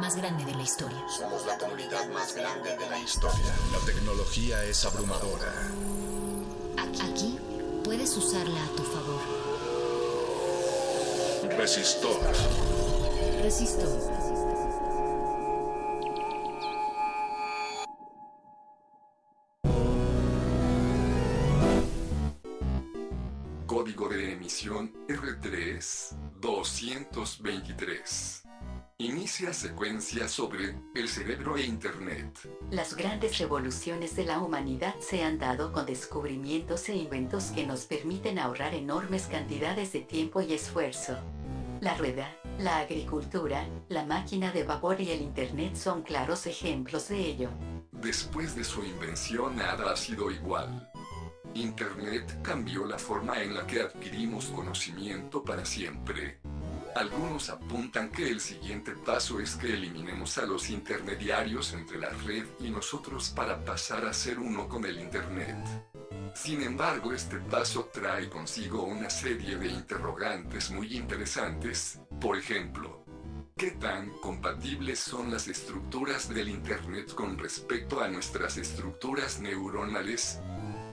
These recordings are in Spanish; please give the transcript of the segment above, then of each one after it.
Más grande de la historia. Somos la comunidad más grande de la historia. La tecnología es abrumadora. Aquí puedes usarla a tu favor. Resistor. Resisto. Código de emisión R3 223. Inicia secuencia sobre el cerebro e Internet. Las grandes revoluciones de la humanidad se han dado con descubrimientos e inventos que nos permiten ahorrar enormes cantidades de tiempo y esfuerzo. La rueda, la agricultura, la máquina de vapor y el Internet son claros ejemplos de ello. Después de su invención nada ha sido igual. Internet cambió la forma en la que adquirimos conocimiento para siempre. Algunos apuntan que el siguiente paso es que eliminemos a los intermediarios entre la red y nosotros para pasar a ser uno con el Internet. Sin embargo, este paso trae consigo una serie de interrogantes muy interesantes. Por ejemplo, ¿qué tan compatibles son las estructuras del Internet con respecto a nuestras estructuras neuronales?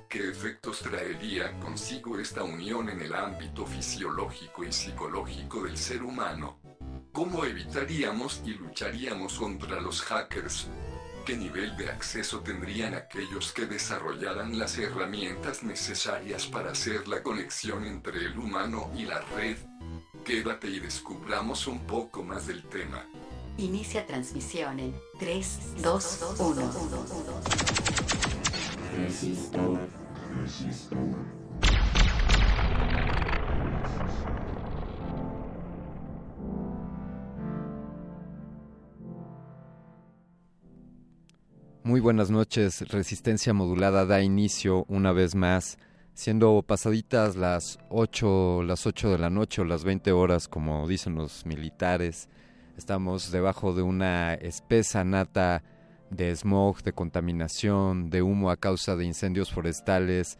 ¿Qué efectos traería consigo esta unión en el ámbito fisiológico y psicológico del ser humano? ¿Cómo evitaríamos y lucharíamos contra los hackers? ¿Qué nivel de acceso tendrían aquellos que desarrollaran las herramientas necesarias para hacer la conexión entre el humano y la red? Quédate y descubramos un poco más del tema. Inicia transmisión en 3, 2, 1. Muy buenas noches, Resistencia Modulada da inicio una vez más, siendo pasaditas las 8, las 8 de la noche o las 20 horas, como dicen los militares. Estamos debajo de una espesa nata de smog, de contaminación, de humo a causa de incendios forestales,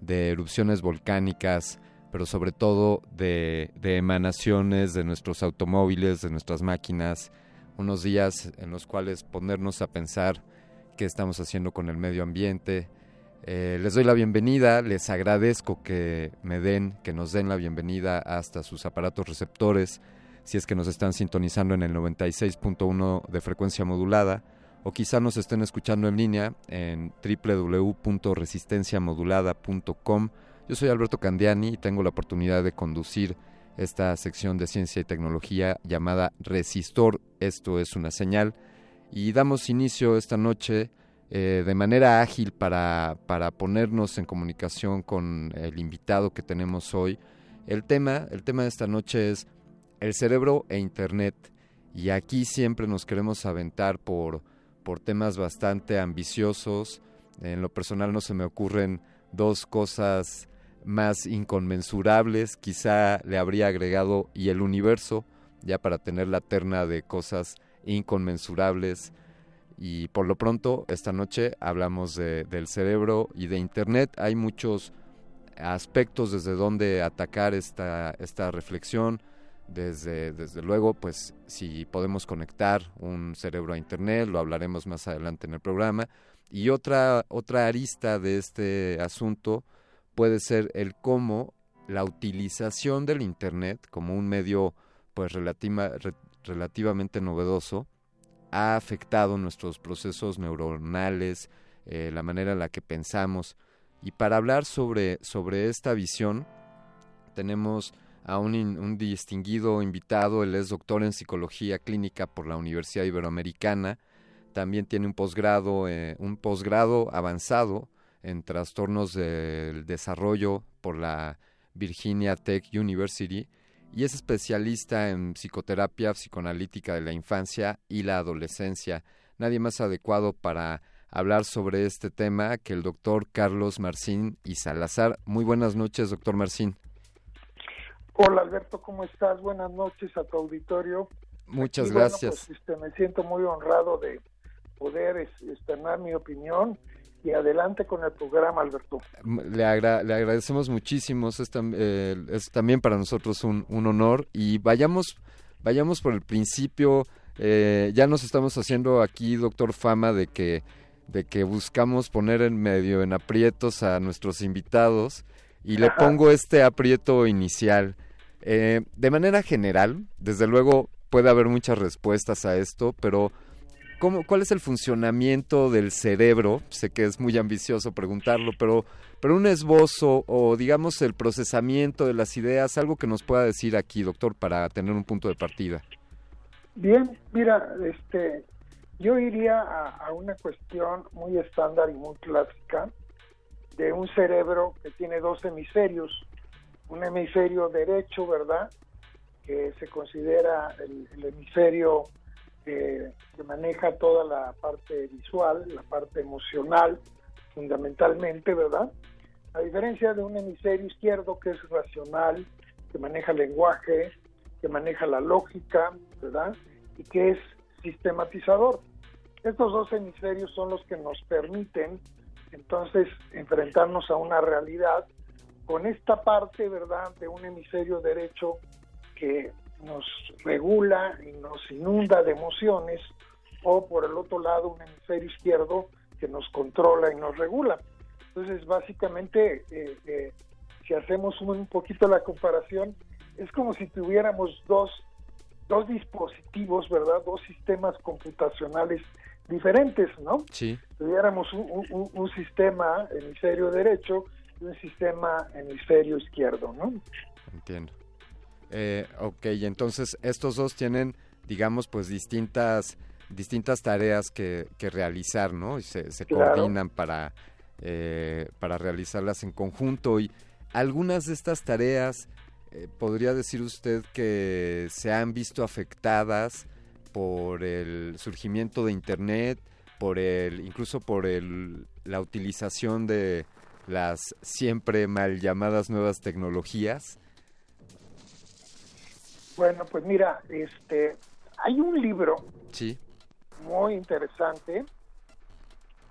de erupciones volcánicas, pero sobre todo de, emanaciones de nuestros automóviles, de nuestras máquinas, unos días en los cuales ponernos a pensar qué estamos haciendo con el medio ambiente. Eh, les doy la bienvenida, les agradezco que me den, que nos den la bienvenida hasta sus aparatos receptores, si es que nos están sintonizando en el 96.1 de frecuencia modulada, o quizá nos estén escuchando en línea en www.resistenciamodulada.com. Yo soy Alberto Candiani y tengo la oportunidad de conducir esta sección de ciencia y tecnología llamada Resistor. Esto es una señal. Y damos inicio esta noche eh, de manera ágil para, para ponernos en comunicación con el invitado que tenemos hoy. El tema, el tema de esta noche es el cerebro e Internet. Y aquí siempre nos queremos aventar por, por temas bastante ambiciosos. En lo personal no se me ocurren dos cosas más inconmensurables. Quizá le habría agregado y el universo, ya para tener la terna de cosas inconmensurables. Y por lo pronto, esta noche hablamos de, del cerebro y de Internet. Hay muchos aspectos desde donde atacar esta, esta reflexión. Desde, desde luego, pues si podemos conectar un cerebro a Internet, lo hablaremos más adelante en el programa. Y otra, otra arista de este asunto puede ser el cómo la utilización del Internet como un medio pues relativa, re, relativamente novedoso ha afectado nuestros procesos neuronales, eh, la manera en la que pensamos. Y para hablar sobre, sobre esta visión, tenemos a un, un, distinguido invitado, él es doctor en psicología clínica por la Universidad Iberoamericana, también tiene un posgrado, eh, un posgrado avanzado en trastornos del desarrollo por la Virginia Tech University y es especialista en psicoterapia psicoanalítica de la infancia y la adolescencia. Nadie más adecuado para hablar sobre este tema que el doctor Carlos Marcín y Salazar. Muy buenas noches, doctor Marcín. Hola Alberto, ¿cómo estás? Buenas noches a tu auditorio. Muchas y gracias. Bueno, pues, este, me siento muy honrado de poder externar mi opinión y adelante con el programa, Alberto. Le, agra le agradecemos muchísimo, es, tam eh, es, también para nosotros un, un, honor y vayamos vayamos por el principio. Eh, ya nos estamos haciendo aquí, doctor Fama, de que, de que buscamos poner en medio, en aprietos a nuestros invitados. Y le pongo este aprieto inicial. Eh, de manera general, desde luego puede haber muchas respuestas a esto, pero ¿cómo, ¿cuál es el funcionamiento del cerebro? Sé que es muy ambicioso preguntarlo, pero, pero un esbozo o digamos el procesamiento de las ideas, algo que nos pueda decir aquí, doctor, para tener un punto de partida. Bien, mira, este, yo iría a, a una cuestión muy estándar y muy clásica de un cerebro que tiene dos hemisferios, un hemisferio derecho, ¿verdad? Que se considera el, hemisferio que, que maneja toda la parte visual, la parte emocional, fundamentalmente, ¿verdad? A diferencia de un hemisferio izquierdo que es racional, que maneja el lenguaje, que maneja la lógica, ¿verdad? Y que es sistematizador. Estos dos hemisferios son los que nos permiten entonces enfrentarnos a una realidad con esta parte, ¿verdad?, de un hemisferio derecho que nos regula y nos inunda de emociones, o por el otro lado un hemisferio izquierdo que nos controla y nos regula. Entonces, básicamente, eh, eh, si hacemos un poquito la comparación, es como si tuviéramos dos, dos dispositivos, ¿verdad? Dos sistemas computacionales diferentes, ¿no? Sí. Tuviéramos un, un- un sistema hemisferio derecho y un sistema hemisferio izquierdo, ¿no? Entiendo. Eh, ok, entonces estos dos tienen, digamos, pues distintas distintas tareas que, que realizar, ¿no? Y se, se Claro. coordinan para, eh, para realizarlas en conjunto. Y algunas de estas tareas, eh, ¿podría decir usted que se han visto afectadas por el surgimiento de Internet, por el, incluso por el, la utilización de las siempre mal llamadas nuevas tecnologías? Bueno, pues mira, este, hay un libro Sí. muy interesante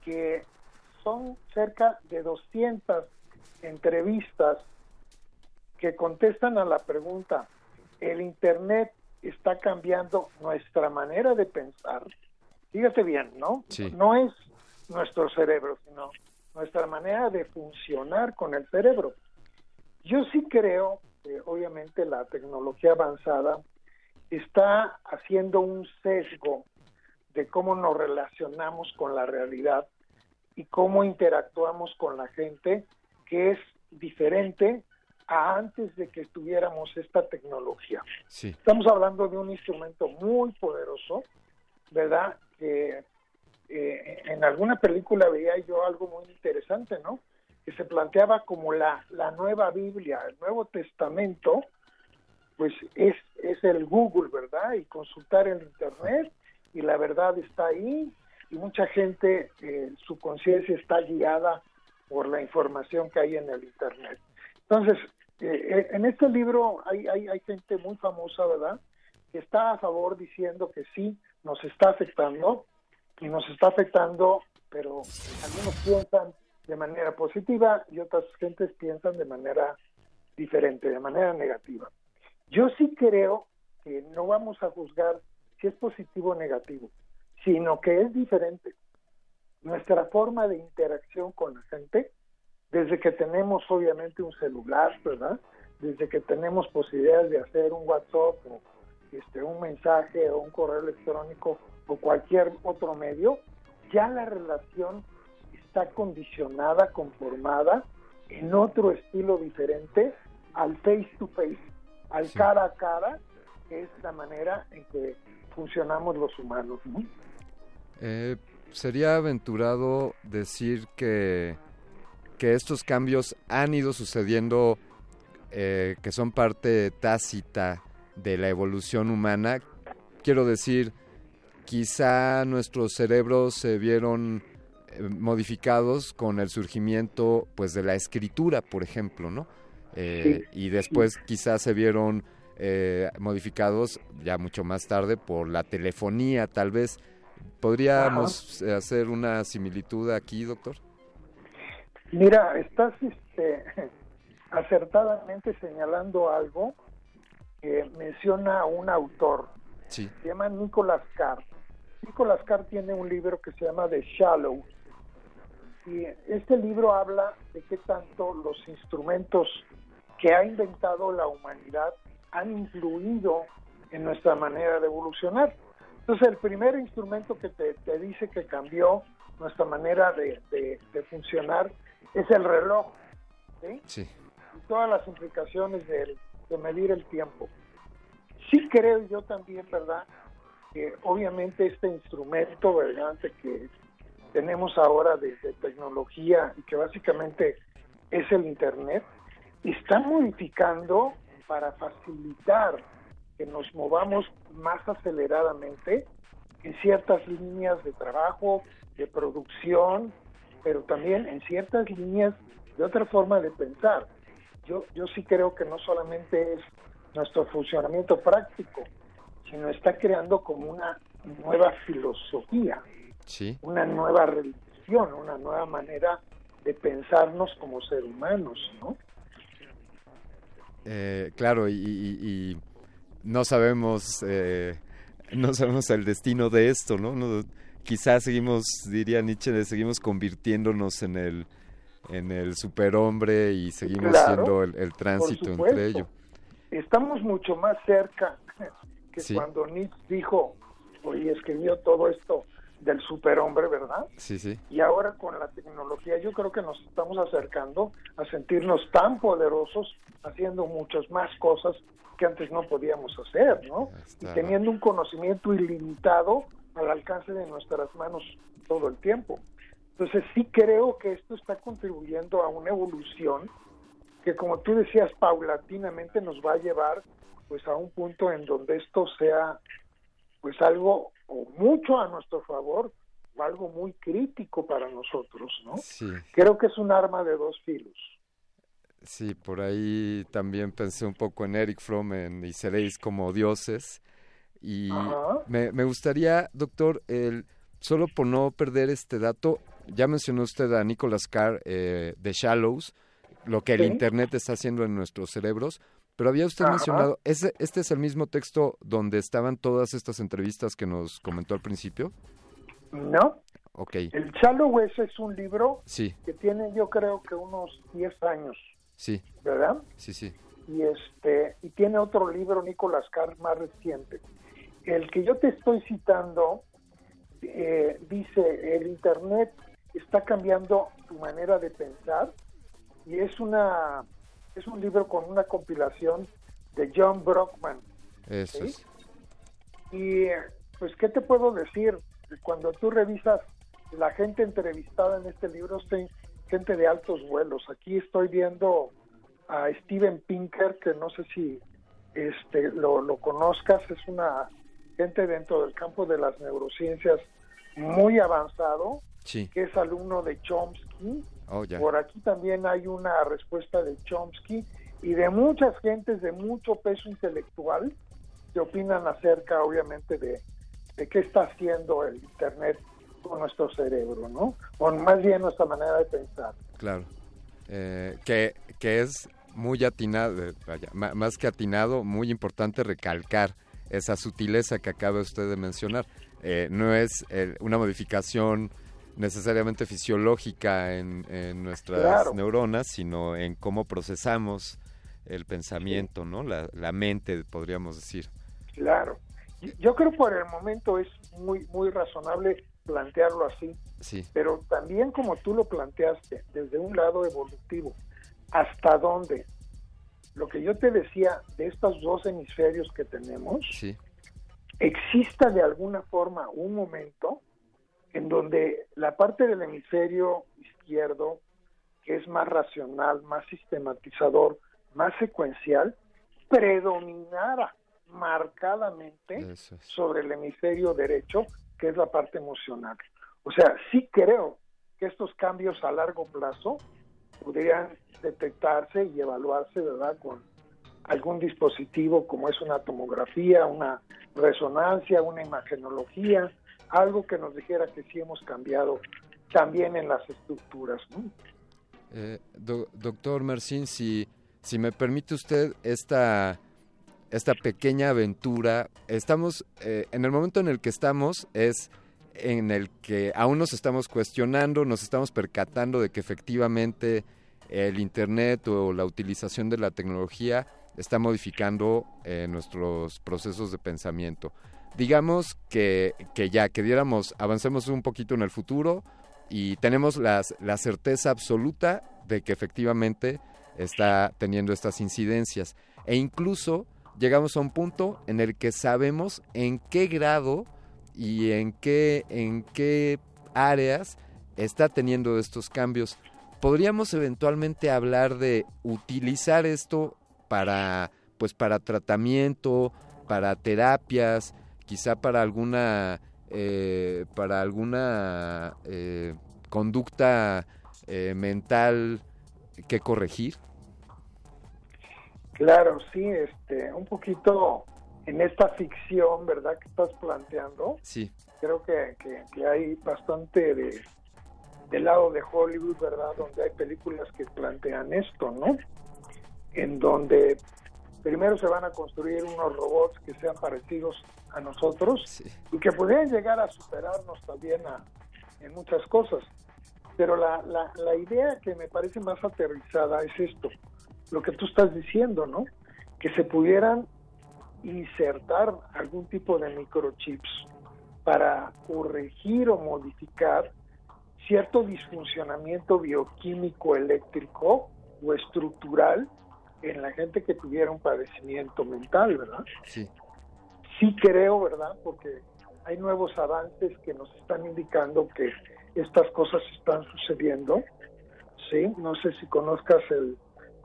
que son cerca de 200 entrevistas que contestan a la pregunta, ¿el Internet está cambiando nuestra manera de pensar? Fíjate bien, ¿no? Sí. No es nuestro cerebro, sino nuestra manera de funcionar con el cerebro. Yo sí creo que obviamente la tecnología avanzada está haciendo un sesgo de cómo nos relacionamos con la realidad y cómo interactuamos con la gente, que es diferente a antes de que tuviéramos esta tecnología. Sí. Estamos hablando de un instrumento muy poderoso, ¿verdad? Que eh, en alguna película veía yo algo muy interesante, ¿no? Que se planteaba como la, la nueva Biblia, el Nuevo Testamento, pues es, es el Google, ¿verdad? Y consultar el Internet y la verdad está ahí y mucha gente, eh, su conciencia está guiada por la información que hay en el Internet. Entonces, eh, en este libro hay, hay, hay gente muy famosa, ¿verdad? Que está a favor diciendo que sí, nos está afectando y nos está afectando, pero algunos piensan de manera positiva y otras gentes piensan de manera diferente, de manera negativa. Yo sí creo que no vamos a juzgar si es positivo o negativo, sino que es diferente. Nuestra forma de interacción con la gente, desde que tenemos obviamente un celular, ¿verdad? Desde que tenemos posibilidades de hacer un WhatsApp o este, un mensaje o un correo electrónico o cualquier otro medio, ya la relación está condicionada, conformada en otro estilo diferente al face to face, al Sí. cara a cara, que es la manera en que funcionamos los humanos. ¿no? Eh, sería aventurado decir que, que estos cambios han ido sucediendo, eh, que son parte tácita de la evolución humana. Quiero decir, quizá nuestros cerebros se vieron eh, modificados con el surgimiento pues de la escritura, por ejemplo, ¿no? Eh, y después quizás se vieron eh, modificados ya mucho más tarde por la telefonía, tal vez. ¿Podríamos hacer una similitud aquí, doctor? Mira, estás este, acertadamente señalando algo que menciona un autor, Sí. se llama Nicholas Carr. Nicholas Carr tiene un libro que se llama The Shallow. Y este libro habla de qué tanto los instrumentos que ha inventado la humanidad han influido en nuestra manera de evolucionar. Entonces, el primer instrumento que te, te dice que cambió nuestra manera de, de- de funcionar es el reloj, ¿sí? Sí. y todas las implicaciones de, medir el tiempo. Sí creo yo también, ¿verdad? Que obviamente este instrumento, ¿verdad? Que tenemos ahora de, de tecnología y que básicamente es el Internet, está modificando para facilitar que nos movamos más aceleradamente en ciertas líneas de trabajo, de producción, pero también en ciertas líneas de otra forma de pensar. Yo, yo sí creo que no solamente es nuestro funcionamiento práctico, sino está creando como una nueva filosofía, Sí. una nueva religión, una nueva manera de pensarnos como ser humanos, ¿no? Eh, claro, y, y- y no sabemos eh, no sabemos el destino de esto, ¿no? No- quizás seguimos, diría Nietzsche, seguimos convirtiéndonos en el en el superhombre y seguimos Claro, siendo el, el tránsito entre ello. Estamos mucho más cerca que Sí. cuando Nietzsche dijo, oye, escribió todo esto del superhombre, ¿verdad? Sí, sí. Y ahora con la tecnología yo creo que nos estamos acercando a sentirnos tan poderosos haciendo muchas más cosas que antes no podíamos hacer, ¿no? Y teniendo un conocimiento ilimitado al alcance de nuestras manos todo el tiempo. Entonces sí creo que esto está contribuyendo a una evolución que como tú decías paulatinamente nos va a llevar pues a un punto en donde esto sea pues algo o mucho a nuestro favor o algo muy crítico para nosotros, ¿no? Sí. Creo que es un arma de dos filos. Sí, por ahí también pensé un poco en Eric Fromm en Y seréis como dioses. Y me, me gustaría, doctor, el, solo por no perder este dato, ya mencionó usted a Nicholas Carr eh, de Shallows, lo que el Sí. Internet está haciendo en nuestros cerebros, pero había usted Ajá. mencionado, ¿ese, ¿este es el mismo texto donde estaban todas estas entrevistas que nos comentó al principio? ¿No? Ok, El Shallow ese es un libro sí, que tiene yo creo que unos 10 años, sí, ¿verdad? sí, sí, y este y tiene otro libro Nicolás Carr más reciente el que yo te estoy citando eh, dice el internet está cambiando tu manera de pensar y es una es un libro con una compilación de John Brockman eso ¿Sí? es. y pues qué te puedo decir cuando tú revisas la gente entrevistada en este libro es de- gente de altos vuelos aquí estoy viendo a Steven Pinker que no sé si este lo, lo conozcas es una gente dentro del campo de las neurociencias muy avanzado Sí, que es alumno de Chomsky oh, ya. por aquí también hay una respuesta de Chomsky y de muchas gentes de mucho peso intelectual que opinan acerca, obviamente, de, de qué está haciendo el Internet con nuestro cerebro, ¿no? O más bien nuestra manera de pensar. Claro. Eh, que, que es muy atinado, vaya, más que atinado, muy importante recalcar esa sutileza que acaba usted de mencionar. Eh, no es eh, una modificación necesariamente fisiológica en, en nuestras Claro. neuronas, sino en cómo procesamos el pensamiento, ¿no? La, la mente, podríamos decir. Claro. Yo- Yo creo por el momento es muy, muy razonable plantearlo así, Sí, pero también como tú lo planteaste, desde un lado evolutivo, ¿hasta dónde? Lo que yo te decía de estos dos hemisferios que tenemos, sí, exista de alguna forma un momento en donde la parte del hemisferio izquierdo, que es más racional, más sistematizador, más secuencial, predominara marcadamente es. sobre el hemisferio derecho, que es la parte emocional. O sea, sí creo que estos cambios a largo plazo podrían detectarse y evaluarse, ¿verdad?, con algún dispositivo como es una tomografía, una resonancia, una imagenología, algo que nos dijera que sí hemos cambiado también en las estructuras. ¿no? Eh, do- doctor Marcin, si, si me permite usted esta, esta pequeña aventura. Estamos, eh, en el momento en el que estamos es en el que aún nos estamos cuestionando, nos estamos percatando de que efectivamente el Internet o la utilización de la tecnología está modificando eh, nuestros procesos de pensamiento. Digamos que, que ya, que diéramos, avancemos un poquito en el futuro y tenemos las, la certeza absoluta de que efectivamente está teniendo estas incidencias. E incluso llegamos a un punto en el que sabemos en qué grado y en qué, en qué áreas está teniendo estos cambios. Podríamos eventualmente hablar de utilizar esto para, pues para tratamiento, para terapias, quizá para alguna, eh, para alguna eh, conducta eh, mental que corregir. Claro, sí, este, un poquito en esta ficción, ¿verdad? Que estás planteando. Sí. Creo que, que, que hay bastante de del lado de Hollywood, ¿verdad? Donde hay películas que plantean esto, ¿no? En donde primero se van a construir unos robots que sean parecidos a nosotros Sí. y que pudieran llegar a superarnos también a- en muchas cosas. Pero la, la, la idea que me parece más aterrizada es esto, lo que tú estás diciendo, ¿no? Que se pudieran insertar algún tipo de microchips para corregir o modificar cierto disfuncionamiento bioquímico, eléctrico o estructural en la gente que tuviera un padecimiento mental, ¿verdad? Sí. sí creo, ¿verdad? Porque hay nuevos avances que nos están indicando que estas cosas están sucediendo. Sí, no sé si conozcas el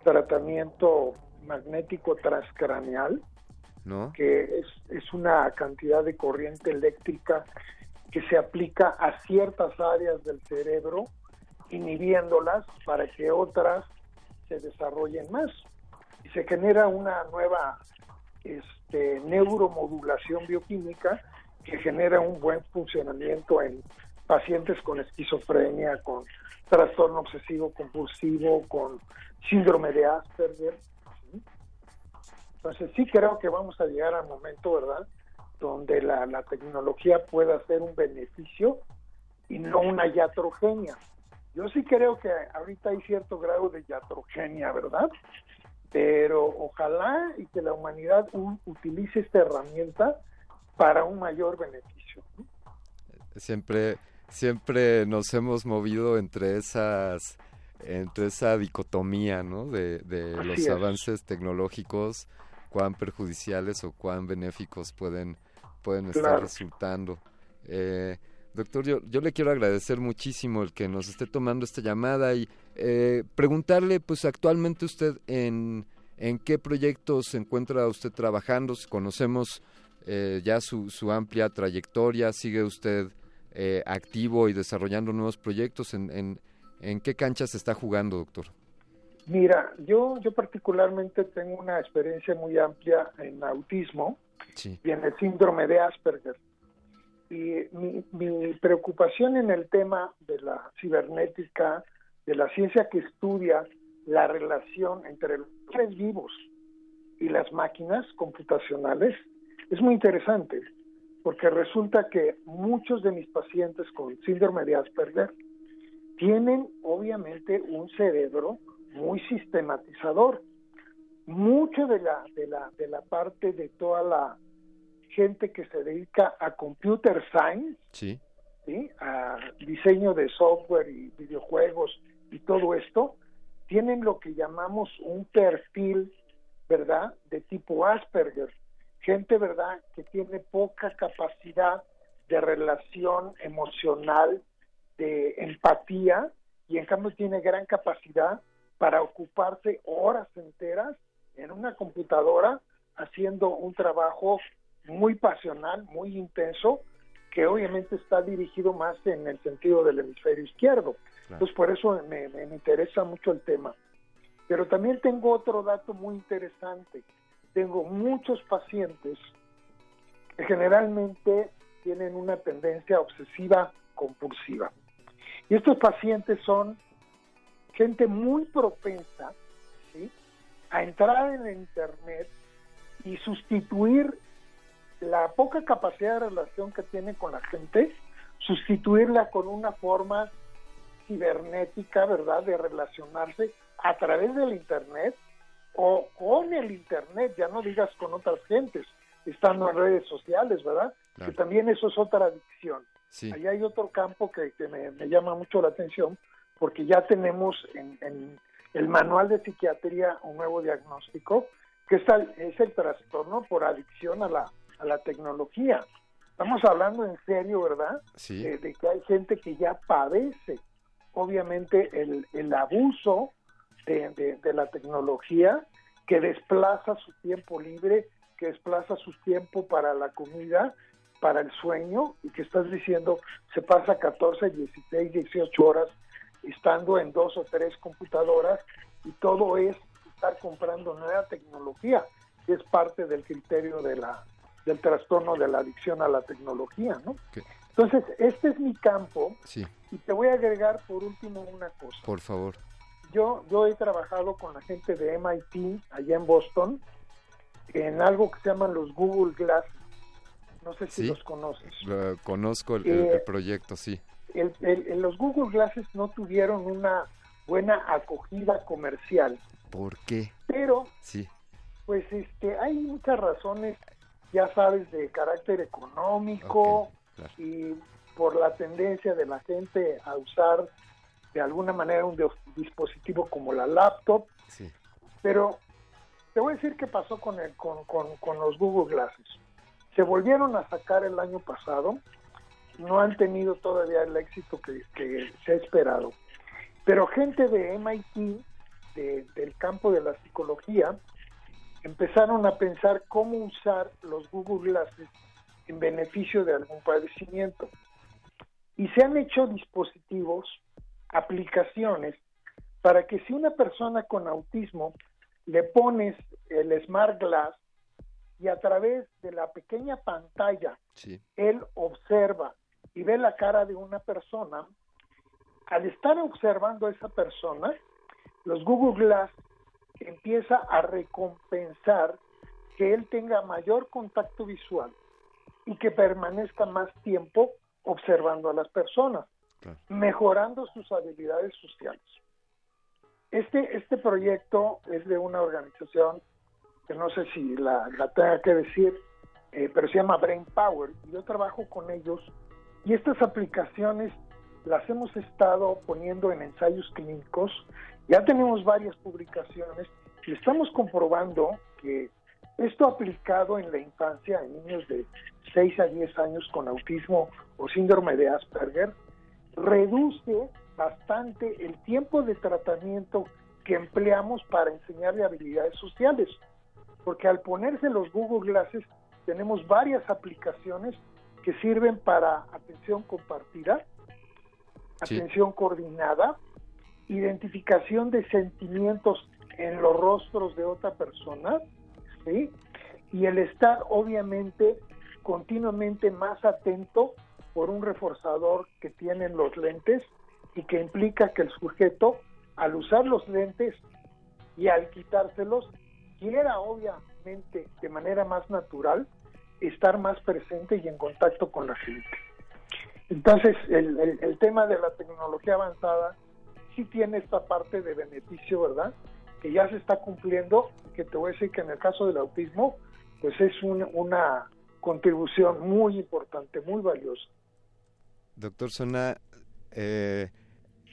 tratamiento magnético transcraneal, Que es, es una cantidad de corriente eléctrica que se aplica a ciertas áreas del cerebro, inhibiéndolas para que otras se desarrollen más. Y se genera una nueva este, neuromodulación bioquímica que genera un buen funcionamiento en pacientes con esquizofrenia, con trastorno obsesivo compulsivo, con síndrome de Asperger. Entonces sí creo que vamos a llegar al momento, ¿verdad?, donde la, la tecnología pueda ser un beneficio y no una iatrogenia. Yo sí creo que ahorita hay cierto grado de iatrogenia, ¿verdad? Pero ojalá y que la humanidad u- utilice esta herramienta para un mayor beneficio. ¿no? Siempre, siempre nos hemos movido entre esas, entre esa dicotomía, ¿no? De, los es. avances tecnológicos, cuán perjudiciales o cuán benéficos pueden, pueden estar Claro. resultando. Eh, doctor, yo, yo le quiero agradecer muchísimo el que nos esté tomando esta llamada y eh, preguntarle, pues actualmente usted en, en qué proyectos se encuentra usted trabajando, Si conocemos eh, ya su, su amplia trayectoria, sigue usted eh, activo y desarrollando nuevos proyectos, ¿En, en, en qué cancha se está jugando, doctor? Mira, yo, yo particularmente tengo una experiencia muy amplia en autismo Sí, y en el síndrome de Asperger. Y mi, mi preocupación en el tema de la cibernética, de la ciencia que estudia la relación entre los seres vivos y las máquinas computacionales es muy interesante, porque resulta que muchos de mis pacientes con síndrome de Asperger tienen obviamente un cerebro muy sistematizador. Mucho de la, de la, de la parte de toda la gente que se dedica a computer science, sí, ¿sí? a diseño de software y videojuegos y todo esto, tienen lo que llamamos un perfil, ¿verdad?, de tipo Asperger. Gente, ¿verdad?, que tiene poca capacidad de relación emocional, de empatía, y en cambio tiene gran capacidad para ocuparse horas enteras en una computadora haciendo un trabajo muy pasional, muy intenso, que obviamente está dirigido más en el sentido del hemisferio izquierdo. Entonces, por eso me, me- me interesa mucho el tema. Pero también tengo otro dato muy interesante. Tengo muchos pacientes que generalmente tienen una tendencia obsesiva compulsiva. Y estos pacientes son gente muy propensa ¿sí? a entrar en el Internet y sustituir la poca capacidad de relación que tiene con la gente, sustituirla con una forma cibernética, ¿verdad?, de relacionarse a través del Internet o con el Internet, ya no digas con otras gentes, estando en redes sociales, ¿verdad? Claro. Que también eso es otra adicción. Sí. Allá hay otro campo que, que me, me llama mucho la atención, porque ya tenemos en, en el manual de psiquiatría un nuevo diagnóstico, que es el, es el trastorno por adicción a la, a la tecnología. Estamos hablando en serio, ¿verdad? Sí. De, de que hay gente que ya padece, obviamente, el, el abuso de, de- de la tecnología, que desplaza su tiempo libre, que desplaza su tiempo para la comida, para el sueño, y que estás diciendo, se pasa 14, 16, 18 horas estando en dos o tres computadoras, y todo es estar comprando nueva tecnología, que es parte del criterio de la del trastorno de la adicción a la tecnología, ¿no? Entonces, este es mi campo Sí, y te voy a agregar por último una cosa. por favor. Yo, yo he trabajado con la gente de MIT allá en Boston en algo que se llaman los Google Glass. No sé si Sí. los conoces. Lo- conozco el, el- Eh, el proyecto, sí. El- el- los Google Glasses no tuvieron una buena acogida comercial, ¿Por qué? pero Sí, pues este hay muchas razones, ya sabes, de carácter económico claro. y por la tendencia de la gente a usar de alguna manera un dis- dispositivo como la laptop, sí. pero te voy a decir qué pasó con, el, con, con, con los Google Glasses. Se volvieron a sacar el año pasado, no han tenido todavía el éxito que, que se ha esperado. Pero gente de MIT, de- del campo de la psicología, empezaron a pensar cómo usar los Google Glasses en beneficio de algún padecimiento. Y se han hecho dispositivos, aplicaciones, para que si una persona con autismo le pones el Smart Glass y a través de la pequeña pantalla Sí, él observa y ve la cara de una persona, al estar observando a esa persona, los Google Glass empieza a recompensar que él tenga mayor contacto visual y que permanezca más tiempo observando a las personas, claro. mejorando sus habilidades sociales. Este, este proyecto es de una organización que no sé si la, la tenga que decir, eh, pero se llama Brain Power. Yo trabajo con ellos y estas aplicaciones las hemos estado poniendo en ensayos clínicos. Ya tenemos varias publicaciones y estamos comprobando que esto aplicado en la infancia, en niños de 6 a 10 años con autismo o síndrome de Asperger, reduce bastante el tiempo de tratamiento que empleamos para enseñarle habilidades sociales. Porque al ponerse los Google Glasses tenemos varias aplicaciones que sirven para atención compartida, Sí. atención coordinada, identificación de sentimientos en los rostros de otra persona, ¿sí? Y el estar obviamente continuamente más atento por un reforzador que tienen los lentes y que implica que el sujeto al usar los lentes y al quitárselos quiera obviamente de manera más natural estar más presente y en contacto con la gente. Entonces, el, tema de la tecnología avanzada sí tiene esta parte de beneficio, ¿verdad? Que ya se está cumpliendo, que te voy a decir que en el caso del autismo, pues es un- una contribución muy importante, muy valiosa. Doctor, suena eh,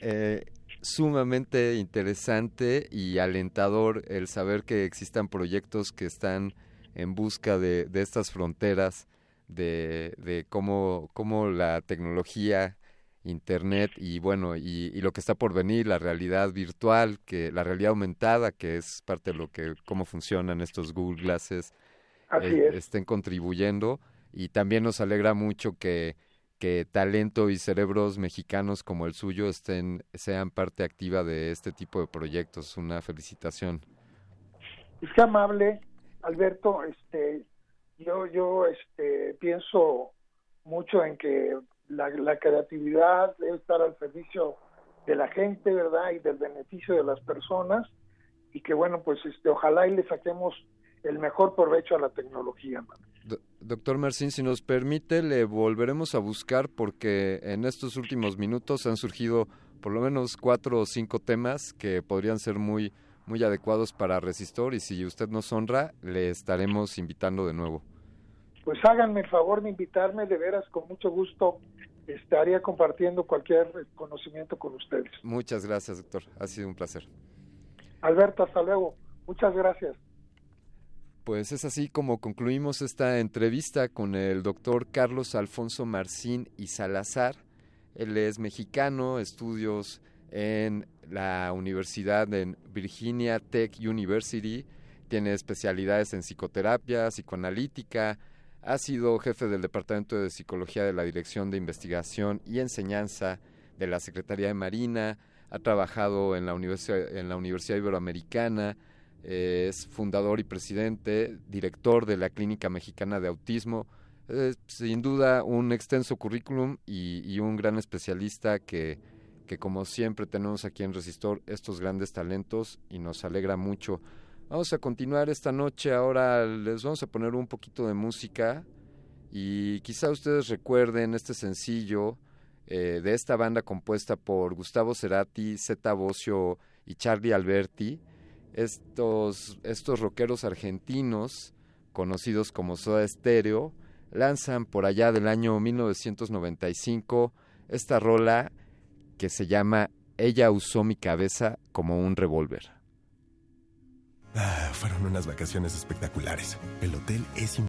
eh, sumamente interesante y alentador el saber que existan proyectos que están en busca de, de estas fronteras, de, de cómo, cómo la tecnología, Internet y bueno, y, y lo que está por venir, la realidad virtual, que la realidad aumentada, que es parte de lo que, cómo funcionan estos Google Glasses, eh, es. estén contribuyendo y también nos alegra mucho que, que talento y cerebros mexicanos como el suyo estén sean parte activa de este tipo de proyectos. Una felicitación. Qué amable, Alberto. Este, yo, yo, este, pienso mucho en que la, creatividad debe estar al servicio de la gente, ¿verdad? Y del beneficio de las personas. Y que bueno, pues, este, ojalá y le saquemos el mejor provecho a la tecnología. Do- doctor Marcín, si nos permite, le volveremos a buscar porque en estos últimos minutos han surgido por lo menos cuatro o cinco temas que podrían ser muy, muy adecuados para Resistor y si usted nos honra, le estaremos invitando de nuevo. Pues háganme el favor de invitarme, de veras, con mucho gusto estaría compartiendo cualquier conocimiento con ustedes. Muchas gracias, doctor. Ha sido un placer. Alberto, hasta luego. Muchas gracias. Pues es así como concluimos esta entrevista con el doctor Carlos Alfonso Marcín y Salazar. Él es mexicano, estudios en la Universidad de Virginia Tech University, tiene especialidades en psicoterapia, psicoanalítica, ha sido jefe del Departamento de Psicología de la Dirección de Investigación y Enseñanza de la Secretaría de Marina, ha trabajado en la Universidad, en la Universidad Iberoamericana, eh, es fundador y presidente, director de la Clínica Mexicana de Autismo. Es, sin duda un extenso currículum y, y un gran especialista que, que como siempre tenemos aquí en Resistor estos grandes talentos y nos alegra mucho. Vamos a continuar esta noche, ahora les vamos a poner un poquito de música y quizá ustedes recuerden este sencillo eh, de esta banda compuesta por Gustavo Cerati, Zeta Bosio y Charlie Alberti estos, estos rockeros argentinos, conocidos como Soda Stereo, lanzan por allá del año 1995 esta rola que se llama Ella usó mi cabeza como un revólver. Ah, fueron unas vacaciones espectaculares. El hotel es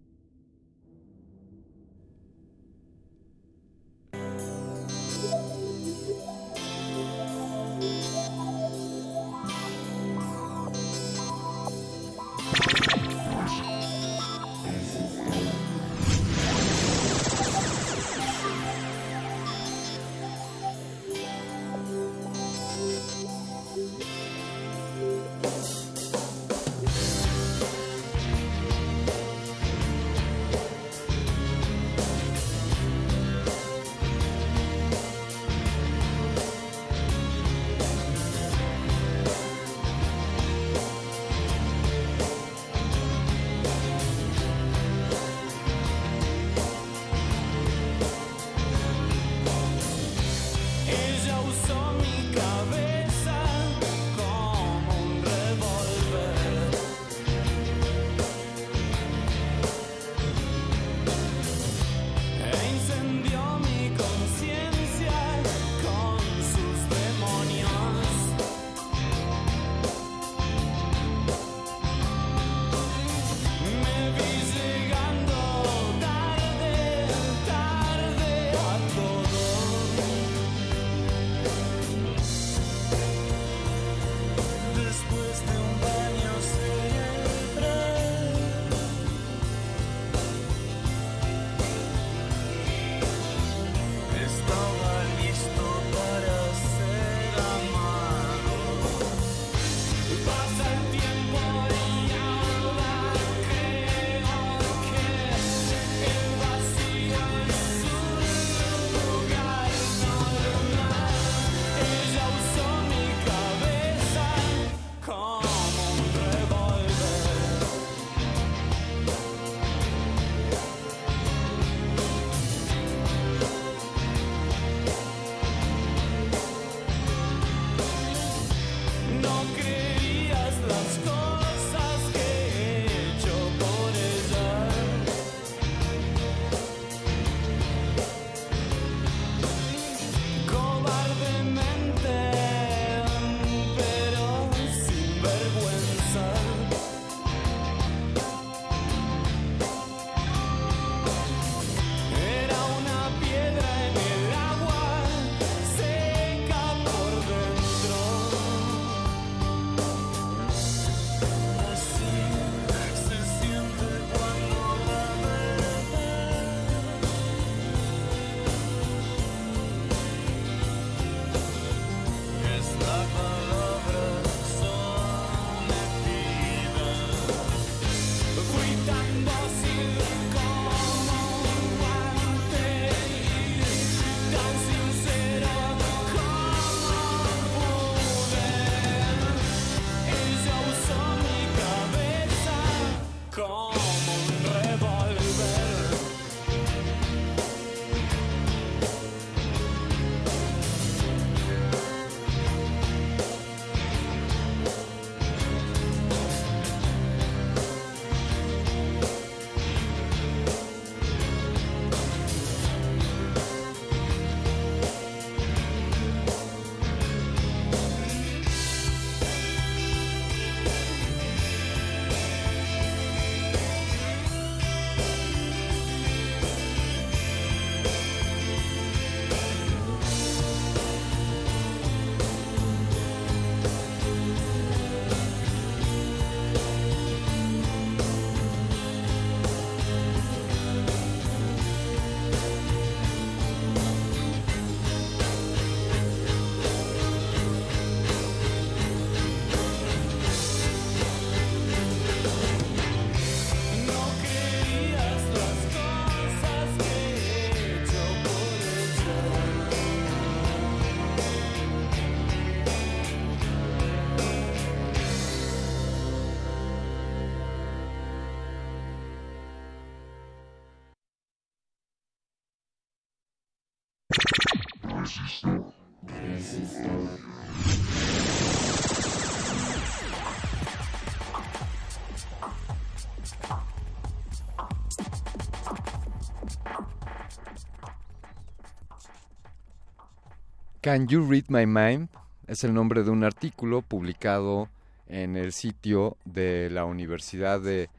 Can You Read My Mind? Es el nombre de un artículo publicado en el sitio de la Universidad de,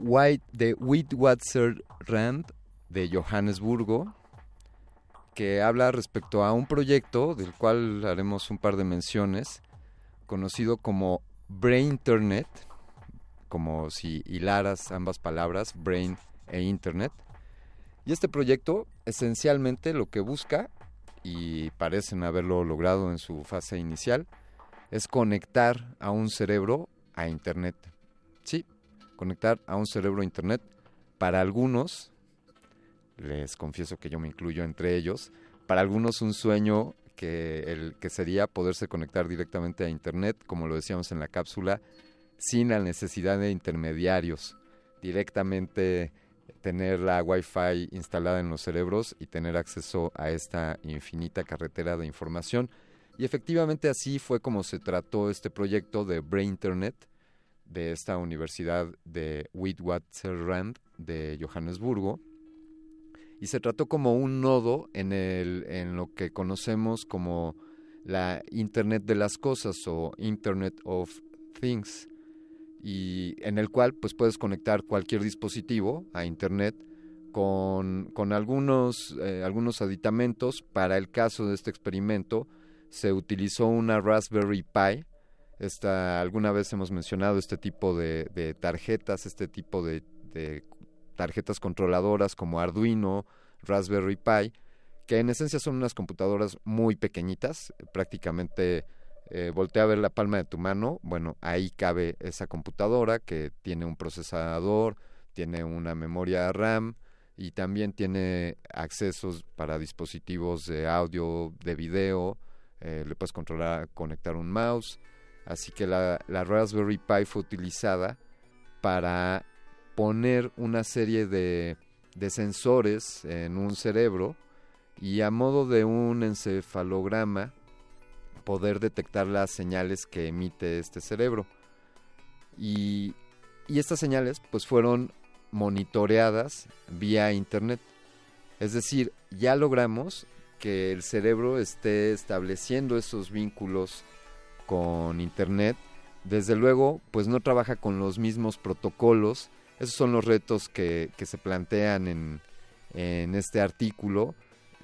White, de Witwatersrand de Johannesburgo, que habla respecto a un proyecto del cual haremos un par de menciones, conocido como Brain Internet, como si hilaras ambas palabras, brain e internet. Y este proyecto esencialmente lo que busca, y parecen haberlo logrado en su fase inicial, es conectar a un cerebro a internet. Sí, conectar a un cerebro a internet. Para algunos, les confieso que yo me incluyo entre ellos, para algunos un sueño que, el, que sería poderse conectar directamente a internet, como lo decíamos en la cápsula, sin la necesidad de intermediarios, directamente tener la Wi-Fi instalada en los cerebros y tener acceso a esta infinita carretera de información. Y efectivamente así fue como se trató este proyecto de Brain Internet de esta Universidad de Witwatersrand de Johannesburgo. Y se trató como un nodo en, el, en lo que conocemos como la Internet de las Cosas o Internet of Things y en el cual pues puedes conectar cualquier dispositivo a internet con, con algunos, eh, algunos aditamentos. Para el caso de este experimento se utilizó una Raspberry Pi. Esta, alguna vez hemos mencionado este tipo de, tarjetas, este tipo de tarjetas controladoras como Arduino, Raspberry Pi, que en esencia son unas computadoras muy pequeñitas, prácticamente eh, voltea a ver la palma de tu mano, bueno, ahí cabe esa computadora que tiene un procesador, tiene una memoria RAM y también tiene accesos para dispositivos de audio, de video, eh, le puedes controlar, conectar un mouse, así que la, la Raspberry Pi fue utilizada para poner una serie de, de sensores en un cerebro y a modo de un encefalograma poder detectar las señales que emite este cerebro. Y, y estas señales pues fueron monitoreadas vía internet. Es decir, ya logramos que el cerebro esté estableciendo esos vínculos con internet. Desde luego, pues no trabaja con los mismos protocolos. Esos son los retos que, que se plantean en, en este artículo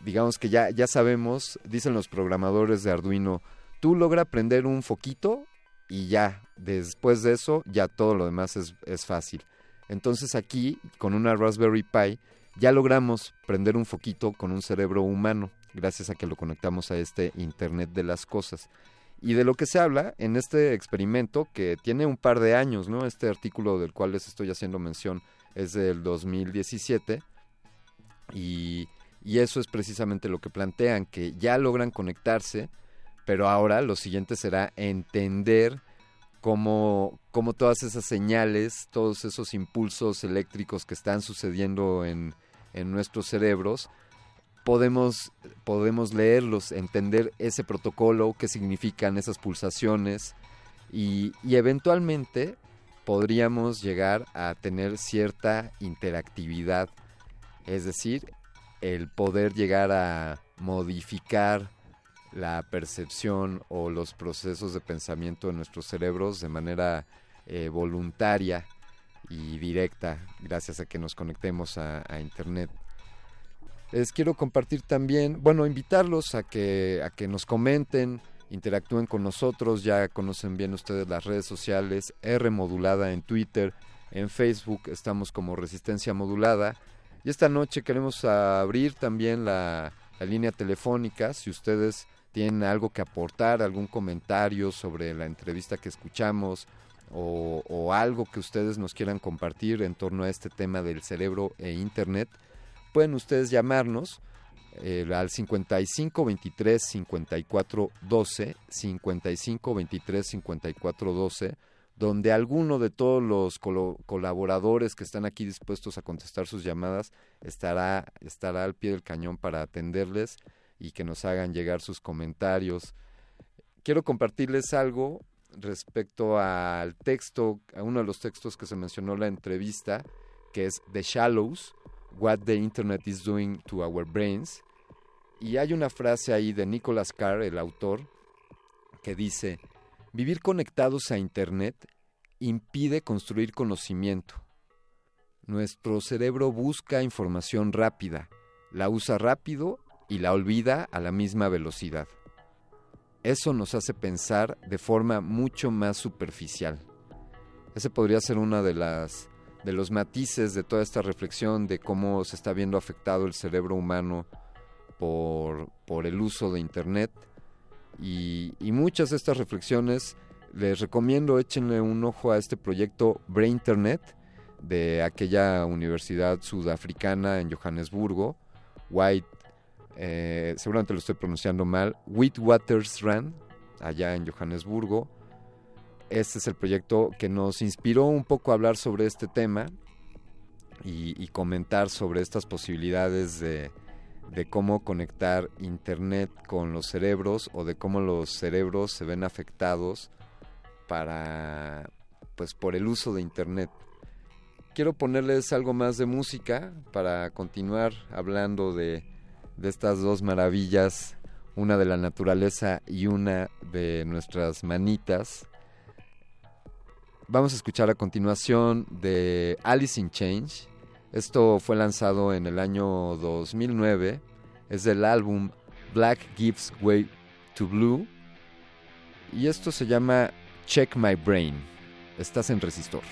digamos que ya, ya sabemos, dicen los programadores de Arduino, tú logra prender un foquito y ya, después de eso, ya todo lo demás es, es fácil. Entonces aquí, con una Raspberry Pi, ya logramos prender un foquito con un cerebro humano, gracias a que lo conectamos a este Internet de las Cosas. Y de lo que se habla en este experimento, que tiene un par de años, ¿no? Este artículo del cual les estoy haciendo mención es del 2017, y y eso es precisamente lo que plantean, que ya logran conectarse, pero ahora lo siguiente será entender cómo, cómo todas esas señales, todos esos impulsos eléctricos que están sucediendo en, en nuestros cerebros, podemos, podemos leerlos, entender ese protocolo, qué significan esas pulsaciones y, y eventualmente podríamos llegar a tener cierta interactividad. Es decir, el poder llegar a modificar la percepción o los procesos de pensamiento de nuestros cerebros de manera eh, voluntaria y directa gracias a que nos conectemos a, a, internet. Les quiero compartir también, bueno, invitarlos a que, a que nos comenten, interactúen con nosotros, ya conocen bien ustedes las redes sociales, R modulada en Twitter, en Facebook estamos como Resistencia Modulada y esta noche queremos abrir también la, línea telefónica. Si ustedes tienen algo que aportar, algún comentario sobre la entrevista que escuchamos o, o, algo que ustedes nos quieran compartir en torno a este tema del cerebro e Internet, pueden ustedes llamarnos eh, al 55 23 54 12, 55 23 54 12 donde alguno de todos los col colaboradores que están aquí dispuestos a contestar sus llamadas estará, estará al pie del cañón para atenderles y que nos hagan llegar sus comentarios. Quiero compartirles algo respecto al texto, a uno de los textos que se mencionó en la entrevista, que es The Shallows, What the Internet is Doing to Our Brains. Y hay una frase ahí de Nicholas Carr, el autor, que dice, vivir conectados a Internet impide construir conocimiento. Nuestro cerebro busca información rápida, la usa rápido y la olvida a la misma velocidad. Eso nos hace pensar de forma mucho más superficial. Ese podría ser uno de las de los matices de toda esta reflexión de cómo se está viendo afectado el cerebro humano por, por el uso de internet y, muchas de estas reflexiones les recomiendo échenle un ojo a este proyecto Brainternet de aquella universidad sudafricana en Johannesburgo, White, eh, seguramente lo estoy pronunciando mal, Witwatersrand, allá en Johannesburgo. Este es el proyecto que nos inspiró un poco a hablar sobre este tema y comentar sobre estas posibilidades de, de cómo conectar Internet con los cerebros o de cómo los cerebros se ven afectados para pues por el uso de internet. Quiero ponerles algo más de música para continuar hablando de, de estas dos maravillas, una de la naturaleza y una de nuestras manitas. Vamos a escuchar a continuación de Alice in Change. Esto fue lanzado en el año 2009. Es del álbum Black Gives Way to Blue. Y esto se llama Check My Brain. Estás en resistor.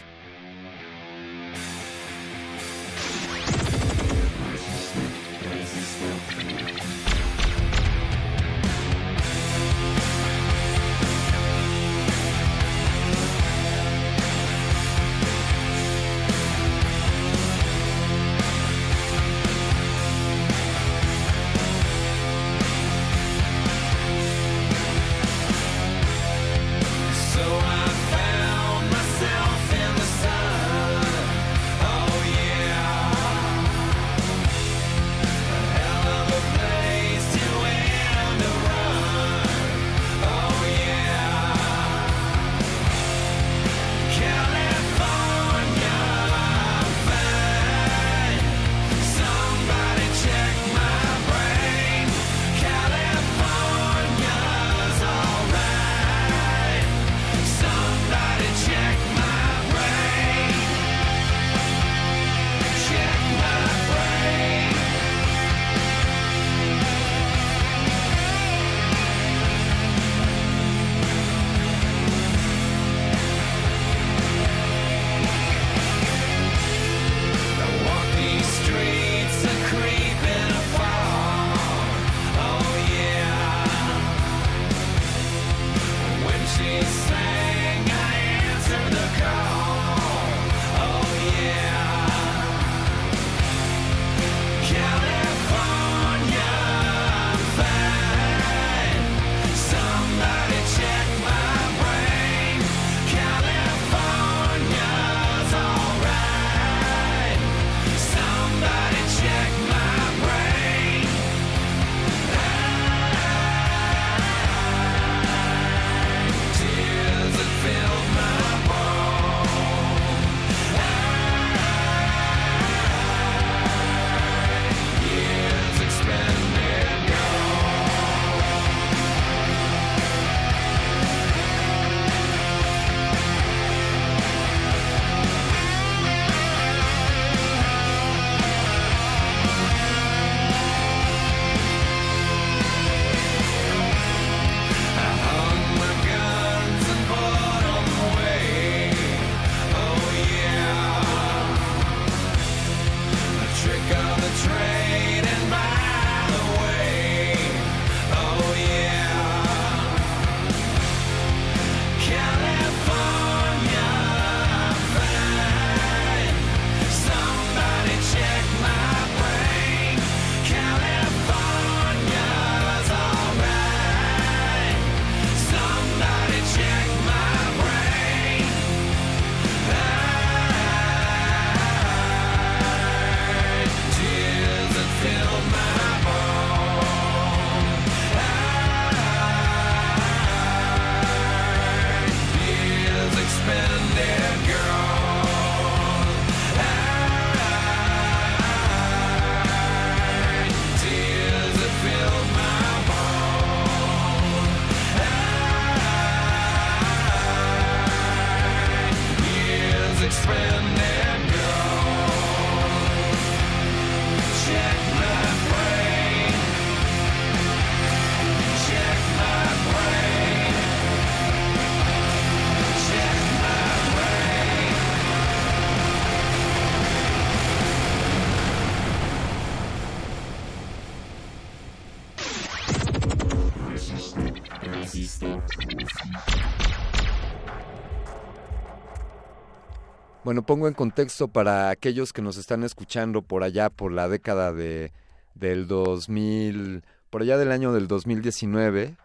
Bueno, pongo en contexto para aquellos que nos están escuchando por allá, por la década de, del 2000, por allá del año del 2019.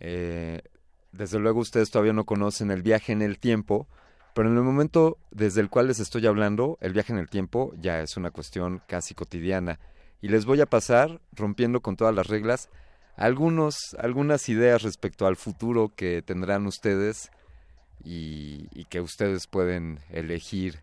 Eh, desde luego ustedes todavía no conocen el viaje en el tiempo, pero en el momento desde el cual les estoy hablando, el viaje en el tiempo ya es una cuestión casi cotidiana. Y les voy a pasar, rompiendo con todas las reglas, algunos, algunas ideas respecto al futuro que tendrán ustedes y, que ustedes pueden elegir.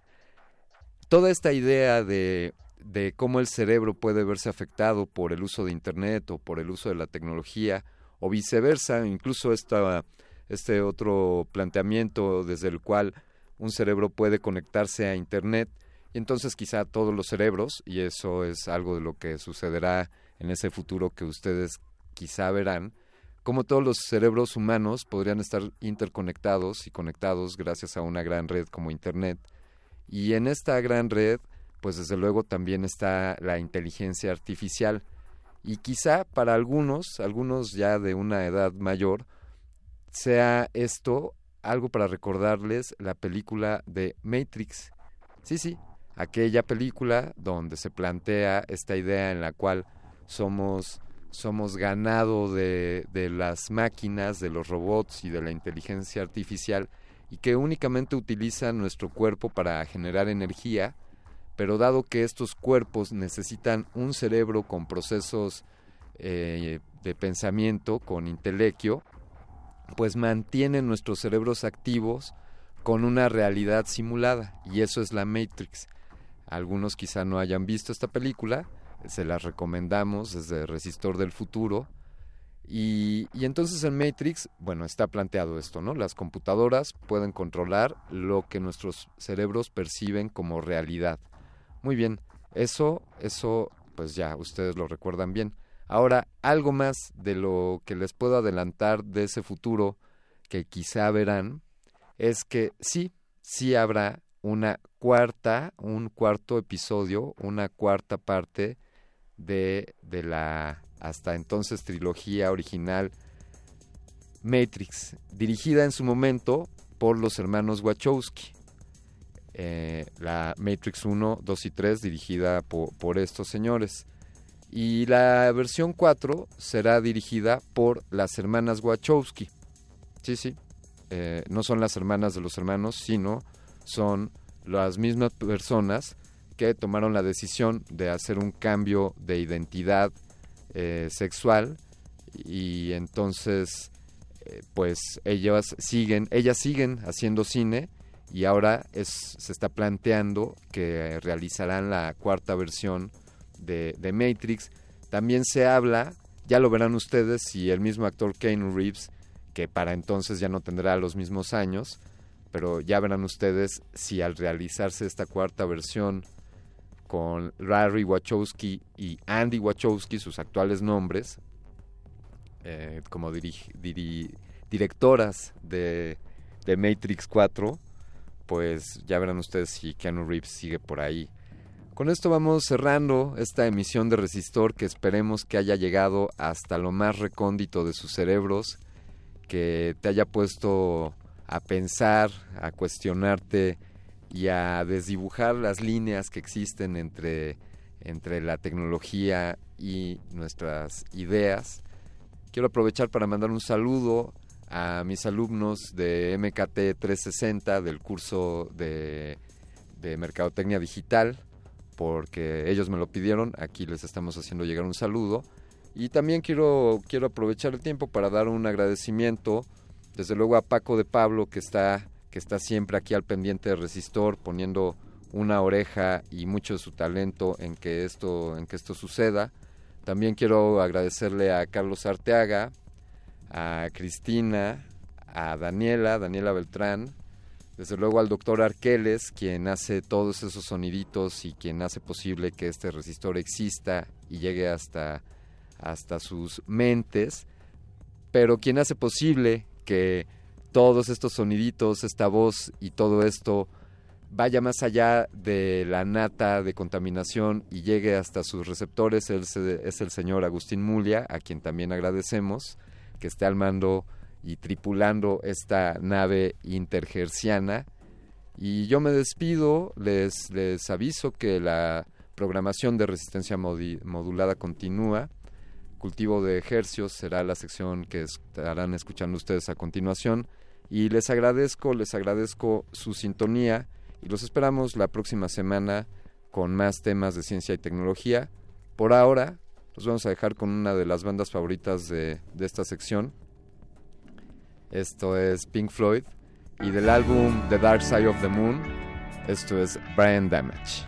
Toda esta idea de, de cómo el cerebro puede verse afectado por el uso de Internet o por el uso de la tecnología, o viceversa, incluso esta, este otro planteamiento desde el cual un cerebro puede conectarse a Internet y entonces quizá todos los cerebros, y eso es algo de lo que sucederá en ese futuro que ustedes quizá verán, como todos los cerebros humanos podrían estar interconectados y conectados gracias a una gran red como Internet. Y en esta gran red, pues desde luego también está la inteligencia artificial. Y quizá para algunos, algunos ya de una edad mayor, sea esto algo para recordarles la película de Matrix. Sí, sí, aquella película donde se plantea esta idea en la cual somos somos ganado de, de las máquinas, de los robots y de la inteligencia artificial y que únicamente utilizan nuestro cuerpo para generar energía, pero dado que estos cuerpos necesitan un cerebro con procesos eh, de pensamiento, con intelecto, pues mantienen nuestros cerebros activos con una realidad simulada y eso es la Matrix. Algunos quizá no hayan visto esta película, se las recomendamos desde Resistor del Futuro. Y, y, entonces en Matrix, bueno, está planteado esto, ¿no? Las computadoras pueden controlar lo que nuestros cerebros perciben como realidad. Muy bien, eso, eso, pues ya, ustedes lo recuerdan bien. Ahora, algo más de lo que les puedo adelantar de ese futuro que quizá verán, es que sí, sí habrá una cuarta, un cuarto episodio, una cuarta parte de, de la hasta entonces trilogía original Matrix, dirigida en su momento por los hermanos Wachowski. Eh, la Matrix 1, 2 y 3 dirigida por, estos señores. Y la versión 4 será dirigida por las hermanas Wachowski. Sí, sí. Eh, no son las hermanas de los hermanos, sino son las mismas personas tomaron la decisión de hacer un cambio de identidad eh, sexual y entonces eh, pues ellas siguen ellas siguen haciendo cine y ahora es, se está planteando que realizarán la cuarta versión de, de Matrix. También se habla ya lo verán ustedes si el mismo actor Keanu Reeves que para entonces ya no tendrá los mismos años pero ya verán ustedes si al realizarse esta cuarta versión con Larry Wachowski y Andy Wachowski, sus actuales nombres, eh, como directoras de, de, Matrix 4, pues ya verán ustedes si Keanu Reeves sigue por ahí. Con esto vamos cerrando esta emisión de Resistor que esperemos que haya llegado hasta lo más recóndito de sus cerebros, que te haya puesto a pensar, a cuestionarte y a desdibujar las líneas que existen entre, entre la tecnología y nuestras ideas. Quiero aprovechar para mandar un saludo a mis alumnos de MKT 360 del curso de, de Mercadotecnia Digital, porque ellos me lo pidieron, aquí les estamos haciendo llegar un saludo. Y también quiero, quiero aprovechar el tiempo para dar un agradecimiento desde luego a Paco de Pablo que está que está siempre aquí al pendiente de Resistor poniendo una oreja y mucho de su talento en que esto en que esto suceda. También quiero agradecerle a Carlos Arteaga, a Cristina, a Daniela, Daniela Beltrán, desde luego al doctor Arqueles, quien hace todos esos soniditos y quien hace posible que este resistor exista y llegue hasta, hasta sus mentes, pero quien hace posible que todos estos soniditos, esta voz y todo esto vaya más allá de la nata de contaminación y llegue hasta sus receptores es, es el señor Agustín Mulia, a quien también agradecemos que esté al mando y tripulando esta nave intergerciana. Y yo me despido, les, les aviso que la programación de resistencia modulada continúa. Cultivo de hercios será la sección que estarán escuchando ustedes a continuación. Y les agradezco, les agradezco su sintonía y los esperamos la próxima semana con más temas de ciencia y tecnología. Por ahora, los vamos a dejar con una de las bandas favoritas de, de esta sección. Esto es Pink Floyd. Y del álbum The Dark Side of the Moon, esto es Brain Damage.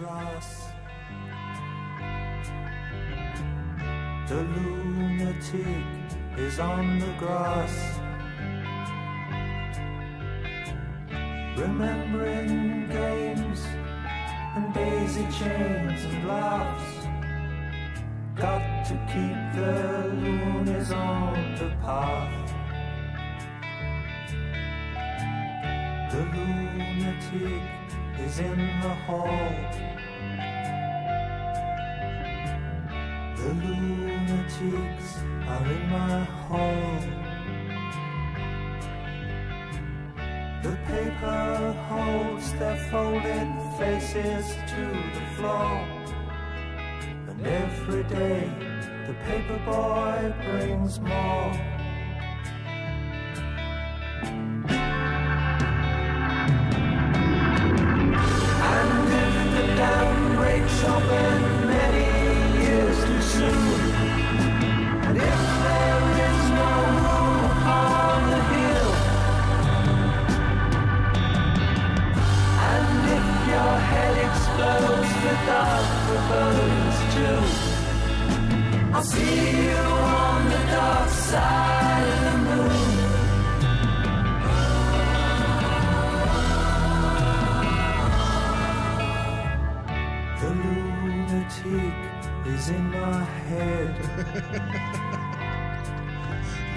Grass. The lunatic is on the grass. Remembering games and daisy chains and laughs. Got to keep the loonies on the path. The lunatic is in the hall. The lunatics are in my hall. The paper holds their folded faces to the floor. And every day the paper boy brings more. And if the dam breaks open is in my head.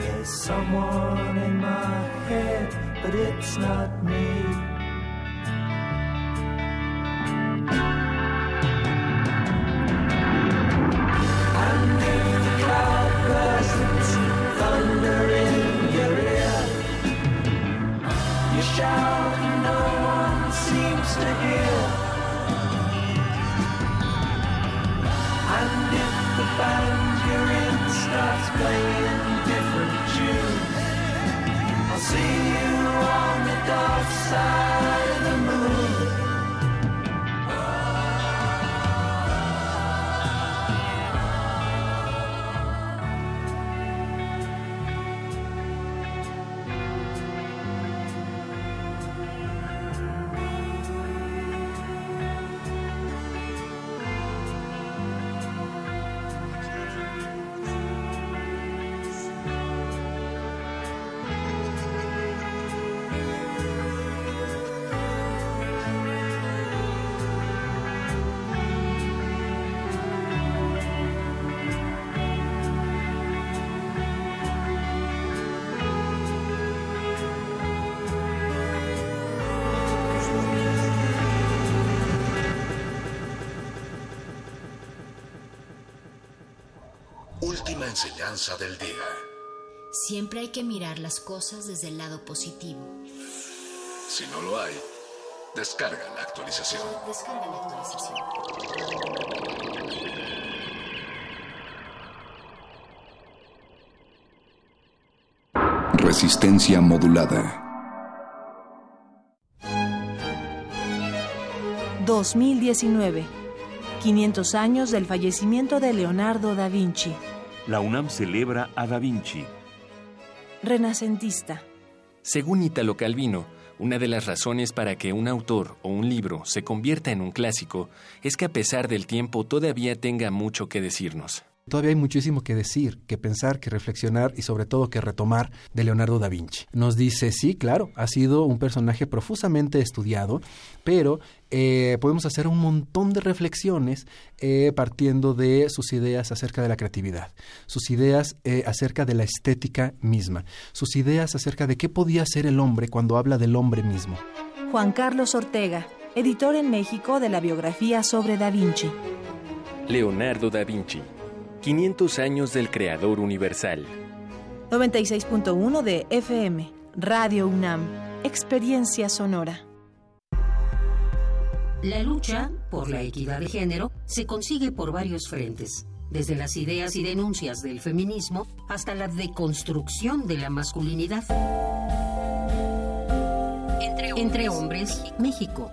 There's someone in my head, but it's not me. Última enseñanza del día. Siempre hay que mirar las cosas desde el lado positivo. Si no lo hay, descarga la actualización. Descarga la actualización. Resistencia modulada. 2019. 500 años del fallecimiento de Leonardo da Vinci. La UNAM celebra a Da Vinci. Renacentista. Según Italo Calvino, una de las razones para que un autor o un libro se convierta en un clásico es que a pesar del tiempo todavía tenga mucho que decirnos. Todavía hay muchísimo que decir, que pensar, que reflexionar y sobre todo que retomar de Leonardo da Vinci. Nos dice, sí, claro, ha sido un personaje profusamente estudiado, pero eh, podemos hacer un montón de reflexiones eh, partiendo de sus ideas acerca de la creatividad, sus ideas eh, acerca de la estética misma, sus ideas acerca de qué podía ser el hombre cuando habla del hombre mismo. Juan Carlos Ortega, editor en México de la biografía sobre Da Vinci. Leonardo da Vinci. 500 años del creador universal. 96.1 de FM, Radio UNAM, Experiencia Sonora. La lucha por la equidad de género se consigue por varios frentes, desde las ideas y denuncias del feminismo hasta la deconstrucción de la masculinidad. Entre hombres, México,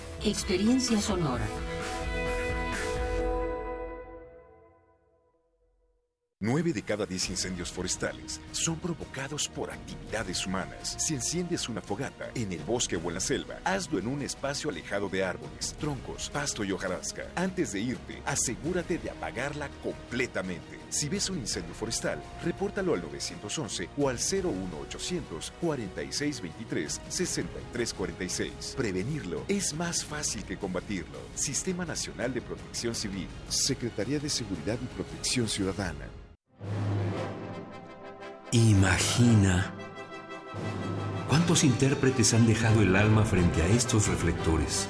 experiencia sonora. Nueve de cada diez incendios forestales son provocados por actividades humanas. Si enciendes una fogata en el bosque o en la selva, hazlo en un espacio alejado de árboles, troncos, pasto y hojarasca. Antes de irte, asegúrate de apagarla completamente. Si ves un incendio forestal, repórtalo al 911 o al 01800 4623 6346. Prevenirlo es más fácil que combatirlo. Sistema Nacional de Protección Civil, Secretaría de Seguridad y Protección Ciudadana. Imagina cuántos intérpretes han dejado el alma frente a estos reflectores.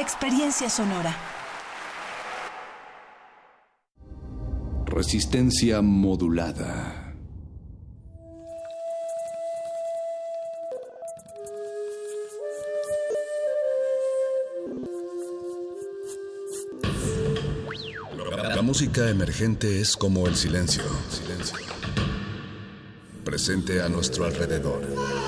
experiencia sonora. Resistencia modulada. La música emergente es como el silencio. Silencio. Presente a nuestro alrededor.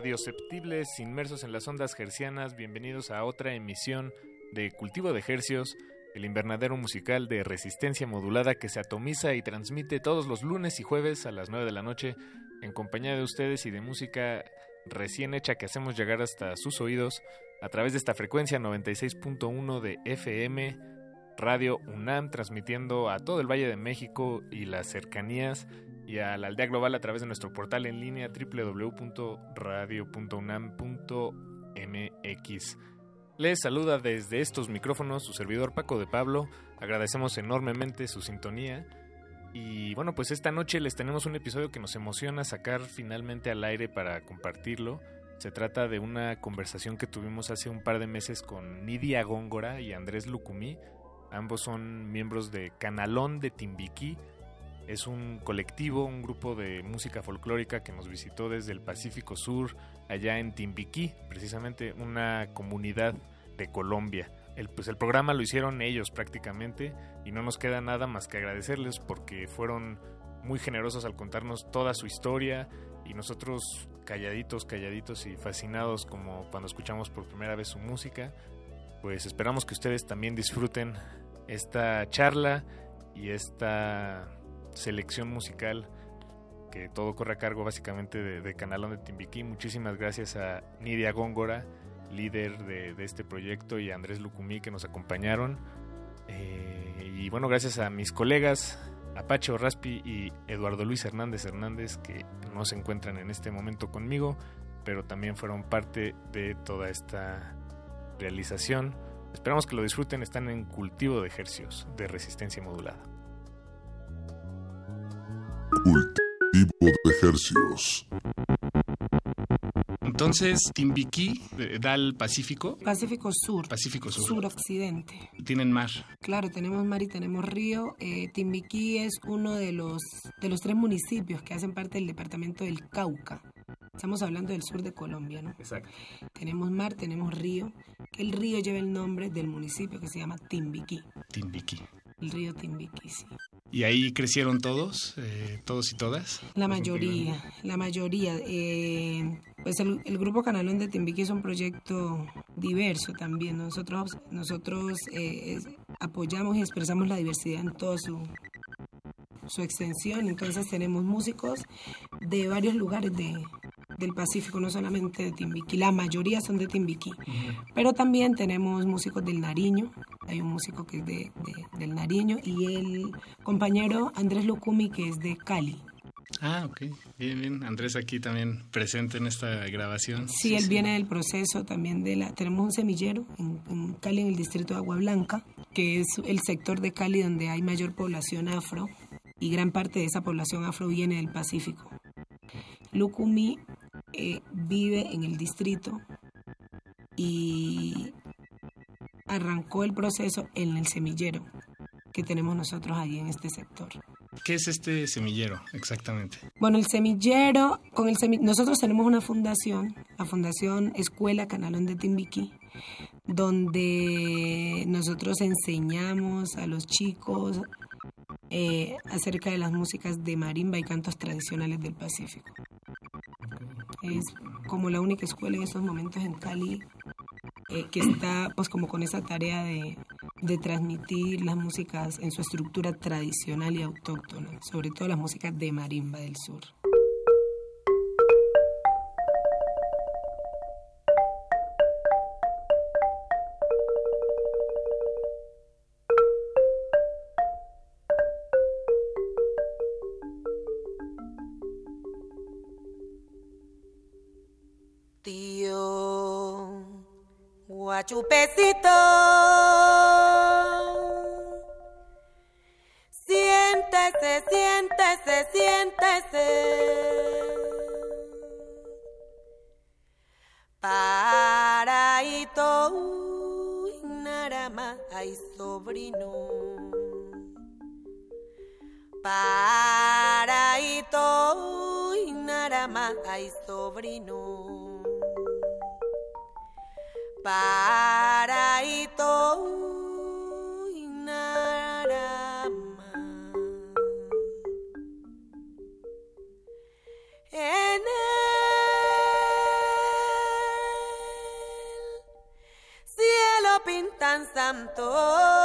Radioceptibles inmersos en las ondas hercianas, bienvenidos a otra emisión de Cultivo de Hercios, el invernadero musical de resistencia modulada que se atomiza y transmite todos los lunes y jueves a las 9 de la noche en compañía de ustedes y de música recién hecha que hacemos llegar hasta sus oídos a través de esta frecuencia 96.1 de FM, Radio UNAM, transmitiendo a todo el Valle de México y las cercanías y a la aldea global a través de nuestro portal en línea www.radio.unam.mx. Les saluda desde estos micrófonos su servidor Paco de Pablo. Agradecemos enormemente su sintonía. Y bueno, pues esta noche les tenemos un episodio que nos emociona sacar finalmente al aire para compartirlo. Se trata de una conversación que tuvimos hace un par de meses con Nidia Góngora y Andrés Lucumí. Ambos son miembros de Canalón de Timbiquí. Es un colectivo, un grupo de música folclórica que nos visitó desde el Pacífico Sur, allá en Timbiquí, precisamente una comunidad de Colombia. El, pues el programa lo hicieron ellos prácticamente y no nos queda nada más que agradecerles porque fueron muy generosos al contarnos toda su historia y nosotros calladitos, calladitos y fascinados como cuando escuchamos por primera vez su música. Pues esperamos que ustedes también disfruten esta charla y esta selección musical que todo corre a cargo básicamente de, de Canalón de Timbiquí. Muchísimas gracias a Nidia Góngora, líder de, este proyecto, y a Andrés Lucumí que nos acompañaron. Eh, y bueno, gracias a mis colegas Apache Raspi y Eduardo Luis Hernández Hernández que no se encuentran en este momento conmigo, pero también fueron parte de toda esta realización. Esperamos que lo disfruten, están en cultivo de ejercicios de resistencia modulada. Cultivo de ejercicios. Entonces, Timbiquí eh, da al Pacífico. Pacífico Sur. Pacífico Sur. Suroccidente. Tienen mar. Claro, tenemos mar y tenemos río. Eh, Timbiquí es uno de los, de los tres municipios que hacen parte del departamento del Cauca. Estamos hablando del sur de Colombia, ¿no? Exacto. Tenemos mar, tenemos río. Que el río lleva el nombre del municipio que se llama Timbiquí. Timbiquí. El río Timbiquí, sí. ¿Y ahí crecieron todos? eh, ¿Todos y todas? La mayoría, la mayoría. eh, pues el, el Grupo Canalón de Timbiquí es un proyecto diverso también. Nosotros, nosotros eh, es- apoyamos y expresamos la diversidad en toda su, su extensión. Entonces tenemos músicos de varios lugares de, del Pacífico, no solamente de Timbiquí. La mayoría son de Timbiquí. Pero también tenemos músicos del Nariño. Hay un músico que es de, de- del Nariño y el compañero Andrés Lucumi que es de Cali. Ah, ok. Bien, bien. Andrés aquí también presente en esta grabación. Sí, él viene del proceso también de la... Tenemos un semillero en, en Cali, en el distrito de Agua Blanca, que es el sector de Cali donde hay mayor población afro y gran parte de esa población afro viene del Pacífico. Lucumi eh, vive en el distrito y arrancó el proceso en el semillero que tenemos nosotros allí en este sector. ¿Qué es este semillero exactamente? Bueno, el semillero, con el semi- nosotros tenemos una fundación, la Fundación Escuela Canalón de Timbiquí, donde nosotros enseñamos a los chicos eh, acerca de las músicas de marimba y cantos tradicionales del Pacífico. Es como la única escuela en estos momentos en Cali eh, que está pues como con esa tarea de, de transmitir las músicas en su estructura tradicional y autóctona, sobre todo las músicas de marimba del sur. Guachupecito, siéntese, siéntese, siéntese. Paraíto, uy, narama, ay sobrino. Paraíto, uy, narama, ay sobrino. Paraíto, uy, narama. En el cielo pintan santo.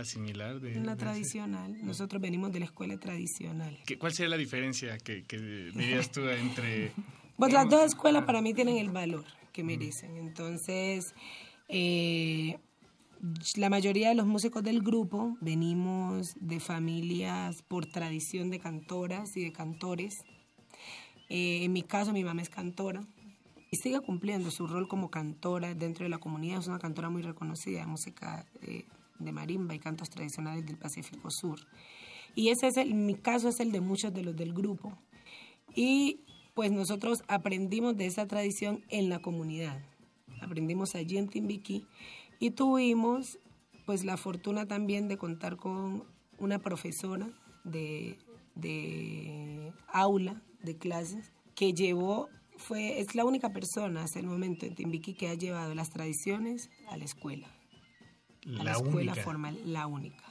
Escuela similar? De, la de- tradicional. Nosotros venimos de la escuela tradicional. ¿Qué- ¿Cuál sería la diferencia que, que dirías tú entre... Pues las dos escuelas para mí tienen el valor que merecen. Entonces, eh, la mayoría de los músicos del grupo venimos de familias por tradición de cantoras y de cantores. Eh, en mi caso, mi mamá es cantora y sigue cumpliendo su rol como cantora dentro de la comunidad. Es una cantora muy reconocida de música eh, de marimba y cantos tradicionales del Pacífico Sur. Y ese es el, mi caso es el de muchos de los del grupo. Y pues nosotros aprendimos de esa tradición en la comunidad. Aprendimos allí en Timbiquí y tuvimos pues la fortuna también de contar con una profesora de, de aula, de clases, que llevó, fue, es la única persona hasta el momento en Timbiquí que ha llevado las tradiciones a la escuela. A la La escuela única. formal, la única.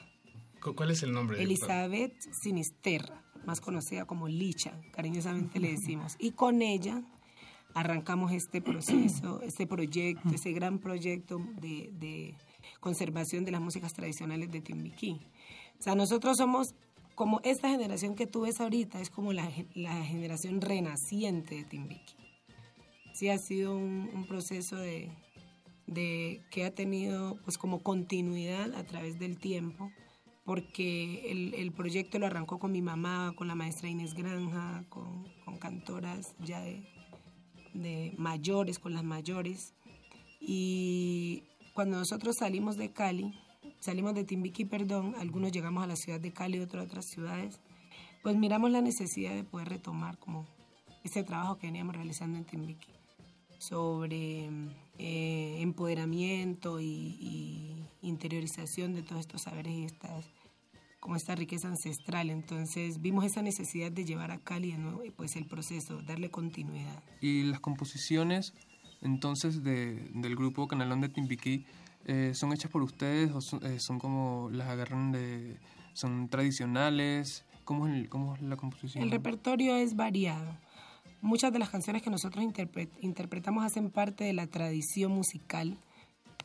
cu- ¿Cuál es el nombre? Elizabeth Sinisterra, más conocida como Licha, cariñosamente le decimos. Y con ella arrancamos este proceso, este proyecto, ese gran proyecto de, de conservación de las músicas tradicionales de Timbiquí. O sea, nosotros somos como esta generación que tú ves ahorita, es como la, la generación renaciente de Timbiquí. Sí, ha sido un, un proceso de, de que ha tenido pues como continuidad a través del tiempo porque el, el proyecto lo arrancó con mi mamá, con la maestra Inés Granja, con, con cantoras ya de, de mayores, con las mayores. Y cuando nosotros salimos de Cali, salimos de Timbiquí, perdón, algunos llegamos a la ciudad de Cali, otros a otras ciudades, pues miramos la necesidad de poder retomar como ese trabajo que veníamos realizando en Timbiquí sobre eh, empoderamiento y, y interiorización de todos estos saberes y estas como esta riqueza ancestral. Entonces vimos esa necesidad de llevar a Cali de nuevo pues el proceso, darle continuidad. Y las composiciones entonces de, del grupo Canalón de Timbiquí eh, son hechas por ustedes o son, eh, son como las agarran de son tradicionales cómo es, el- cómo es la composición El repertorio es variado. Muchas de las canciones que nosotros interpre- interpretamos hacen parte de la tradición musical,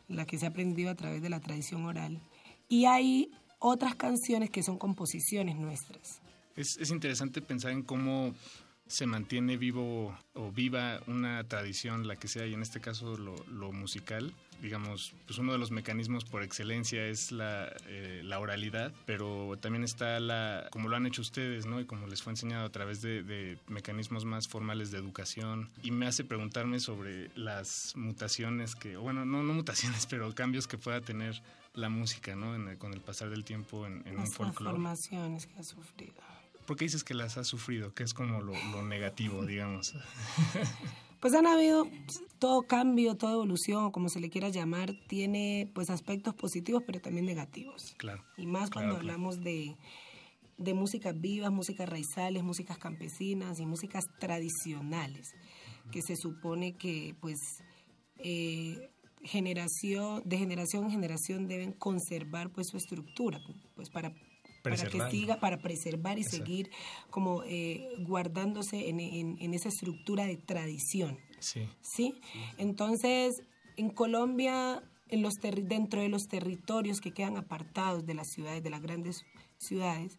la que se ha aprendido a través de la tradición oral. Y hay otras canciones que son composiciones nuestras. Es, es interesante pensar en cómo se mantiene vivo o viva una tradición, la que sea, y en este caso lo musical. Digamos, pues uno de los mecanismos por excelencia es la, eh, la oralidad, pero también está la, como lo han hecho ustedes, ¿no? Y como les fue enseñado a través de, de mecanismos más formales de educación. Y me hace preguntarme sobre las mutaciones que, bueno, no, no mutaciones, pero cambios que pueda tener la música, ¿no? En el- con el pasar del tiempo en, en un folclore. transformaciones que ha sufrido. ¿Por qué dices que las has sufrido? Que es como lo, lo negativo, digamos. Pues han habido todo cambio, toda evolución, como se le quiera llamar, tiene pues aspectos positivos pero también negativos. Claro. Y más cuando claro. hablamos de, de músicas vivas, músicas raizales, músicas campesinas y músicas tradicionales, que se supone que pues eh, generación, de generación en generación deben conservar pues su estructura, pues para para que siga, para preservar y Exacto. seguir como eh, guardándose en, en- en esa estructura de tradición. Sí. ¿sí? Entonces, en Colombia, en los terri- dentro de los territorios que quedan apartados de las ciudades, de las grandes ciudades,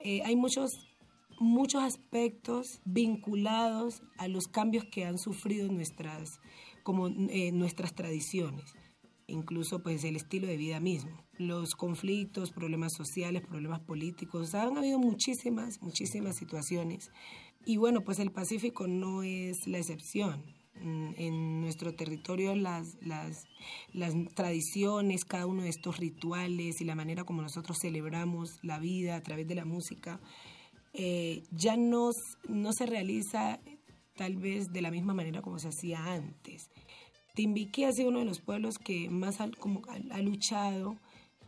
eh, hay muchos, muchos aspectos vinculados a los cambios que han sufrido nuestras, como, eh, nuestras tradiciones incluso pues el estilo de vida mismo, los conflictos, problemas sociales, problemas políticos, han habido muchísimas, muchísimas situaciones y bueno, pues el Pacífico no es la excepción. Mm, En nuestro territorio las, las, las tradiciones, cada uno de estos rituales y la manera como nosotros celebramos la vida a través de la música, eh, ya no, no se realiza tal vez de la misma manera como se hacía antes. Timbiquí ha sido uno de los pueblos que más ha, como ha- ha luchado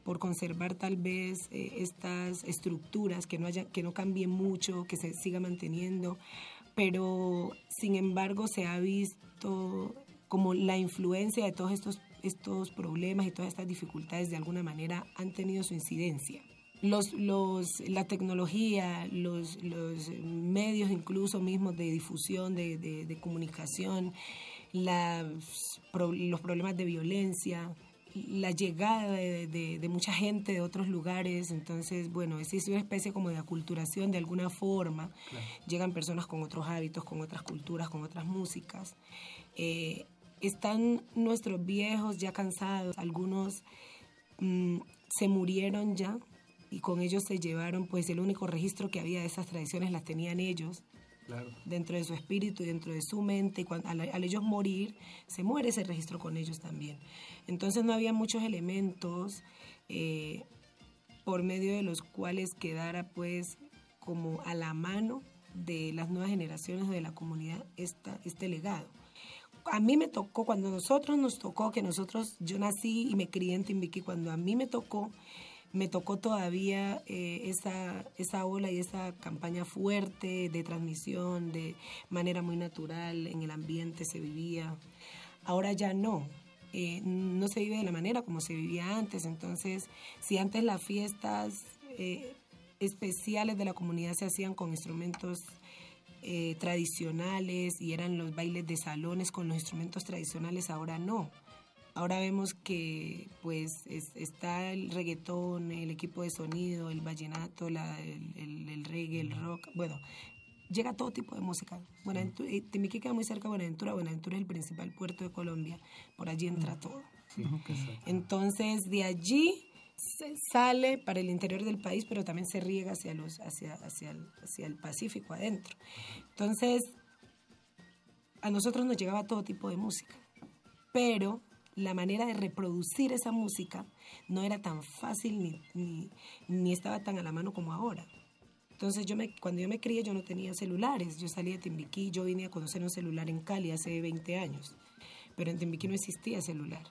por conservar tal vez eh, estas estructuras, que no, haya, que no cambien mucho, que se siga manteniendo, pero sin embargo se ha visto como la influencia de todos estos, estos problemas y todas estas dificultades de alguna manera han tenido su incidencia. los, los, la tecnología, los, los medios incluso mismos de difusión, de, de- de comunicación, los problemas de violencia, la llegada de, de- de mucha gente de otros lugares, entonces, bueno, es es una especie como de aculturación de alguna forma. Llegan personas con otros hábitos, con otras culturas, con otras músicas. Eh, están nuestros viejos ya cansados, algunos mm, se murieron ya y con ellos se llevaron, pues el único registro que había de esas tradiciones las tenían ellos Dentro de su espíritu dentro de su mente. Y cuando, al, al ellos morir, se muere ese registro con ellos también. Entonces no había muchos elementos eh, por medio de los cuales quedara pues como a la mano de las nuevas generaciones o de la comunidad esta, este legado. A mí me tocó, cuando nosotros nos tocó, que nosotros, yo nací y me crié en Timbiquí, cuando a mí me tocó, me tocó todavía eh, esa, esa ola y esa campaña fuerte de transmisión, de manera muy natural, en el ambiente se vivía. Ahora ya no, eh, no se vive de la manera como se vivía antes. Entonces, si antes las fiestas eh, especiales de la comunidad se hacían con instrumentos eh, tradicionales y eran los bailes de salones con los instrumentos tradicionales, ahora no. Ahora vemos que pues es- está el reggaetón, el equipo de sonido, el vallenato, la- el, el- el reggae, el rock, bueno, llega todo tipo de música. Buenaventura, eh, Timbiquí queda muy cerca de Buenaventura, Buenaventura es el principal puerto de Colombia, por allí entra todo. Entonces, de allí se sale para el interior del país, pero también se riega hacia, los, hacia, hacia, el, hacia el Pacífico adentro. Entonces, a nosotros nos llegaba todo tipo de música, pero la manera de reproducir esa música no era tan fácil ni, ni, estaba tan a la mano como ahora. Entonces, yo me, cuando yo me crié, yo no tenía celulares. Yo salí de Timbiquí, yo vine a conocer un celular en Cali hace 20 años, pero en Timbiquí no existía celular.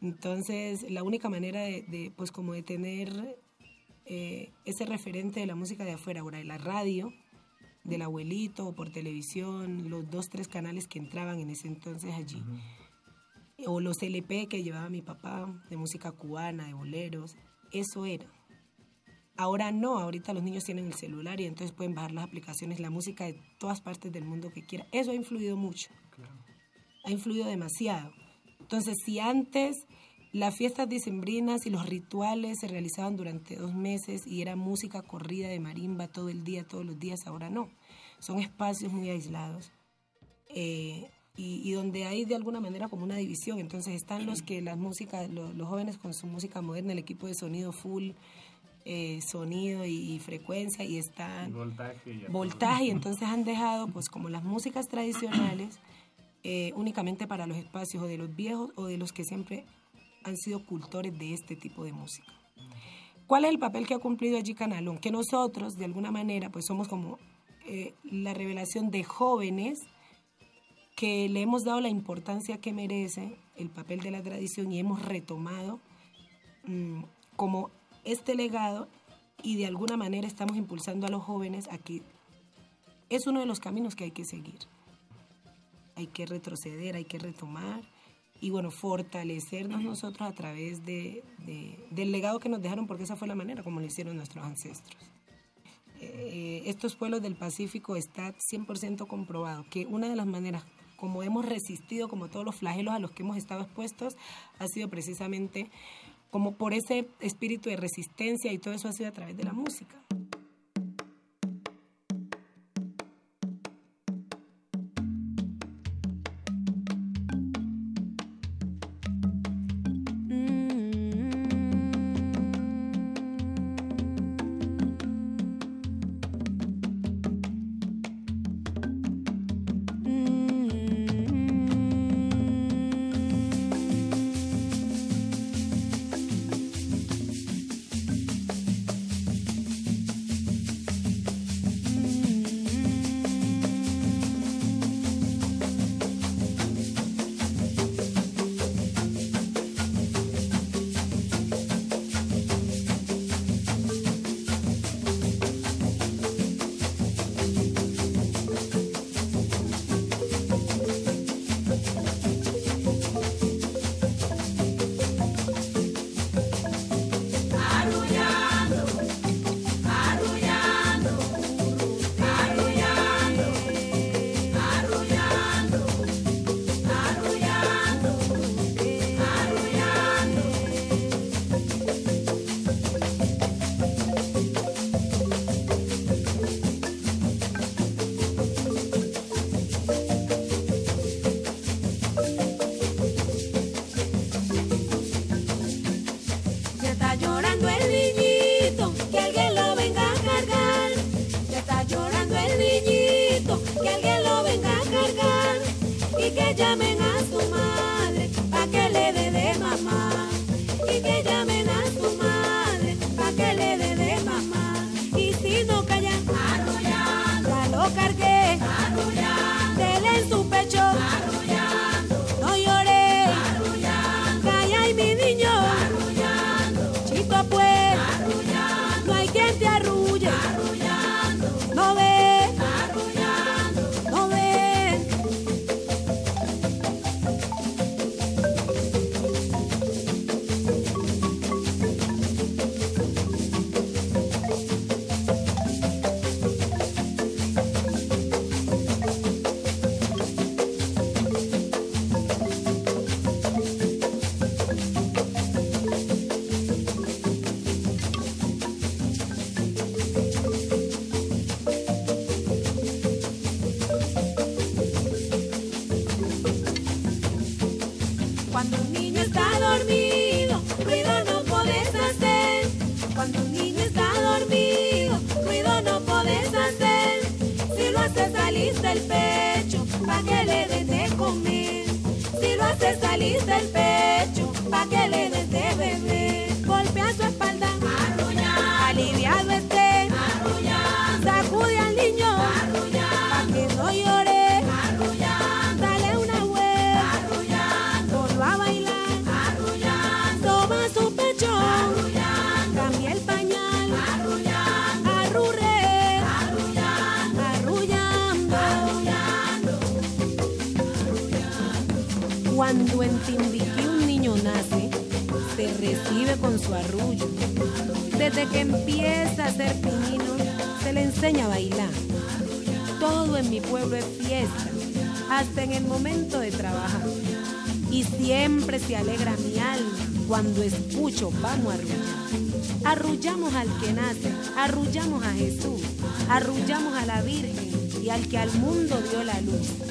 Entonces, la única manera de, pues, como de tener eh, ese referente de la música de afuera, ahora, de la radio, del abuelito por televisión, los dos, tres canales que entraban en ese entonces allí, o los LP que llevaba mi papá, de música cubana, de boleros, eso era. Ahora no, ahorita los niños tienen el celular y entonces pueden bajar las aplicaciones, la música de todas partes del mundo que quieran. Eso ha influido mucho, ha influido demasiado. Entonces, si antes las fiestas dicembrinas y los rituales se realizaban durante dos meses y era música corrida de marimba todo el día, todos los días, ahora no. Son espacios muy aislados eh, y, y donde hay de alguna manera como una división. Entonces están los que las músicas, lo- los jóvenes con su música moderna, el equipo de sonido full, eh, sonido y, y frecuencia y están voltaje y voltaje y entonces han dejado pues como las músicas tradicionales eh, únicamente para los espacios o de los viejos o de los que siempre han sido cultores de este tipo de música. ¿Cuál es el papel que ha cumplido allí Canalón? Que nosotros, de alguna manera, pues somos como eh, la revelación de jóvenes que le hemos dado la importancia que merece el papel de la tradición y hemos retomado mm, como este legado y de alguna manera estamos impulsando a los jóvenes a que es uno de los caminos que hay que seguir. Hay que retroceder, hay que retomar y bueno, fortalecernos nosotros a través de, de- del legado que nos dejaron, porque esa fue la manera como lo hicieron nuestros ancestros. Eh, estos pueblos del Pacífico está 100% comprobado que una de las maneras como hemos resistido, como todos los flagelos a los que hemos estado expuestos, ha sido precisamente como por ese espíritu de resistencia y todo eso ha sido a través de la música. Recibe con su arrullo. Desde que empieza a ser pinino, se le enseña a bailar. Todo en mi pueblo es fiesta, hasta en el momento de trabajar. Y siempre se alegra mi alma cuando escucho vamos a arrullar. Arrullamos al que nace, arrullamos a Jesús, arrullamos a la Virgen y al que al mundo dio la luz.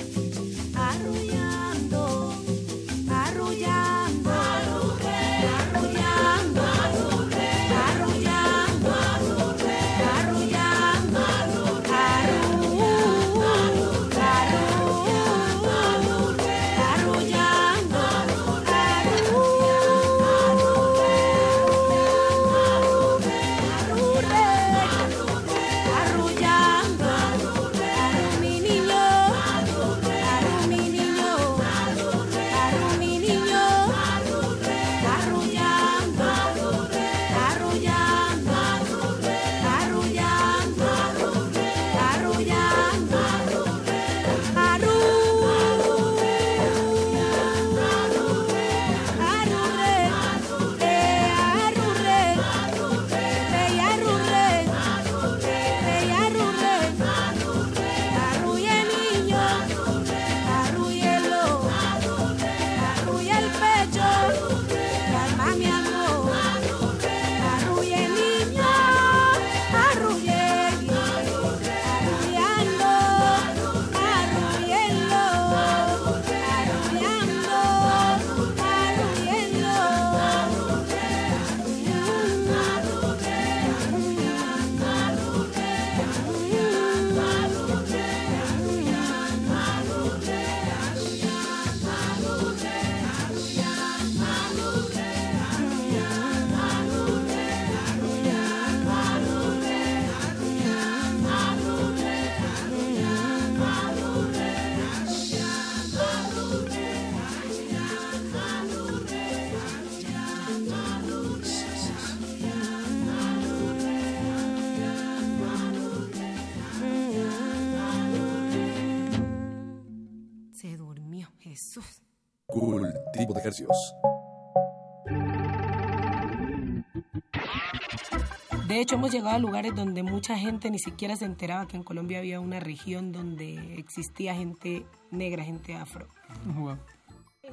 Hecho, hemos llegado a lugares donde mucha gente ni siquiera se enteraba que en Colombia había una región donde existía gente negra, gente afro.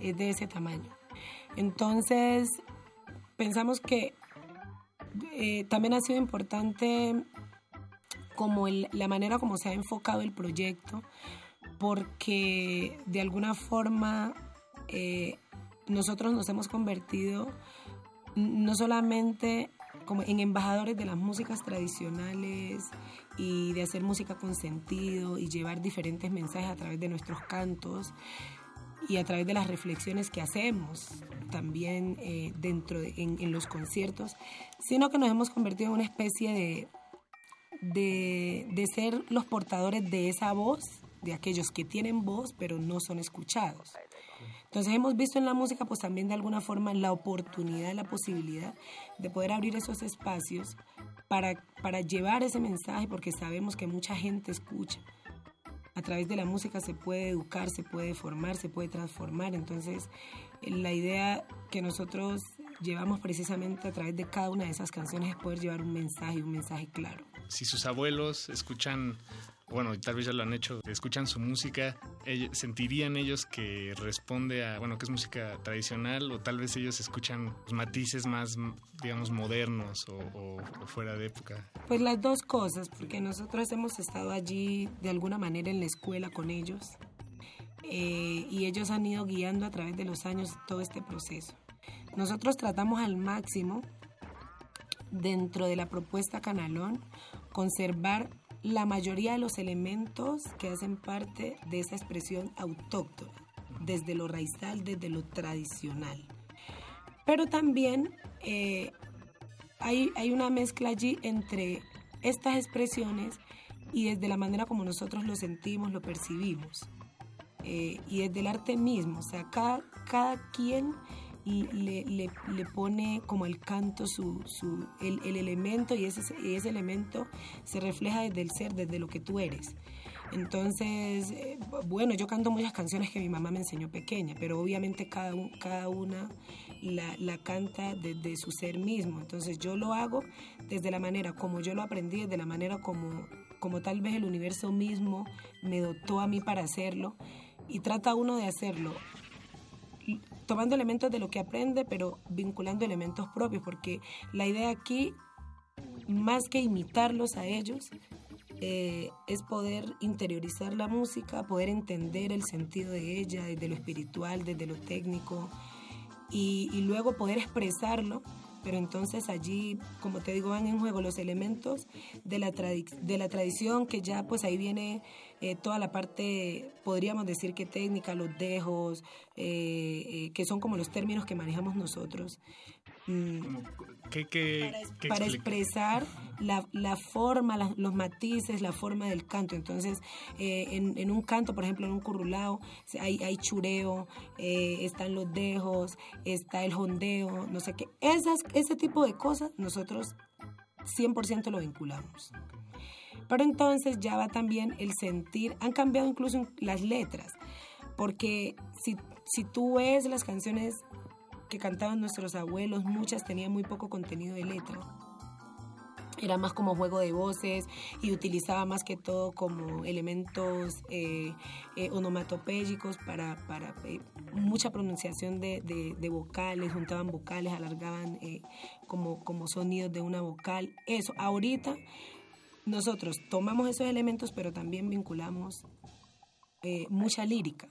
Es de ese tamaño. Entonces, pensamos que eh, también ha sido importante como el- la manera como se ha enfocado el proyecto, porque de alguna forma eh, nosotros nos hemos convertido no solamente como en embajadores de las músicas tradicionales y de hacer música con sentido y llevar diferentes mensajes a través de nuestros cantos, y a través de las reflexiones que hacemos también eh, dentro de, en, en los conciertos, sino que nos hemos convertido en una especie de, de, de ser los portadores de esa voz, de aquellos que tienen voz pero no son escuchados. Entonces hemos visto en la música pues también de alguna forma la oportunidad, la posibilidad de poder abrir esos espacios para, para llevar ese mensaje porque sabemos que mucha gente escucha. A través de la música se puede educar, se puede formar, se puede transformar. Entonces eh, la idea que nosotros llevamos precisamente a través de cada una de esas canciones es poder llevar un mensaje, un mensaje claro. Si sus abuelos escuchan, bueno, tal vez ya lo han hecho, escuchan su música, ¿sentirían ellos que responde a, bueno, que es música tradicional o tal vez ellos escuchan matices más, digamos, modernos o, o- o fuera de época? Pues las dos cosas, porque nosotros hemos estado allí de alguna manera en la escuela con ellos eh, y ellos han ido guiando a través de los años todo este proceso. Nosotros tratamos al máximo dentro de la propuesta Canalón conservar la mayoría de los elementos que hacen parte de esa expresión autóctona, desde lo raizal, desde lo tradicional. Pero también eh, hay, hay una mezcla allí entre estas expresiones y desde la manera como nosotros lo sentimos, lo percibimos. Eh, y desde el arte mismo, o sea, cada, cada quien le, pone como el canto su, el, el elemento y ese, ese elemento se refleja desde el ser, desde lo que tú eres. Entonces, eh, bueno, yo canto muchas canciones que mi mamá me enseñó pequeña, pero obviamente cada, un- cada una la, la canta desde su ser mismo. Entonces yo lo hago desde la manera como yo lo aprendí, desde la manera como, como tal vez el universo mismo me dotó a mí para hacerlo. Y trata uno de hacerlo tomando elementos de lo que aprende, pero vinculando elementos propios, porque la idea aquí, más que imitarlos a ellos, eh, es poder interiorizar la música, poder entender el sentido de ella, desde lo espiritual, desde lo técnico, y, y luego poder expresarlo. Pero entonces allí, como te digo, van en juego los elementos de la, de la tradición, que ya pues ahí viene eh, toda la parte, podríamos decir que técnica, los dejos, eh, eh, que son como los términos que manejamos nosotros. Mm, ¿Qué, qué, qué para expresar la, la forma, la- los matices, la forma del canto. Entonces, eh, en, en un canto, por ejemplo, en un currulao, hay, hay chureo, eh, están los dejos, está el jondeo, no sé qué. Esas, ese tipo de cosas nosotros 100% lo vinculamos. Pero entonces ya va también el sentir, han cambiado incluso las letras, porque si, si tú ves las canciones que cantaban nuestros abuelos, muchas tenían muy poco contenido de letra. Era más como juego de voces y utilizaba más que todo como elementos eh, eh, onomatopéyicos para, para eh, mucha pronunciación de, de- vocales, juntaban vocales, alargaban eh, como, como sonidos de una vocal. Eso, ahorita nosotros tomamos esos elementos, pero también vinculamos eh, mucha lírica,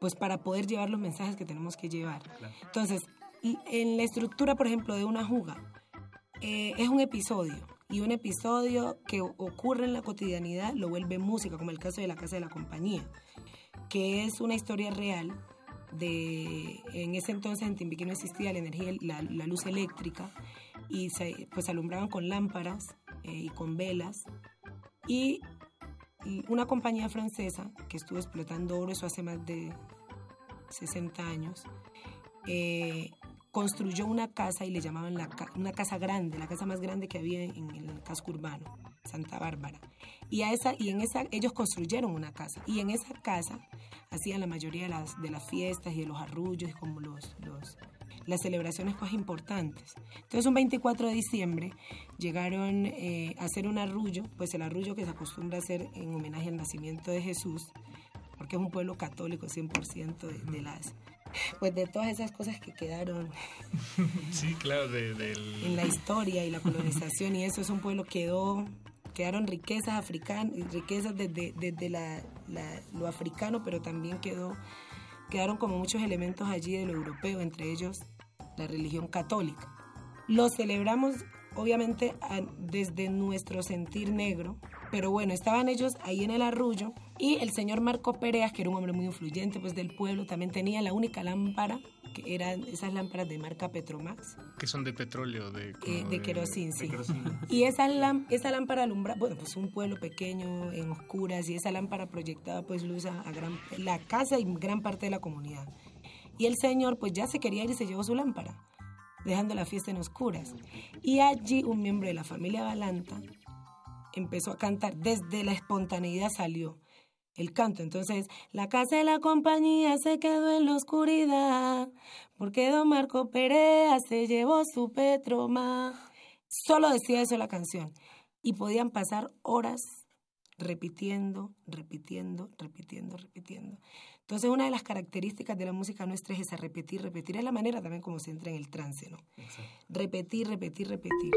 pues para poder llevar los mensajes que tenemos que llevar. Entonces, en la estructura, por ejemplo, de una juga, eh, es un episodio y un episodio que ocurre en la cotidianidad lo vuelve música, como el caso de la Casa de la Compañía, que es una historia real de en ese entonces en Timbiquí no existía la energía la, la luz eléctrica y se pues alumbraban con lámparas eh, y con velas y una compañía francesa que estuvo explotando oro eso hace más de 60 años eh, construyó una casa y le llamaban la una casa grande, la casa más grande que había en, el casco urbano, Santa Bárbara. Y, a esa, y en esa, ellos construyeron una casa. Y en esa casa hacían la mayoría de las, de las fiestas y de los arrullos y como los, las celebraciones más importantes. Entonces un 24 de diciembre llegaron eh, a hacer un arrullo, pues el arrullo que se acostumbra a hacer en homenaje al nacimiento de Jesús, porque es un pueblo católico 100% de, de las pues de todas esas cosas que quedaron Sí, claro, de, del... en la historia y la colonización y eso es un pueblo que quedó quedaron riquezas africanas riquezas desde, desde la, la- lo africano pero también quedó quedaron como muchos elementos allí de lo europeo entre ellos la religión católica lo celebramos obviamente desde nuestro sentir negro Pero bueno, estaban ellos ahí en el arrullo y el señor Marco Pereas, que era un hombre muy influyente pues del pueblo, también tenía la única lámpara, que eran esas lámparas de marca Petromax, Que son de petróleo, de... eh, como de querosín, de sí. querosín. Y esa, esa lámpara alumbra, bueno, pues un pueblo pequeño, en oscuras, y esa lámpara proyectaba pues luz a, a gran, la casa y gran parte de la comunidad. Y el señor pues ya se quería ir y se llevó su lámpara, dejando la fiesta en oscuras. Y allí un miembro de la familia Balanta empezó a cantar, desde la espontaneidad salió el canto. Entonces, la casa de la compañía se quedó en la oscuridad, porque don Marco Perea se llevó su Petroma. Solo decía eso la canción. Y podían pasar horas repitiendo, repitiendo, repitiendo, repitiendo. Entonces, una de las características de la música nuestra es esa repetir, repetir. Es la manera también como se entra en el trance, ¿no? Repetir, repetir, repetir.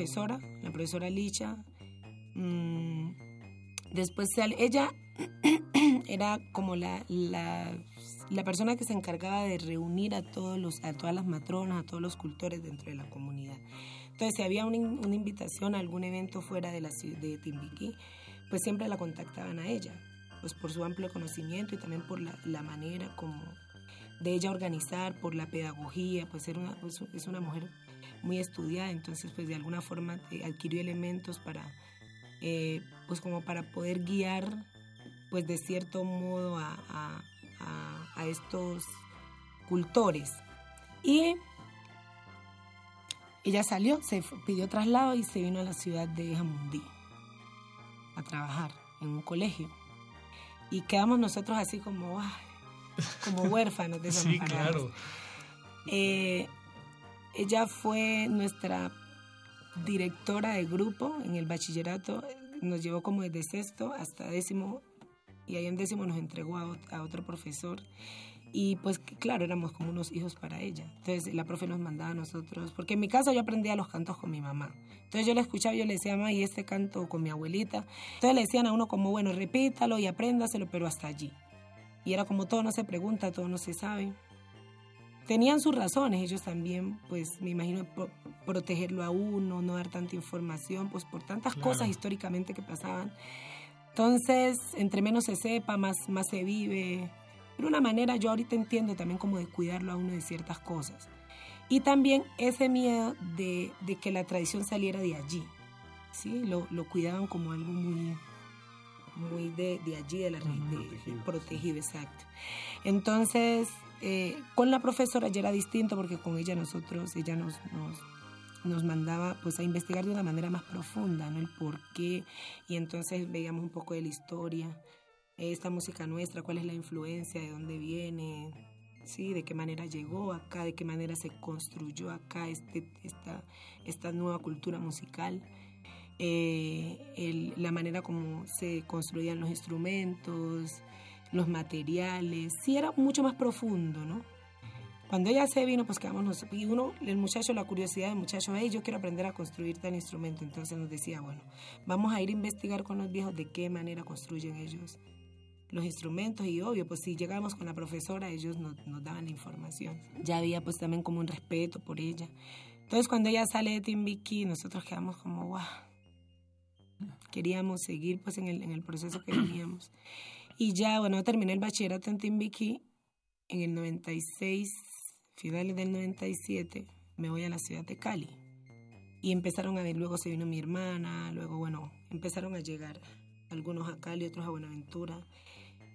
Profesora, la profesora Licha. Mm, después ella era como la, la, persona que se encargaba de reunir a, todos los, a todas las matronas, a todos los cultores dentro de la comunidad. Entonces, si había una, in- una invitación a algún evento fuera de la de Timbiquí, pues siempre la contactaban a ella, pues por su amplio conocimiento y también por la, la manera como de ella organizar, por la pedagogía, pues, era una, pues, es una mujer muy estudiada, entonces pues de alguna forma eh, adquirió elementos para, eh, pues como para poder guiar, pues de cierto modo a, a- a- a estos cultores. Y ella salió, se pidió traslado y se vino a la ciudad de Jamundí a trabajar en un colegio. Y quedamos nosotros así como, ay, como huérfanos Sí, desamparados. claro. Eh, ella fue nuestra directora de grupo en el bachillerato. Nos llevó como desde sexto hasta décimo y ahí en décimo nos entregó a, ot- a otro profesor. Y pues claro, éramos como unos hijos para ella. Entonces la profe nos mandaba a nosotros, porque en mi casa yo aprendía los cantos con mi mamá. Entonces yo le escuchaba yo le decía, mamá, y este canto con mi abuelita. Entonces le decían a uno como, bueno, repítalo y apréndaselo, pero hasta allí. Y era como todo no se pregunta, todo no se sabe tenían sus razones, ellos también, pues me imagino, pro- protegerlo a uno, no dar tanta información, pues por tantas Claro. cosas históricamente que pasaban. Entonces, entre menos se sepa, más, más se vive. De una manera, yo ahorita entiendo también como de cuidarlo a uno de ciertas cosas. Y también ese miedo de, de que la tradición saliera de allí. ¿sí? Lo, lo cuidaban como algo muy, muy de, de allí, de la región, protegido, exacto. Entonces, eh, con la profesora ya era distinto porque con ella nosotros, ella nos, nos, nos mandaba pues a investigar de una manera más profunda, ¿no? El por qué, y entonces veíamos un poco de la historia, esta música nuestra, cuál es la influencia, de dónde viene, sí, de qué manera llegó acá, de qué manera se construyó acá este, esta, esta nueva cultura musical. eh, el- la manera como se construían los instrumentos, los materiales, sí era mucho más profundo, ¿no? Cuando ella se vino, pues quedamos nosotros, y uno, el muchacho, la curiosidad del muchacho, hey, yo quiero aprender a construir tal instrumento, entonces nos decía, bueno, vamos a ir a investigar con los viejos de qué manera construyen ellos los instrumentos y obvio, pues si llegamos con la profesora, ellos nos, nos daban la información. Ya había pues también como un respeto por ella. Entonces cuando ella sale de Timbiquí, nosotros quedamos como, wow, queríamos seguir pues en el, en el proceso que veníamos. Y ya, bueno, terminé el bachillerato en Timbiquí en el 96, finales del 97, me voy a la ciudad de Cali. Y empezaron a ver, luego se vino mi hermana, luego, bueno, empezaron a llegar algunos a Cali, otros a Buenaventura.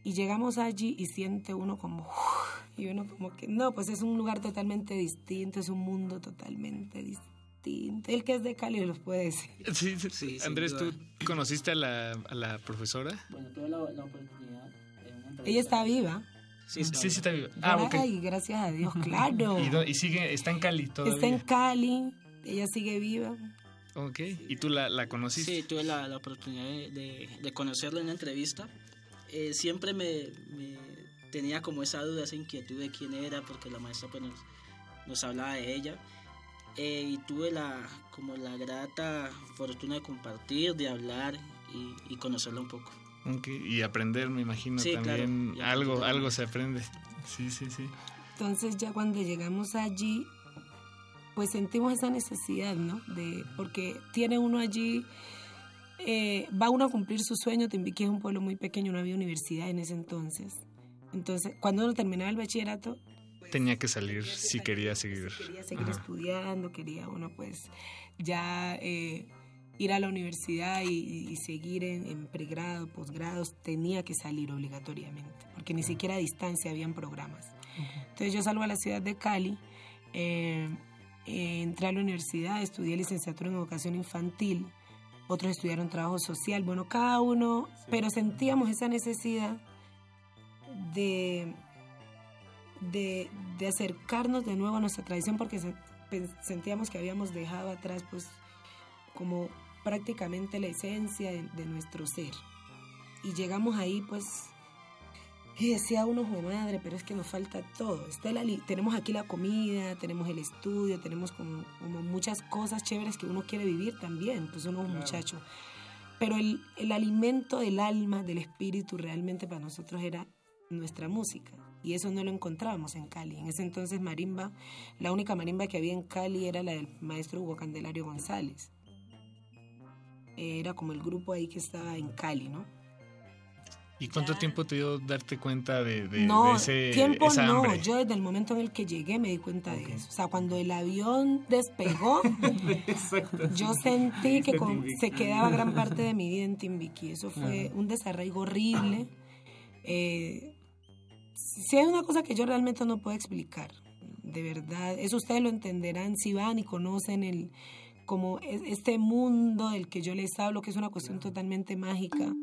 Y llegamos allí y siente uno como, "Uf", y uno como que, no, pues es un lugar totalmente distinto, es un mundo totalmente distinto. El que es de Cali los puede decir. Sí, sí. sin Andrés, ¿tú conociste a la, a la profesora? Bueno, tuve la, la oportunidad en. Ella está viva. Sí, sí, sí está viva. Ah, ok. Ay, gracias a Dios, claro. ¿Y, do- y sigue, está en Cali todavía? Está en Cali, ella sigue viva. Ok. ¿Y tú la, la conociste? Sí, tuve la, la oportunidad de, de, de conocerla en una entrevista. Eh, siempre me, me tenía como esa duda, esa inquietud de quién era, porque la maestra pues, nos, nos hablaba de ella. Eh, y tuve la, como la grata fortuna de compartir, de hablar y, y conocerla un poco. Ok, Y aprender, me imagino, Sí, claro, también. y algo, algo se aprende. Sí, sí, sí. Entonces ya cuando llegamos allí, pues sentimos esa necesidad, ¿no? De, porque tiene uno allí, eh, va uno a cumplir su sueño, Timbiquí es un pueblo muy pequeño, no había universidad en ese entonces. Entonces, cuando uno terminaba el bachillerato, Tenía que salir si quería seguir. quería seguir Ajá. estudiando, quería uno pues ya eh, ir a la universidad y, y seguir en, en pregrado, posgrados, tenía que salir obligatoriamente, porque ni siquiera a distancia habían programas. Entonces yo salgo a la ciudad de Cali, eh, eh, entré a la universidad, estudié licenciatura en educación infantil, otros estudiaron trabajo social, bueno, cada uno, pero sentíamos esa necesidad de, de, de acercarnos de nuevo a nuestra tradición porque se- sentíamos que habíamos dejado atrás pues como prácticamente la esencia de, de nuestro ser. Y llegamos ahí pues Y decía uno, "Jue madre, pero es que nos falta todo. Está ali- tenemos aquí la comida, tenemos el estudio, tenemos como, como muchas cosas chéveres que uno quiere vivir también, pues uno es un muchacho. Pero el, el alimento del alma, del espíritu, realmente para nosotros era nuestra música. Y eso no lo encontrábamos en Cali. En ese entonces marimba, la única marimba que había en Cali era la del maestro Hugo Candelario González. Era como el grupo ahí que estaba en Cali, ¿no? ¿Y cuánto tiempo te dio darte cuenta de, de- no, de ese, tiempo esa no. hambre? Yo desde el momento en el que llegué me di cuenta de eso. O sea, cuando el avión despegó, yo sentí que con- se quedaba gran parte de mi vida en Timbiquí. Eso fue un desarraigo horrible. Eh, si hay una cosa que yo realmente no puedo explicar, de verdad, eso ustedes lo entenderán si van y conocen el como es- este mundo del que yo les hablo, que es una cuestión totalmente mágica.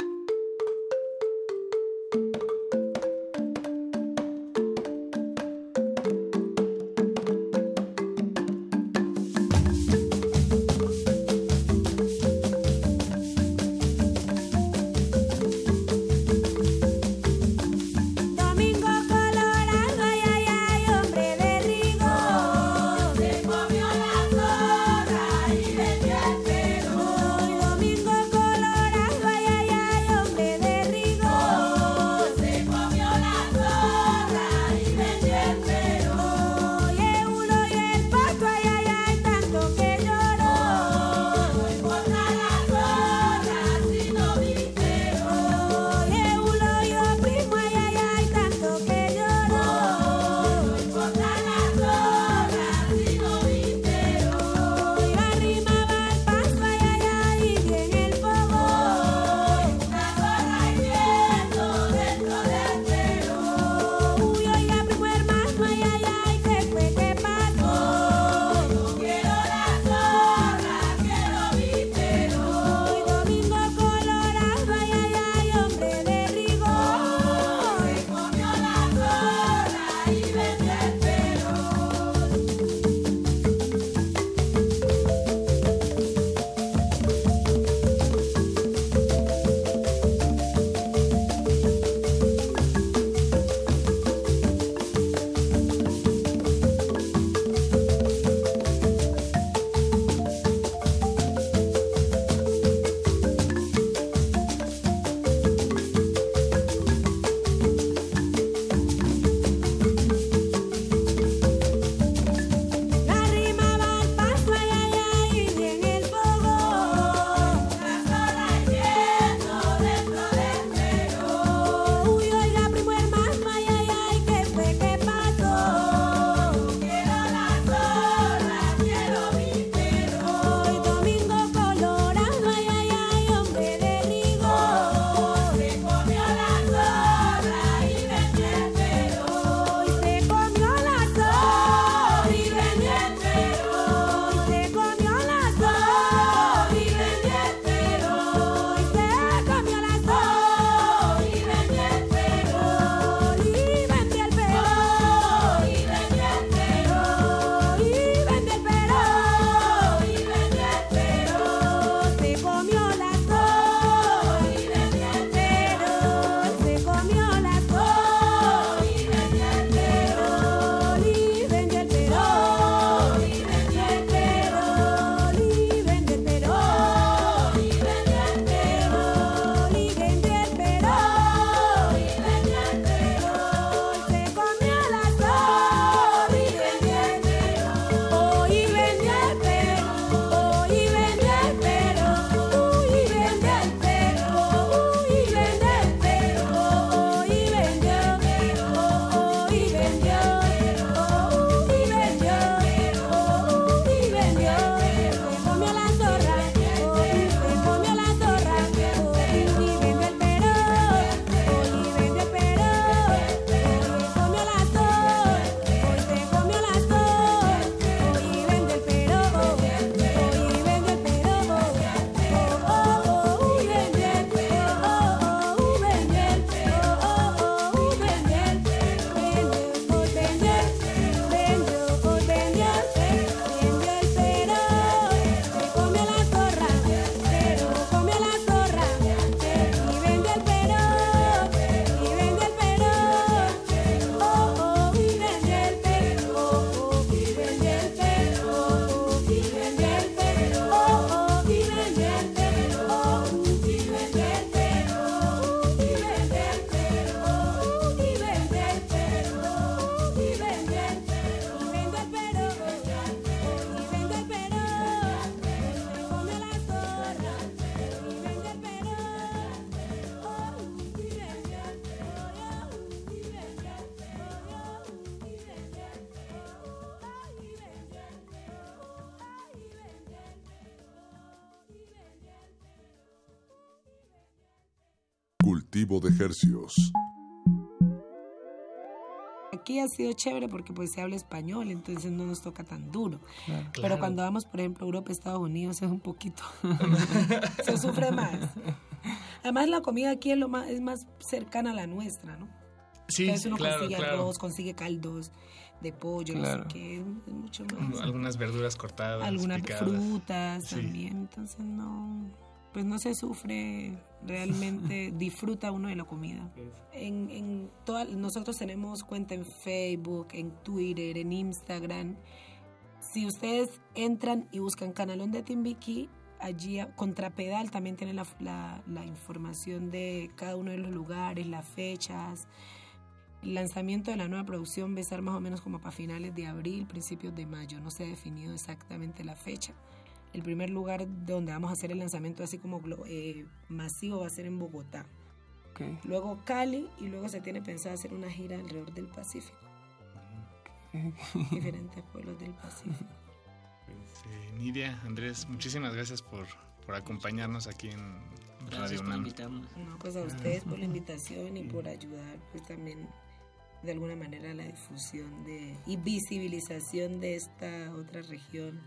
Cultivo de Hercios. Aquí ha sido chévere porque pues se habla español, entonces no nos toca tan duro. Claro. Pero cuando vamos, por ejemplo, a Europa, Estados Unidos, es un poquito... se sufre más. Además, la comida aquí es, lo más, es más cercana a la nuestra, ¿no? Sí, Entonces uno claro, consigue claro. arroz, consigue caldos de pollo, Claro. no sé qué, es mucho más. Algunas verduras cortadas, Algunas picadas. frutas Sí. también, entonces no, pues no se sufre, realmente disfruta uno de la comida. En, en toda- nosotros tenemos cuenta en Facebook, en Twitter, en Instagram. Si ustedes entran y buscan Canalón de Timbiquí, allí Contrapedal también tiene la, la- la información de cada uno de los lugares, las fechas. El lanzamiento de la nueva producción va a estar más o menos como para finales de abril, principios de mayo. No se ha definido exactamente la fecha. El primer lugar donde vamos a hacer el lanzamiento así como eh, masivo va a ser en Bogotá. Luego Cali y luego se tiene pensado hacer una gira alrededor del Pacífico. Diferentes pueblos del Pacífico. Eh, Nidia, Andrés, muchísimas gracias por, por acompañarnos aquí en Gracias Radio por UNAM. invitarnos. No, pues a ustedes por la invitación y por ayudar pues también de alguna manera a la difusión de y visibilización de esta otra región.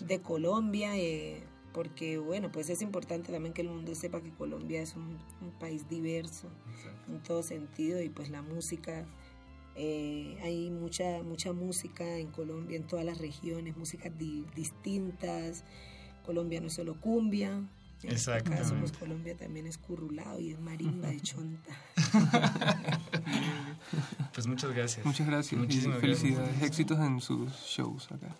De Colombia eh, porque bueno pues es importante también que el mundo sepa que Colombia es un, un país diverso en todo sentido y pues la música eh, hay mucha mucha música en Colombia en todas las regiones músicas di- distintas Colombia no es solo cumbia este caso, pues Exactamente. Colombia también es currulao y es marimba de chonta. Pues muchas gracias. Muchas gracias y Muchísimas felicidades. gracias. Éxitos en sus shows acá.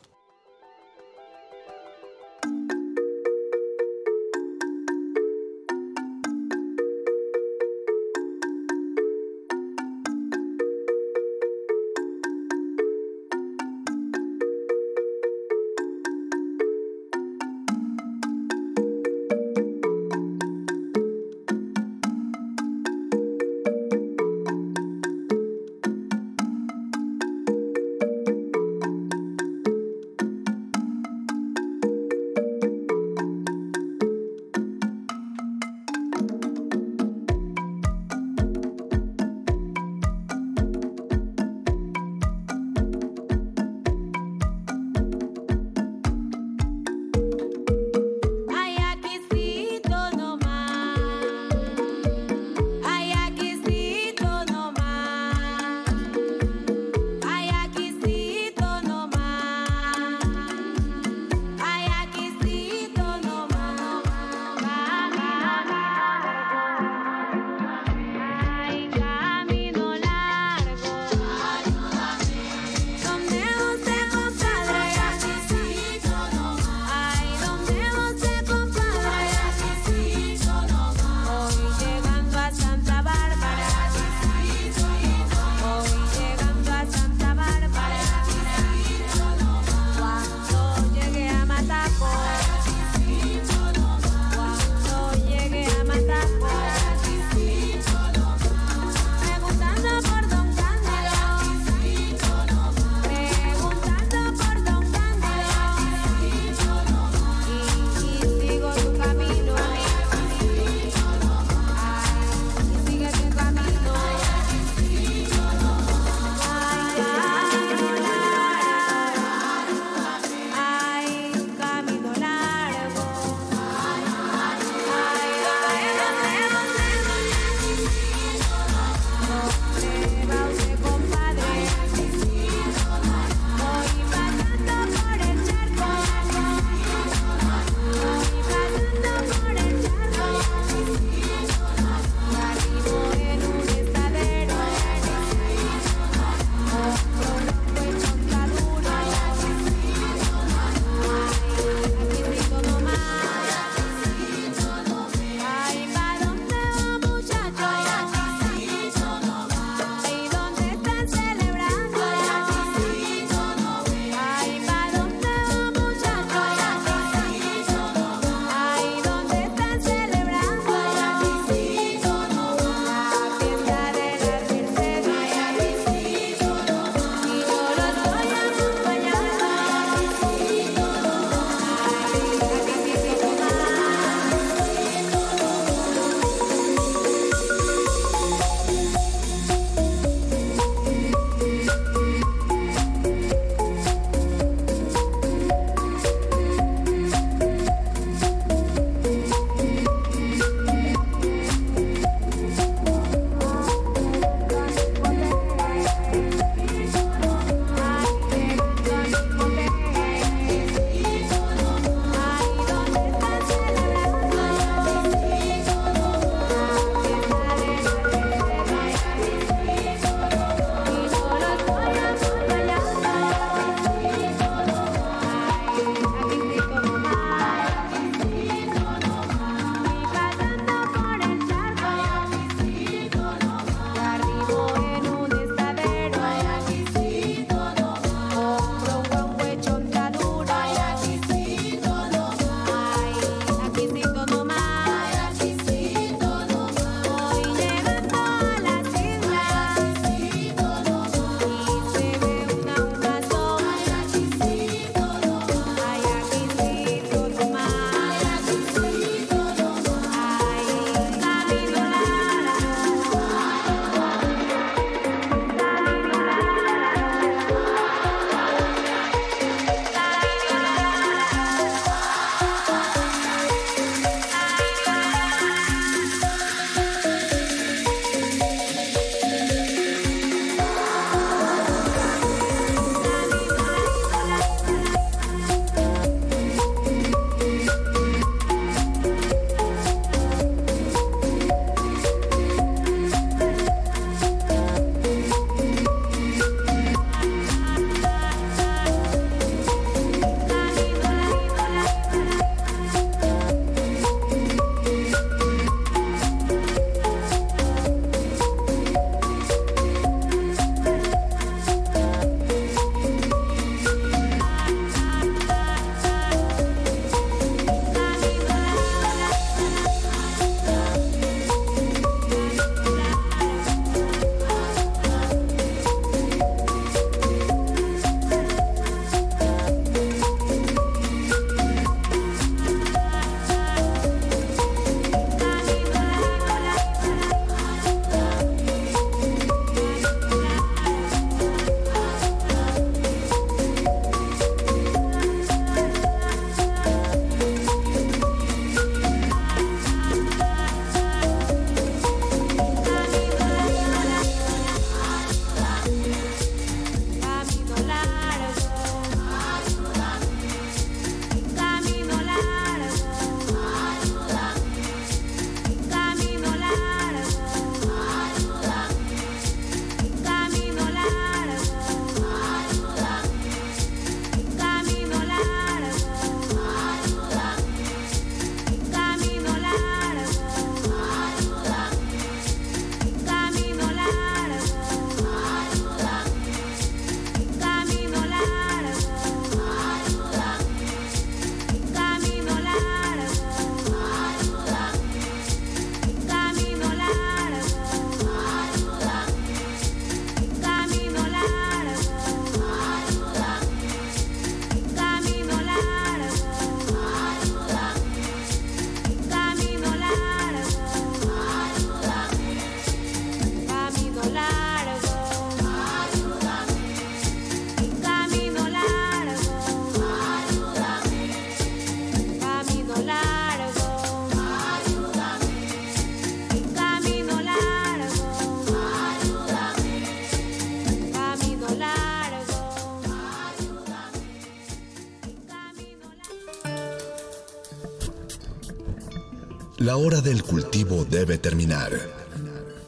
La hora del cultivo debe terminar.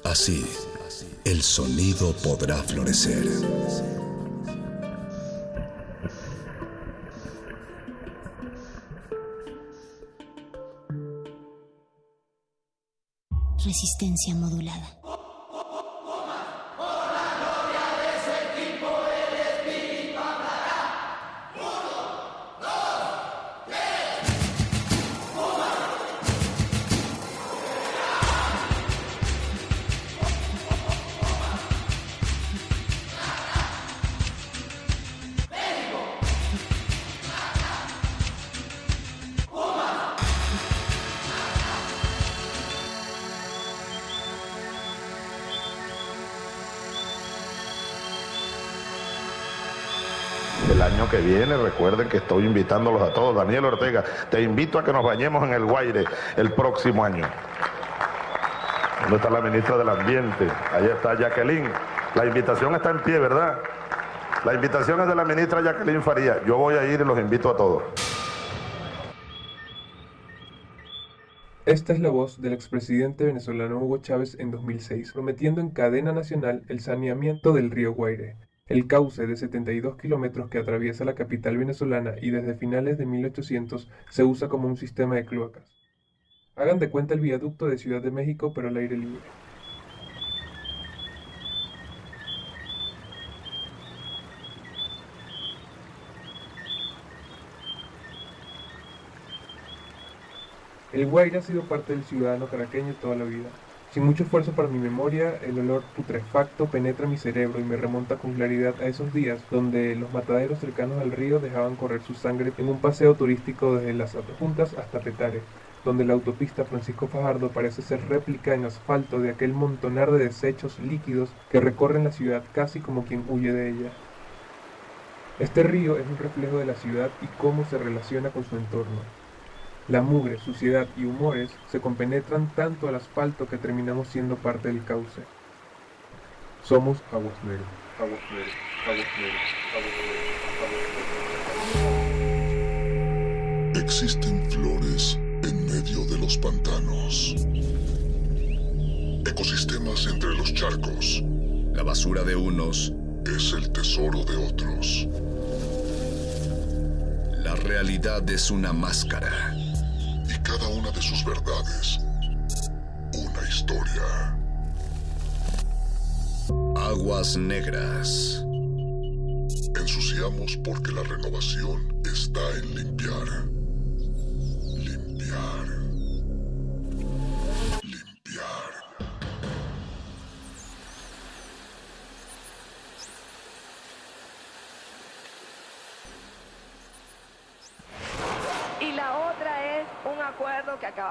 Así, el sonido podrá florecer. Resistencia modulada. Recuerden que estoy invitándolos a todos. Daniel Ortega, te invito a que nos bañemos en el Guaire el próximo año. ¿Dónde está la ministra del Ambiente? Ahí está Jacqueline. La invitación está en pie, ¿verdad? La invitación es de la ministra Jacqueline Faría. Yo voy a ir y los invito a todos. Esta es la voz del expresidente venezolano Hugo Chávez en 2006, prometiendo en cadena nacional el saneamiento del río Guaire, el cauce de 72 kilómetros que atraviesa la capital venezolana y desde finales de 1800 se usa como un sistema de cloacas. Hagan de cuenta el viaducto de Ciudad de México pero al aire libre. El Guaire ha sido parte del ciudadano caraqueño toda la vida. Sin mucho esfuerzo para mi memoria, el olor putrefacto penetra mi cerebro y me remonta con claridad a esos días donde los mataderos cercanos al río dejaban correr su sangre en un paseo turístico desde las Juntas hasta Petare, donde la autopista Francisco Fajardo parece ser réplica en asfalto de aquel montonar de desechos líquidos que recorren la ciudad casi como quien huye de ella. Este río es un reflejo de la ciudad y cómo se relaciona con su entorno. La mugre, suciedad y humores se compenetran tanto al asfalto que terminamos siendo parte del cauce. Somos aguas negras, aguas negras, aguas negras, aguas negras. Existen flores en medio de los pantanos. Ecosistemas entre los charcos. La basura de unos es el tesoro de otros. La realidad es una máscara. Y cada una de sus verdades, una historia. Aguas negras. Ensuciamos porque la renovación está en limpiar. Limpiar.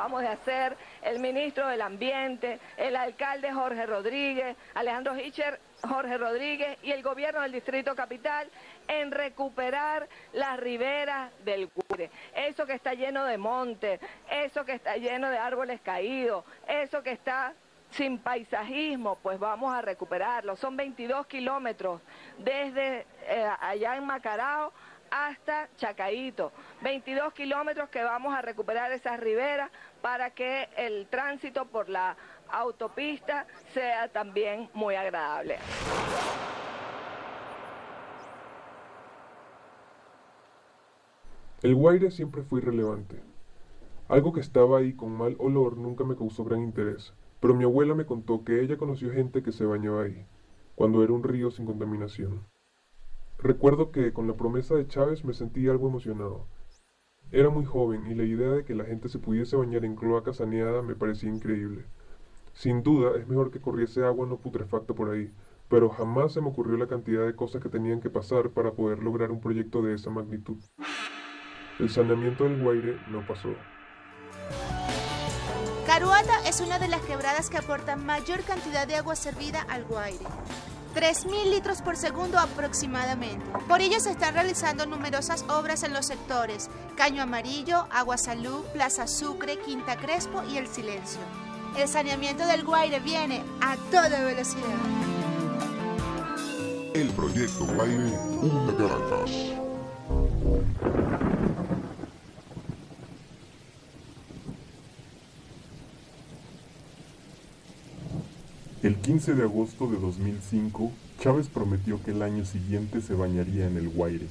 Acabamos de hacer el ministro del Ambiente, el alcalde Jorge Rodríguez, Alejandro Hitcher, Jorge Rodríguez y el gobierno del Distrito Capital en recuperar las riberas del Guaire. Eso que está lleno de montes, eso que está lleno de árboles caídos, eso que está sin paisajismo, pues vamos a recuperarlo. Son 22 kilómetros desde eh, allá en Macarao hasta Chacaíto. 22 kilómetros que vamos a recuperar esas riberas para que el tránsito por la autopista sea también muy agradable. El Guaire siempre fue irrelevante. Algo que estaba ahí con mal olor nunca me causó gran interés, pero mi abuela me contó que ella conoció gente que se bañaba ahí, cuando era un río sin contaminación. Recuerdo que con la promesa de Chávez me sentí algo emocionado. Era muy joven y la idea de que la gente se pudiese bañar en cloaca saneada me parecía increíble. Sin duda es mejor que corriese agua no putrefacta por ahí, pero jamás se me ocurrió la cantidad de cosas que tenían que pasar para poder lograr un proyecto de esa magnitud. El saneamiento del Guaire no pasó. Caruata es una de las quebradas que aportan mayor cantidad de agua servida al Guaire. 3.000 litros por segundo aproximadamente. Por ello se están realizando numerosas obras en los sectores Caño Amarillo, Agua Salud, Plaza Sucre, Quinta Crespo y El Silencio. El saneamiento del Guaire viene a toda velocidad. El proyecto Guaire de Caracas. El 15 de agosto de 2005, Chávez prometió que el año siguiente se bañaría en el Guaire.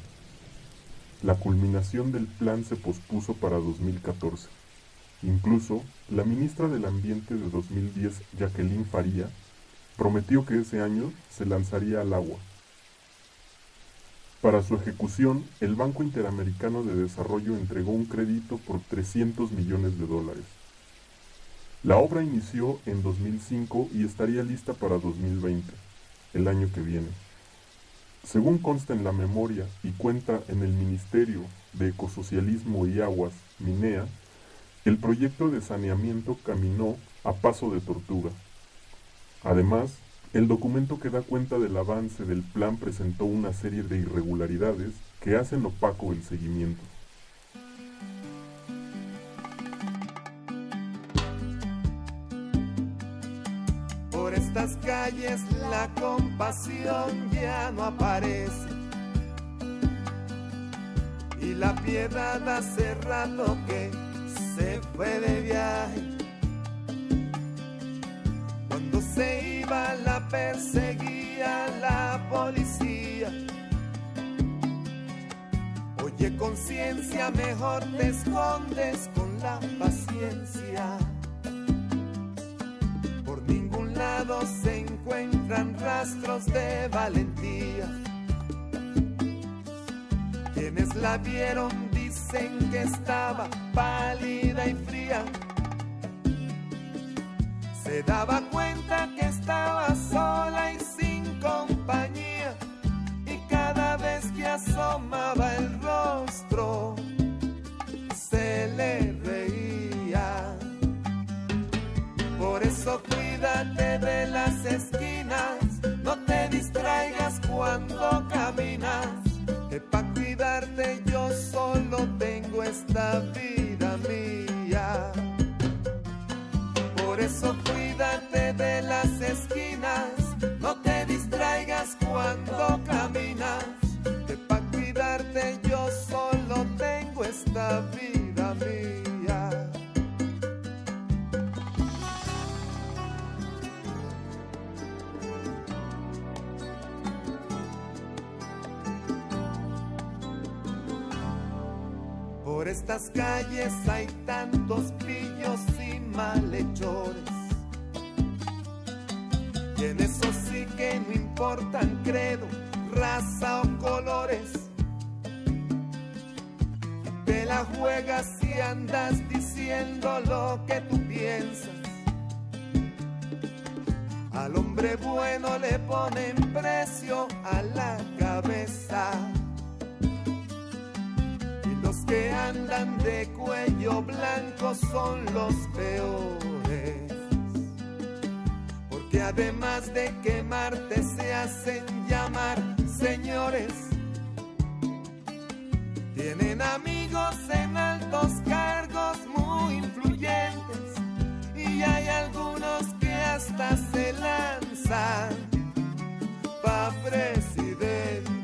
La culminación del plan se pospuso para 2014. Incluso, la ministra del Ambiente de 2010, Jacqueline Faría, prometió que ese año se lanzaría al agua. Para su ejecución, el Banco Interamericano de Desarrollo entregó un crédito por 300 millones de dólares. La obra inició en 2005 y estaría lista para 2020, el año que viene. Según consta en la memoria y cuenta en el Ministerio de Ecosocialismo y Aguas, MINEA, el proyecto de saneamiento caminó a paso de tortuga. Además, el documento que da cuenta del avance del plan presentó una serie de irregularidades que hacen opaco el seguimiento. Por estas calles la compasión ya no aparece. Y la piedad hace rato que se fue de viaje. Cuando se iba la perseguía la policía. Oye conciencia, mejor te escondes con la paciencia. Se encuentran rastros de valentía. Quienes la vieron dicen que estaba pálida y fría. Se daba cuenta que estaba sola y sin compañía. Y cada vez que asomaba el rostro, se le reía. Por eso cuídate de las esquinas, no te distraigas cuando caminas. Que pa' cuidarte yo solo tengo esta vida mía. Por eso cuídate de las esquinas, no te distraigas cuando caminas. Que pa' cuidarte yo solo tengo esta vida mía. Por estas calles hay tantos pillos y malhechores. Y en eso sí que no importan credo, raza o colores. Te la juegas si andas diciendo lo que tú piensas. Al hombre bueno le ponen precio a la cabeza. Los que andan de cuello blanco son los peores. Porque además de quemarte se hacen llamar señores. Tienen amigos en altos cargos muy influyentes. Y hay algunos que hasta se lanzan pa' presidente.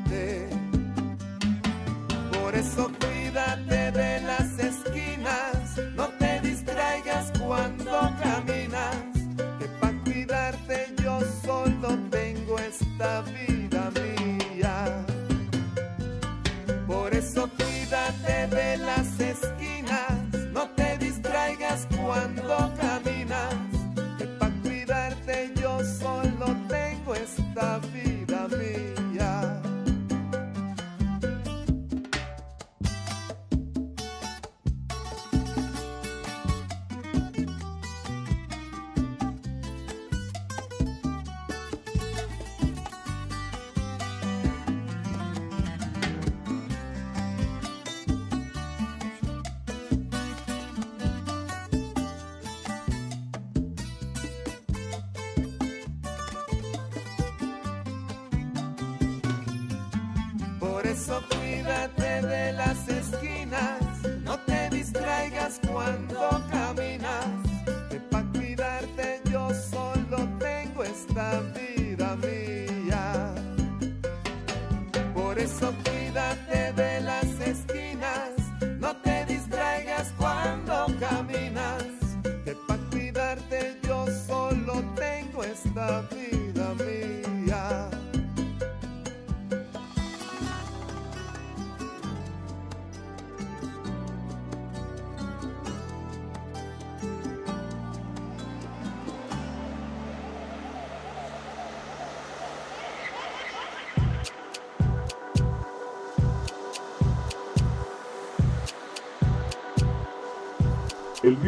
Eso cuídate de las esquinas, no te distraigas cuando caminas. Que pa' cuidarte yo solo tengo esta vida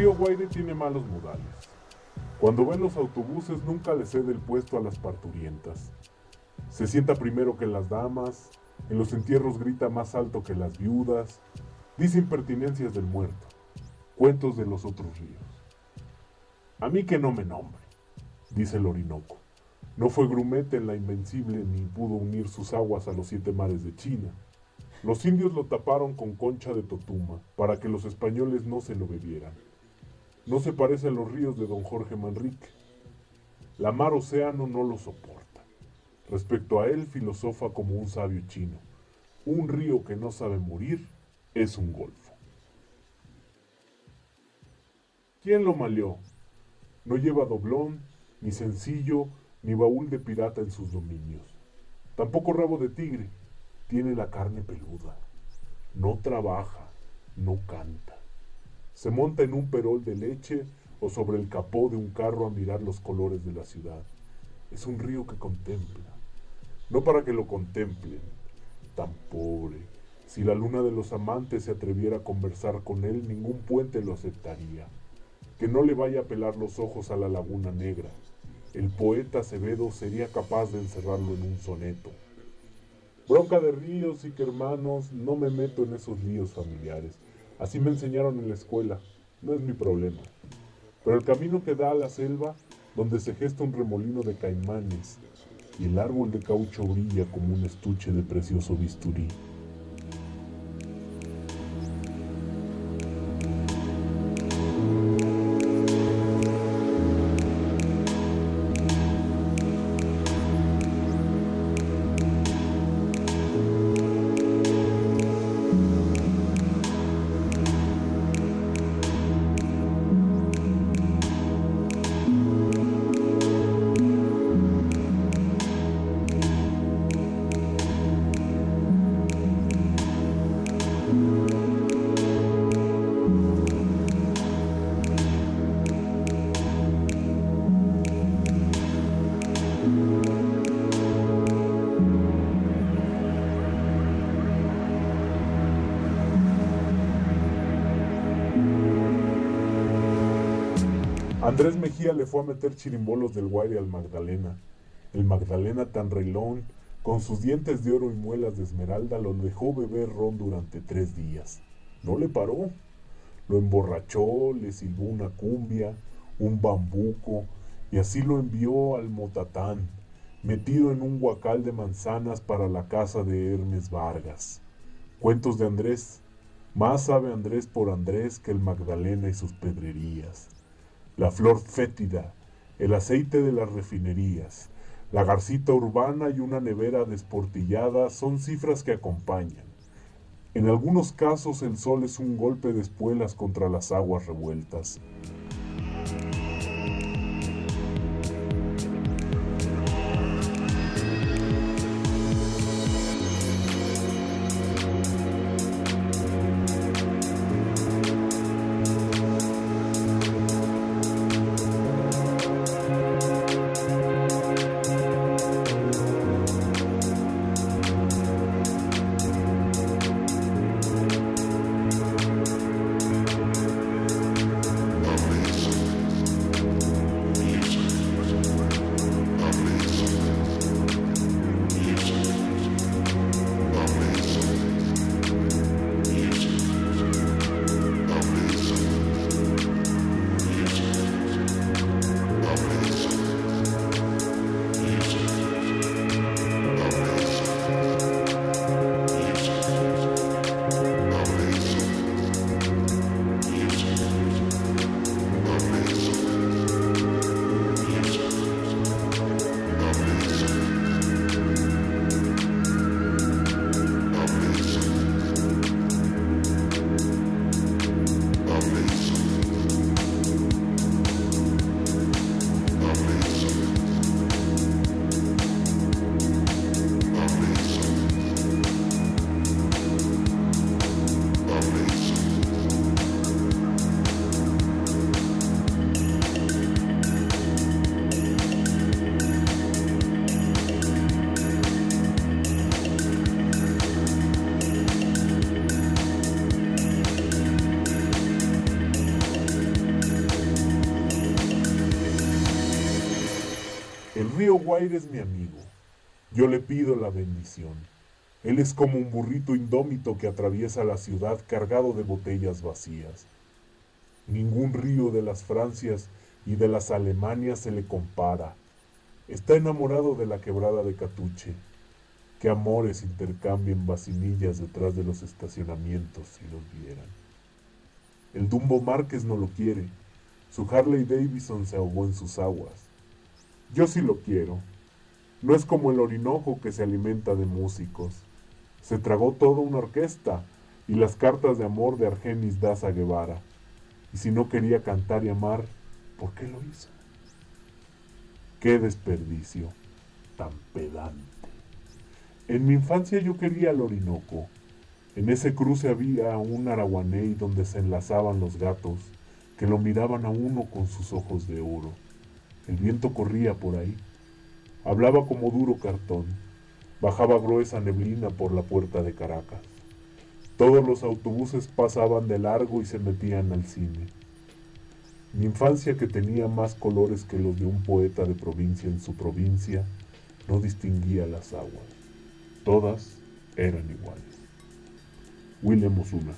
Río Guaire tiene malos modales. Cuando ven los autobuses nunca le cede el puesto a las parturientas. Se sienta primero que las damas, en los entierros grita más alto que las viudas, dice impertinencias del muerto, cuentos de los otros ríos. A mí que no me nombre, dice el Orinoco. No fue grumete en la invencible ni pudo unir sus aguas a los siete mares de China. Los indios lo taparon con concha de totuma para que los españoles no se lo bebieran. No se parece a los ríos de don Jorge Manrique. La mar océano no lo soporta. Respecto a él filosofa como un sabio chino. Un río que no sabe morir es un golfo. ¿Quién lo maleó? No lleva doblón, ni sencillo, ni baúl de pirata en sus dominios. Tampoco rabo de tigre. Tiene la carne peluda. No trabaja, no canta. Se monta en un perol de leche o sobre el capó de un carro a mirar los colores de la ciudad. Es un río que contempla. No para que lo contemplen. Tan pobre. Si la luna de los amantes se atreviera a conversar con él, ningún puente lo aceptaría. Que no le vaya a pelar los ojos a la laguna negra. El poeta Acevedo sería capaz de encerrarlo en un soneto. Bronca de ríos y que hermanos, no me meto en esos líos familiares. Así me enseñaron en la escuela, no es mi problema. Pero el camino que da a la selva, donde se gesta un remolino de caimanes, y el árbol de caucho brilla como un estuche de precioso bisturí. Le fue a meter chirimbolos del Guaire al Magdalena. El Magdalena tan relón, con sus dientes de oro y muelas de esmeralda, lo dejó beber ron durante tres días. No le paró. Lo emborrachó, le silbó una cumbia, un bambuco, y así lo envió al Motatán, metido en un guacal de manzanas para la casa de Hermes Vargas. Cuentos de Andrés. Más sabe Andrés por Andrés que el Magdalena y sus pedrerías la flor fétida, el aceite de las refinerías, la garcita urbana y una nevera desportillada son cifras que acompañan. En algunos casos el sol es un golpe de espuelas contra las aguas revueltas. Es mi amigo. Yo le pido la bendición. Él es como un burrito indómito que atraviesa la ciudad cargado de botellas vacías. Ningún río de las Francias y de las Alemanias se le compara. Está enamorado de la quebrada de Catuche. Qué amores intercambian vacinillas detrás de los estacionamientos si los vieran. El Dumbo Márquez no lo quiere. Su Harley Davidson se ahogó en sus aguas. Yo sí lo quiero. No es como el Orinoco que se alimenta de músicos. Se tragó toda una orquesta y las cartas de amor de Argenis Daza Guevara. Y si no quería cantar y amar, ¿por qué lo hizo? Qué desperdicio tan pedante. En mi infancia yo quería al Orinoco. En ese cruce había un araguaney donde se enlazaban los gatos, que lo miraban a uno con sus ojos de oro. El viento corría por ahí. Hablaba como duro cartón. Bajaba gruesa neblina por la puerta de Caracas. Todos los autobuses pasaban de largo y se metían al cine. Mi infancia, que tenía más colores que los de un poeta de provincia en su provincia, no distinguía las aguas. Todas eran iguales. William Osuna.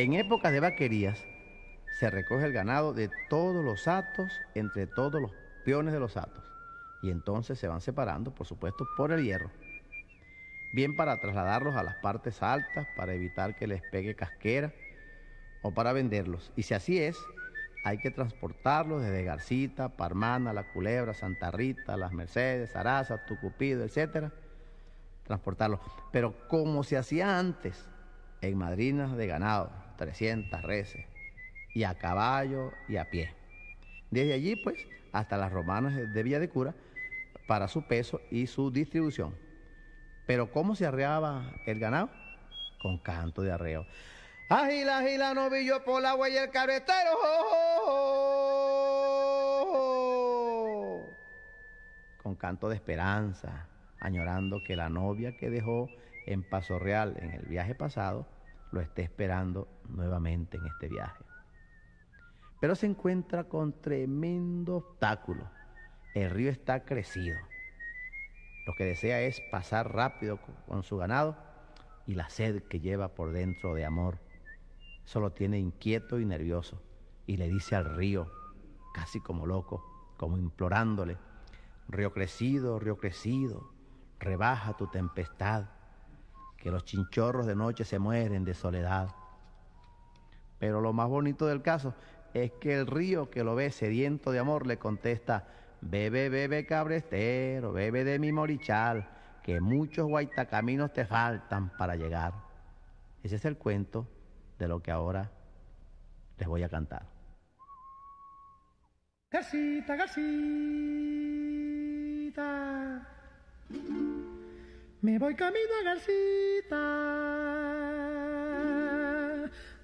En épocas de vaquerías se recoge el ganado de todos los atos entre todos los peones de los atos y entonces se van separando, por supuesto, por el hierro. Bien para trasladarlos a las partes altas para evitar que les pegue casquera o para venderlos. Y si así es, hay que transportarlos desde Garcita, Parmana, La Culebra, Santa Rita, Las Mercedes, Araza, Tucupido, etcétera, transportarlos. Pero como se hacía antes, en madrinas de ganado, 300 reses, y a caballo y a pie. Desde allí, pues, hasta las romanas de Villa de Cura, para su peso y su distribución. Pero ¿cómo se arreaba el ganado? Con canto de arreo. Agila, agila, novillo por la huella el carretero. Con canto de esperanza, añorando que la novia que dejó en Paso Real en el viaje pasado lo esté esperando nuevamente en este viaje. Pero se encuentra con tremendo obstáculo. El río está crecido. Lo que desea es pasar rápido con su ganado y la sed que lleva por dentro de amor. Eso lo tiene inquieto y nervioso y le dice al río, casi como loco, como implorándole, río crecido, río crecido, rebaja tu tempestad, que los chinchorros de noche se mueren de soledad. Pero lo más bonito del caso es que el río que lo ve sediento de amor le contesta, bebe, bebe cabrestero, bebe de mi morichal, que muchos guaitacaminos te faltan para llegar. Ese es el cuento de lo que ahora les voy a cantar. Garcita, Garcita. Me voy camino a Garcita.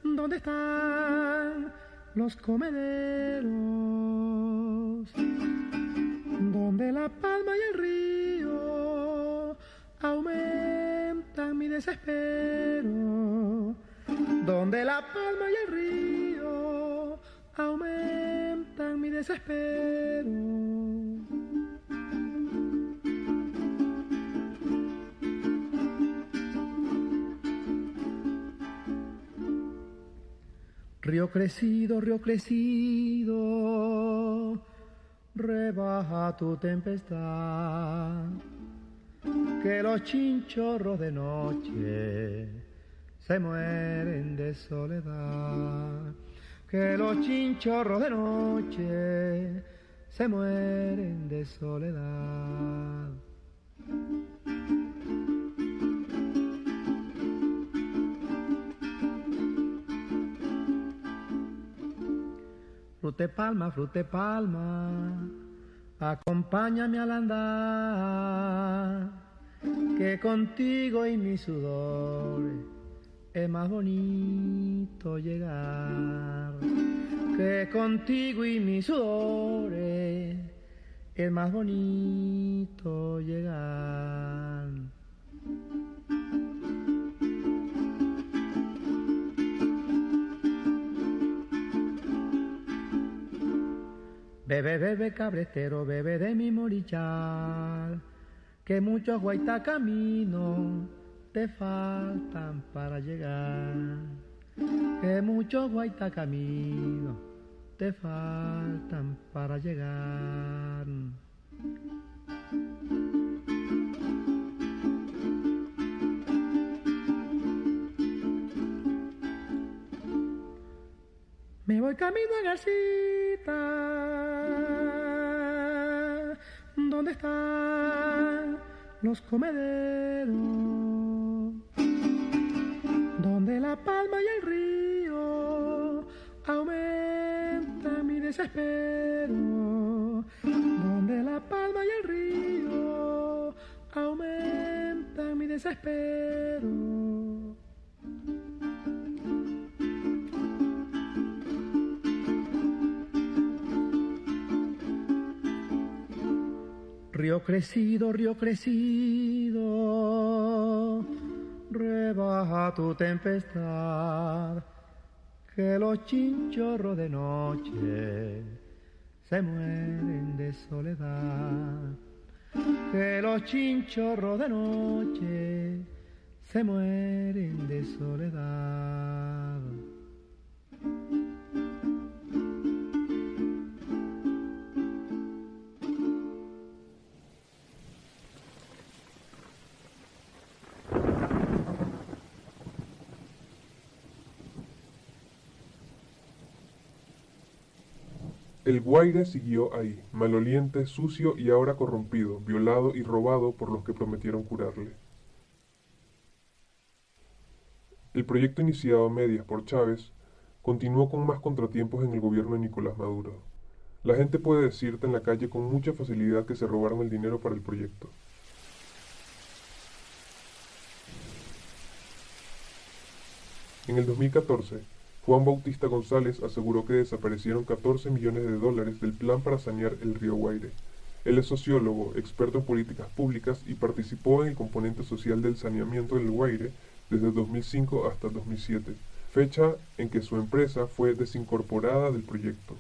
¿Dónde están los comederos? Donde la palma y el río aumentan mi desespero. Donde la palma y el río aumentan mi desespero. Río crecido, río crecido, rebaja tu tempestad, que los chinchorros de noche se mueren de soledad, que los chinchorros de noche se mueren de soledad. Frute palma, frute palma, acompáñame al andar. que contigo y mi sudor es más bonito llegar, que contigo y mi sudor es más bonito llegar. Bebe, bebe, cabretero, bebe de mi morichal, que muchos guaita camino te faltan para llegar, que muchos guaita camino te faltan para llegar. Me voy camino a Garcita, ¿dónde están los comederos? Donde la palma y el río aumenta mi desespero. Donde la palma y el río aumenta mi desespero. Río crecido, río crecido, rebaja tu tempestad, que los chinchorros de noche se mueren de soledad, que los chinchorros de noche se mueren de soledad. El Guaire siguió ahí, maloliente, sucio y ahora corrompido, violado y robado por los que prometieron curarle. El proyecto iniciado a medias por Chávez continuó con más contratiempos en el gobierno de Nicolás Maduro. La gente puede decirte en la calle con mucha facilidad que se robaron el dinero para el proyecto. En el 2014, Juan Bautista González aseguró que desaparecieron 14 millones de dólares del plan para sanear el río Guaire. Él es sociólogo, experto en políticas públicas y participó en el componente social del saneamiento del Guaire desde 2005 hasta 2007, fecha en que su empresa fue desincorporada del proyecto.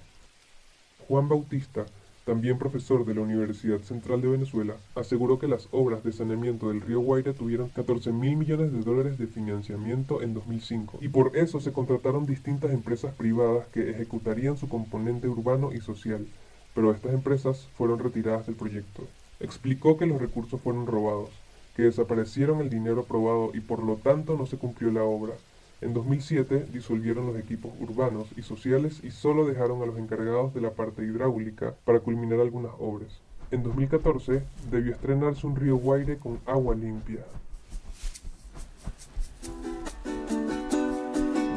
Juan Bautista también profesor de la Universidad Central de Venezuela, aseguró que las obras de saneamiento del río Guaire tuvieron 14 mil millones de dólares de financiamiento en 2005 y por eso se contrataron distintas empresas privadas que ejecutarían su componente urbano y social, pero estas empresas fueron retiradas del proyecto. Explicó que los recursos fueron robados, que desaparecieron el dinero aprobado y por lo tanto no se cumplió la obra, en 2007 disolvieron los equipos urbanos y sociales y solo dejaron a los encargados de la parte hidráulica para culminar algunas obras. En 2014 debió estrenarse un río Guaire con agua limpia.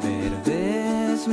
Verdes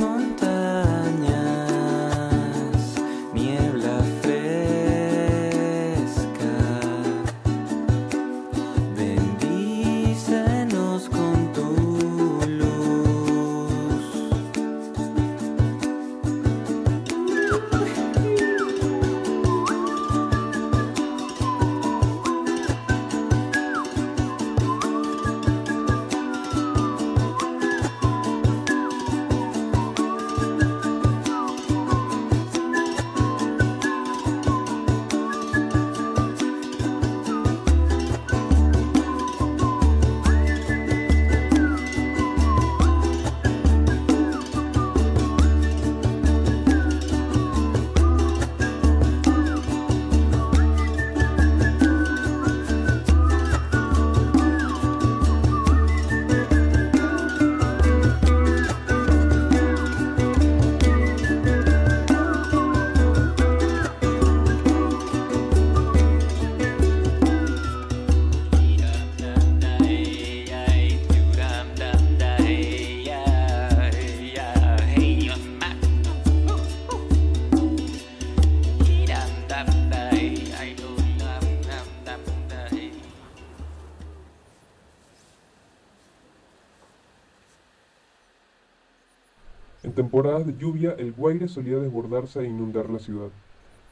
de lluvia el Guaire solía desbordarse e inundar la ciudad.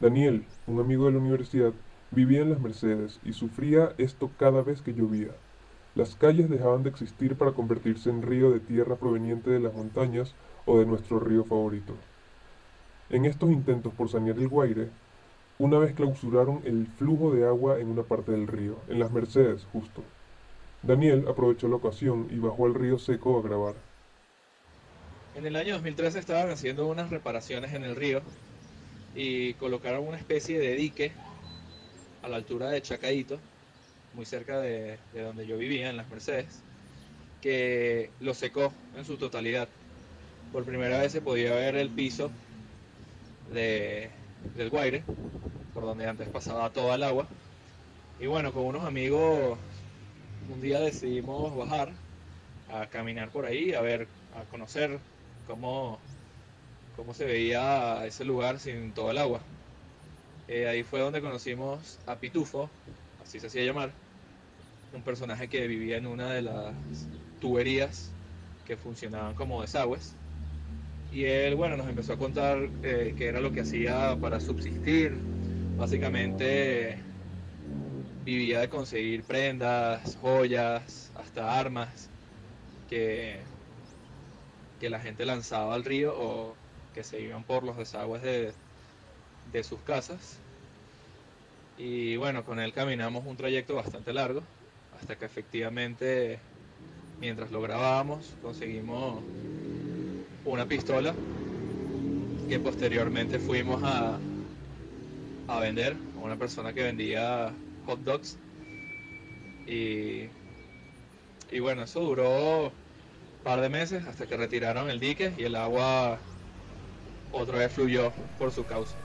Daniel, un amigo de la universidad, vivía en las Mercedes y sufría esto cada vez que llovía. Las calles dejaban de existir para convertirse en río de tierra proveniente de las montañas o de nuestro río favorito. En estos intentos por sanear el Guaire, una vez clausuraron el flujo de agua en una parte del río, en las Mercedes justo. Daniel aprovechó la ocasión y bajó al río seco a grabar. En el año 2013 estaban haciendo unas reparaciones en el río y colocaron una especie de dique a la altura de Chacaito, muy cerca de, de donde yo vivía, en las Mercedes, que lo secó en su totalidad. Por primera vez se podía ver el piso de, del Guaire, por donde antes pasaba toda el agua. Y bueno, con unos amigos un día decidimos bajar a caminar por ahí, a ver, a conocer cómo, cómo se veía ese lugar sin todo el agua. Eh, ahí fue donde conocimos a Pitufo, así se hacía llamar, un personaje que vivía en una de las tuberías que funcionaban como desagües. Y él, bueno, nos empezó a contar eh, qué era lo que hacía para subsistir. Básicamente vivía de conseguir prendas, joyas, hasta armas que, que la gente lanzaba al río o que se iban por los desagües de, de sus casas. Y bueno, con él caminamos un trayecto bastante largo hasta que efectivamente, mientras lo grabábamos, conseguimos una pistola que posteriormente fuimos a, a vender a una persona que vendía hot dogs. Y, y bueno, eso duró par de meses hasta que retiraron el dique y el agua otra vez fluyó por su causa.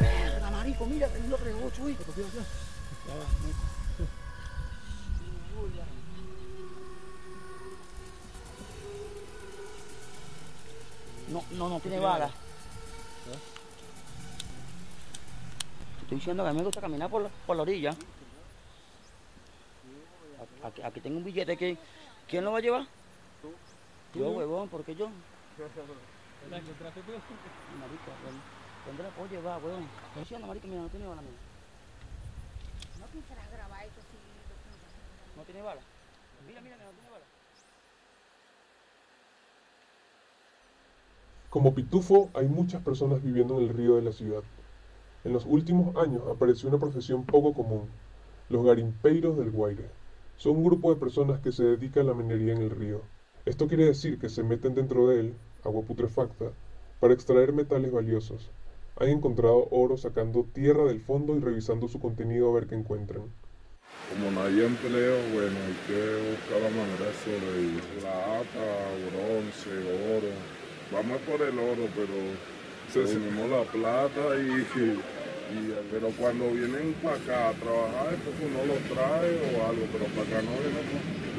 Verga, marico, mira, lo regó, va, No, no, no tiene bala. Te estoy diciendo que a mí me gusta caminar por la, por la orilla. Aquí, aquí tengo un billete que... ¿Quién lo va a llevar? Yo, huevón, ¿por qué yo? ¿La encontraste tú? Marico, ¿dónde la puedo llevar, huevón? Estoy diciendo, marico, mira, no tiene bala, mira. No pensarás grabar esto si No tiene bala. Mira, mira, no tiene bala. Como Pitufo, hay muchas personas viviendo en el río de la ciudad. En los últimos años apareció una profesión poco común, los garimpeiros del Guaire. Son un grupo de personas que se dedican a la minería en el río. Esto quiere decir que se meten dentro de él, agua putrefacta, para extraer metales valiosos. Han encontrado oro sacando tierra del fondo y revisando su contenido a ver qué encuentran. Como no hay empleo, bueno, hay que buscar la manera de sobrevivir. Plata, bronce, oro. Vamos por el oro, pero tenemos la plata y, pero cuando vienen para acá a trabajar, pues uno lo trae o algo, pero para acá no vienen.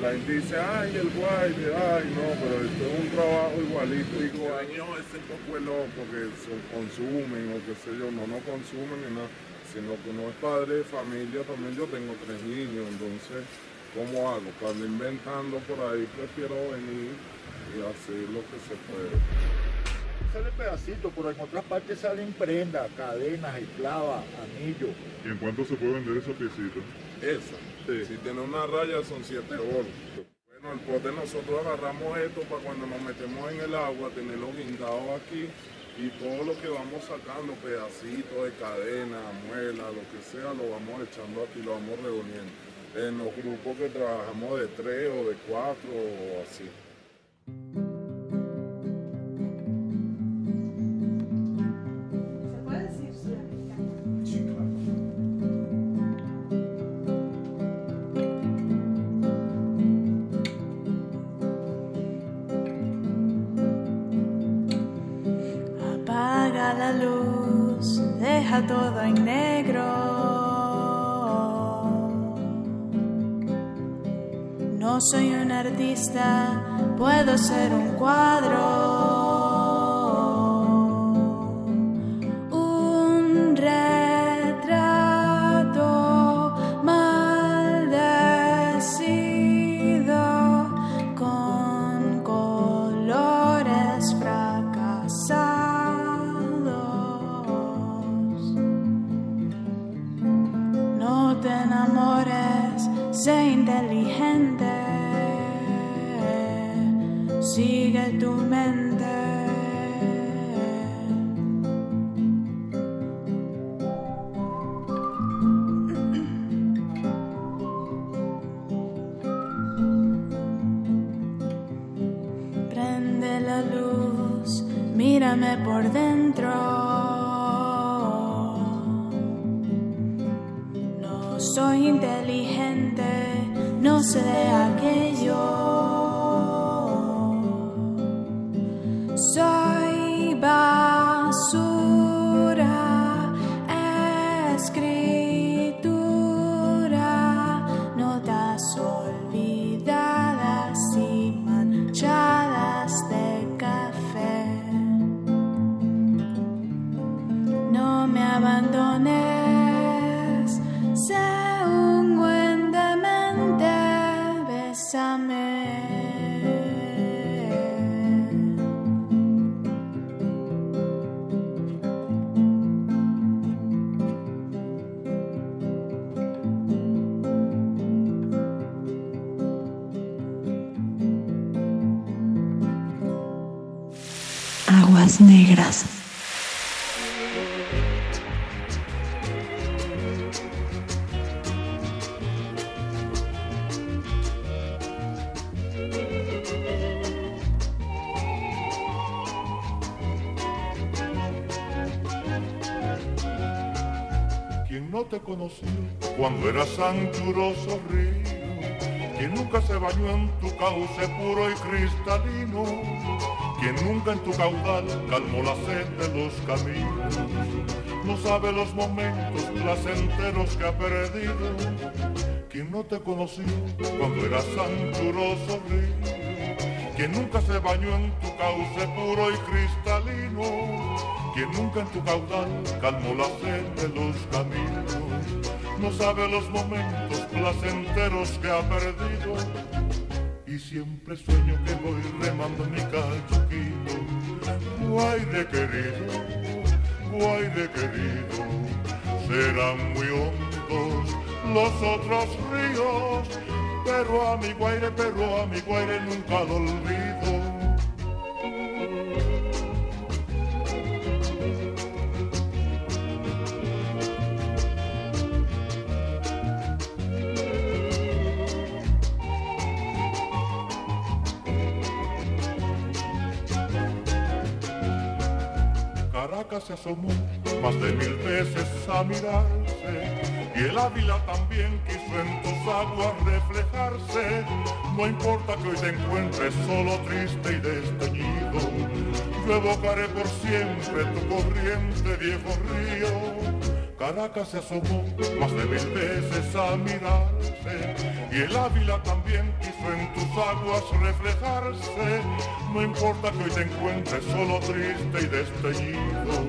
La gente dice, ay, el guay, ay, no, pero esto es un trabajo igualito. Digo, ay, no, ese poco es loco que consumen o qué sé yo, no, no consumen ni nada, sino que uno es padre de familia, también yo tengo tres niños, entonces, ¿cómo hago? Cuando inventando por ahí, prefiero venir y hacer lo que se puede. Sale pedacito, pero en otras partes salen prendas, cadenas, esclavas, anillos. ¿Y en cuánto se puede vender esa piecita? Esa. Si tiene una raya son 7 euros. Bueno, el pote nosotros agarramos esto para cuando nos metemos en el agua, tenerlo guindado aquí y todo lo que vamos sacando, pedacitos de cadena, muela, lo que sea, lo vamos echando aquí, lo vamos reuniendo. En los grupos que trabajamos de 3 o de 4 o así. Todo en negro. No soy un artista, puedo ser un cuadro. Te enamores, sé inteligente. Sigue tu mente. Anchuroso río, quien nunca se bañó en tu cauce puro y cristalino, quien nunca en tu caudal calmó la sed de los caminos, no sabe los momentos placenteros que ha perdido. Quien no te conoció cuando eras anchuroso río, quien nunca se bañó en tu cauce puro y cristalino, quien nunca en tu caudal calmó la sed de los caminos, no sabe los momentos placenteros que ha perdido. Y siempre sueño que voy remando mi cachuquito, guaire querido, guaire querido, serán muy hondos los otros ríos, pero a mi guaire, pero a mi guaire nunca lo olvido. Se asomó más de mil veces a mirarse y el Ávila también quiso en tus aguas reflejarse. No importa que hoy te encuentres solo triste y desteñido, yo evocaré por siempre tu corriente viejo río. Caracas se asomó más de mil veces a mirarse y el Ávila también quiso en tus aguas reflejarse. No importa que hoy te encuentres solo triste y desteñido,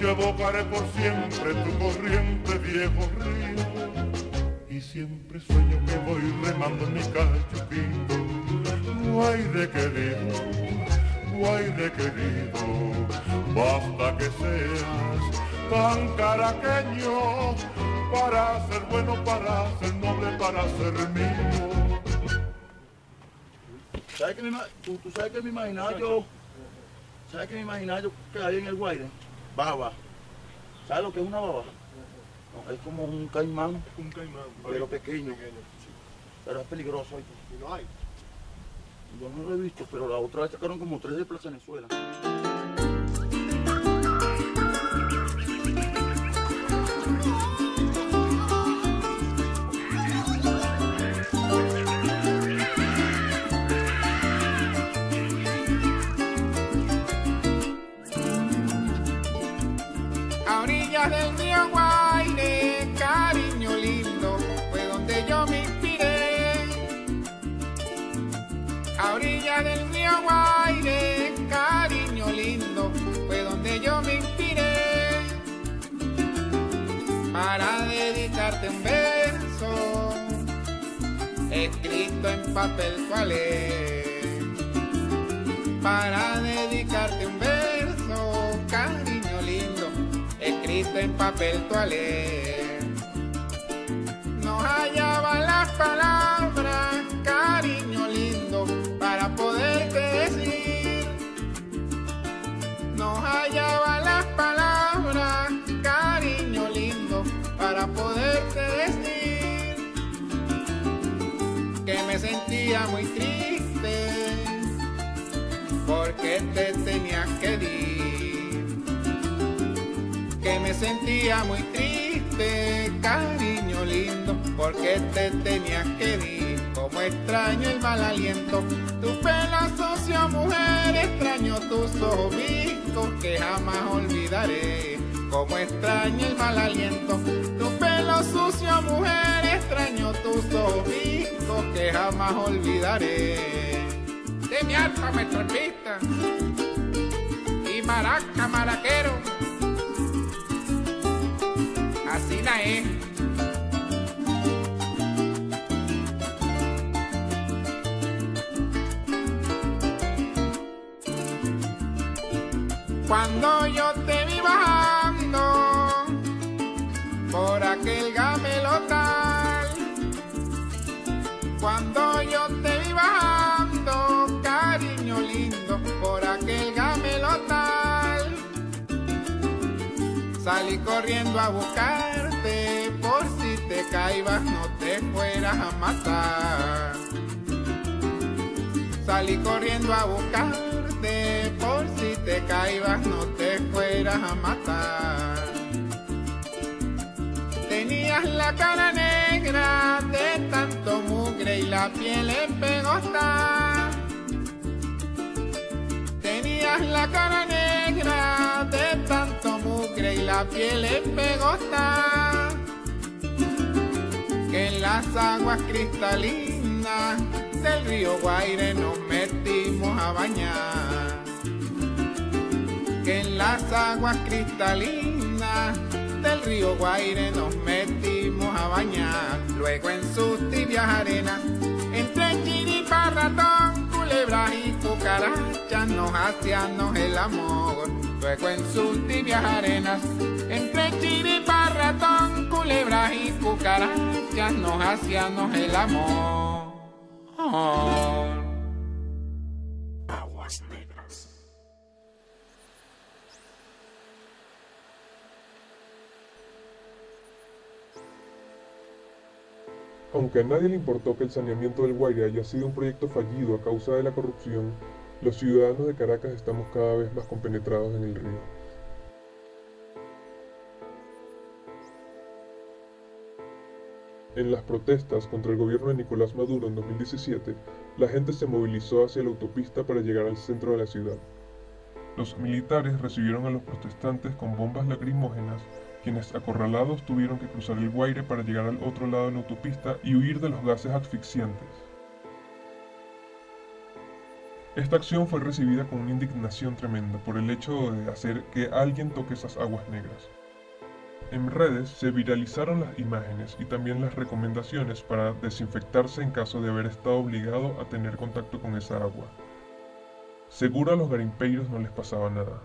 yo evocaré por siempre tu corriente viejo río y siempre sueño que voy remando en mi cachuquito. Guaire querido, guaire querido, basta que seas tan caraqueño para ser bueno, para ser noble, para ser mío. ¿Sabes qué me, tú, tú sabes que me imaginaba yo? ¿Sabes qué me imaginaba yo que hay en el Guaire? Baba. ¿Sabes lo que es una baba? No, es como un caimán. Un caimán. Pero pequeño. Pero es peligroso. ¿Y no hay? Yo no lo he visto, pero la otra vez sacaron como tres de Plaza Venezuela. Del río Guaire, cariño lindo, fue donde yo me inspiré. A orillas del río Guaire, cariño lindo, fue donde yo me inspiré. Para dedicarte un verso, escrito en papel toalé. Para dedicarte un verso, en papel toalé. No hallaba las palabras, cariño lindo, para poderte decir. No hallaba las palabras, cariño lindo, para poderte decir. Que me sentía muy triste, porque te tenías que ir me sentía muy triste, cariño lindo, porque te tenías que ir. Como extraño el mal aliento, tu pelo sucio, mujer, extraño tus ojos vistos que jamás olvidaré. Como extraño el mal aliento, tu pelo sucio, mujer, extraño tus ojos vistos que jamás olvidaré. De mi alma me y maraca, maraquero. Cuando yo te vi bajando por aquel gamelotal, cuando yo te vi bajando, cariño lindo, por aquel gamelotal, salí corriendo a buscarte por si te caibas no te fueras a matar. Salí corriendo a buscarte te caibas no te fueras a matar. Tenías la cara negra de tanto mugre y la piel en. Tenías la cara negra de tanto mugre y la piel en. Que en las aguas cristalinas del río Guaire nos metimos a bañar. Que en las aguas cristalinas del río Guaire nos metimos a bañar. Luego en sus tibias arenas, entre chiripa, ratón, culebras y cucarachas, nos hacíamos el amor. Luego en sus tibias arenas, entre chiripa, ratón, culebras y cucarachas, nos hacíamos el amor. Aunque a nadie le importó que el saneamiento del Guaire haya sido un proyecto fallido a causa de la corrupción, los ciudadanos de Caracas estamos cada vez más compenetrados en el río. En las protestas contra el gobierno de Nicolás Maduro en 2017, la gente se movilizó hacia la autopista para llegar al centro de la ciudad. Los militares recibieron a los protestantes con bombas lacrimógenas, quienes acorralados tuvieron que cruzar el Guaire para llegar al otro lado de la autopista y huir de los gases asfixiantes. Esta acción fue recibida con una indignación tremenda por el hecho de hacer que alguien toque esas aguas negras. En redes se viralizaron las imágenes y también las recomendaciones para desinfectarse en caso de haber estado obligado a tener contacto con esa agua. Seguro a los garimpeiros no les pasaba nada.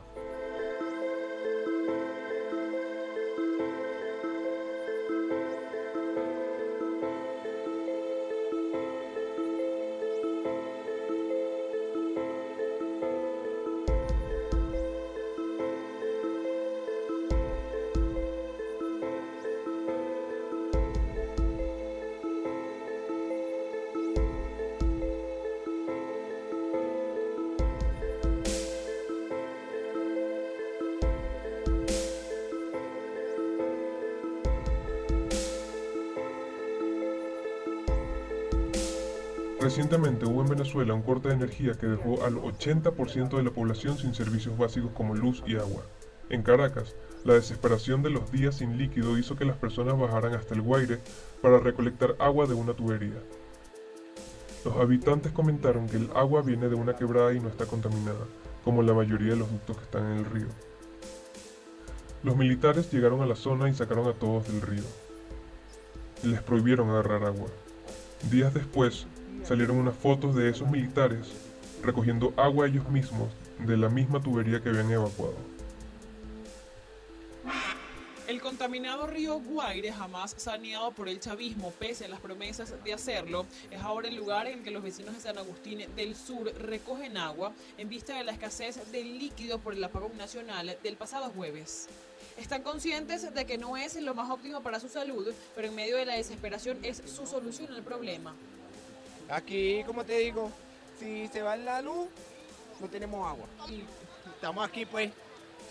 Venezuela un corte de energía que dejó al 80% de la población sin servicios básicos como luz y agua. En Caracas, la desesperación de los días sin líquido hizo que las personas bajaran hasta el Guaire para recolectar agua de una tubería. Los habitantes comentaron que el agua viene de una quebrada y no está contaminada, como la mayoría de los ductos que están en el río. Los militares llegaron a la zona y sacaron a todos del río. Les prohibieron agarrar agua. Días después, salieron unas fotos de esos militares recogiendo agua ellos mismos de la misma tubería que habían evacuado. El contaminado río Guaire, jamás saneado por el chavismo pese a las promesas de hacerlo, es ahora el lugar en que los vecinos de San Agustín del Sur recogen agua en vista de la escasez de líquido por el apagón nacional del pasado jueves. Están conscientes de que no es lo más óptimo para su salud, pero en medio de la desesperación es su solución al problema. Aquí, como te digo, si se va la luz, no tenemos agua. Y estamos aquí, pues,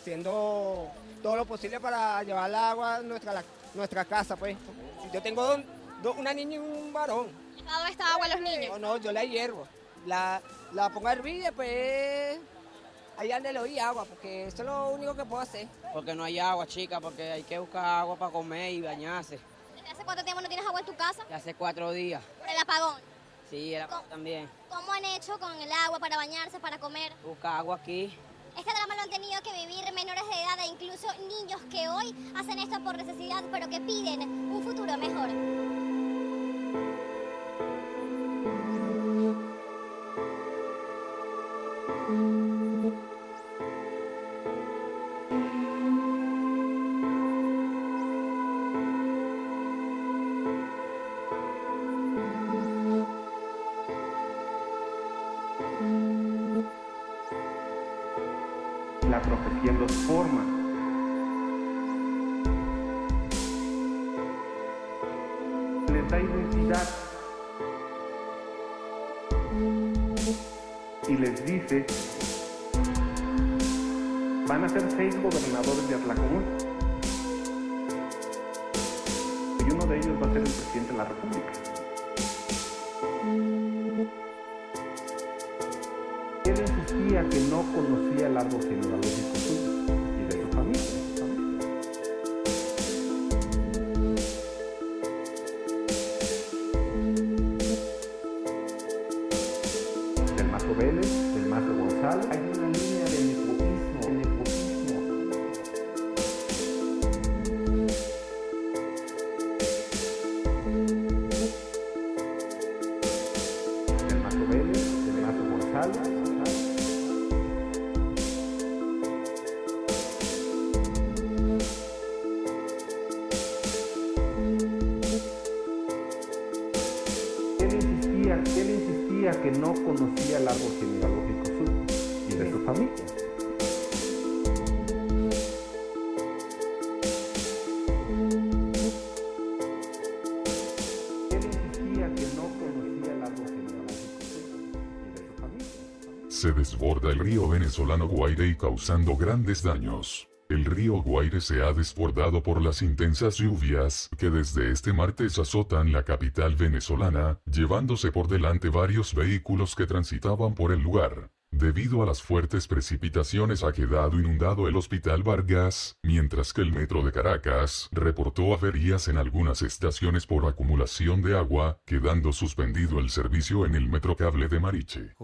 haciendo todo lo posible para llevar el agua a nuestra, la- nuestra casa, pues. Yo tengo una niña y un varón. ¿Dónde está agua a los niños? No, no, yo la hiervo. La, la pongo a hervir y después ahí ande le doy agua, porque eso es lo único que puedo hacer. Porque no hay agua, chica, porque hay que buscar agua para comer y bañarse. ¿Desde hace cuánto tiempo no tienes agua en tu casa? Ya hace cuatro días. Por el apagón. Sí, el agua también. ¿Cómo han hecho con el agua para bañarse, para comer? Busca agua aquí. Este drama lo han tenido que vivir menores de edad e incluso niños que hoy hacen esto por necesidad, pero que piden un futuro mejor. Profecía en dos formas. Les da identidad y les dice, van a ser seis gobernadores de Atlacomún. Y uno de ellos va a ser el presidente de la República. No conocía el árbol genealógico. suyo Guaire causando grandes daños. El río Guaire se ha desbordado por las intensas lluvias que desde este martes azotan la capital venezolana, llevándose por delante varios vehículos que transitaban por el lugar. Debido a las fuertes precipitaciones ha quedado inundado el Hospital Vargas, mientras que el Metro de Caracas reportó averías en algunas estaciones por acumulación de agua, quedando suspendido el servicio en el Metrocable de Mariche.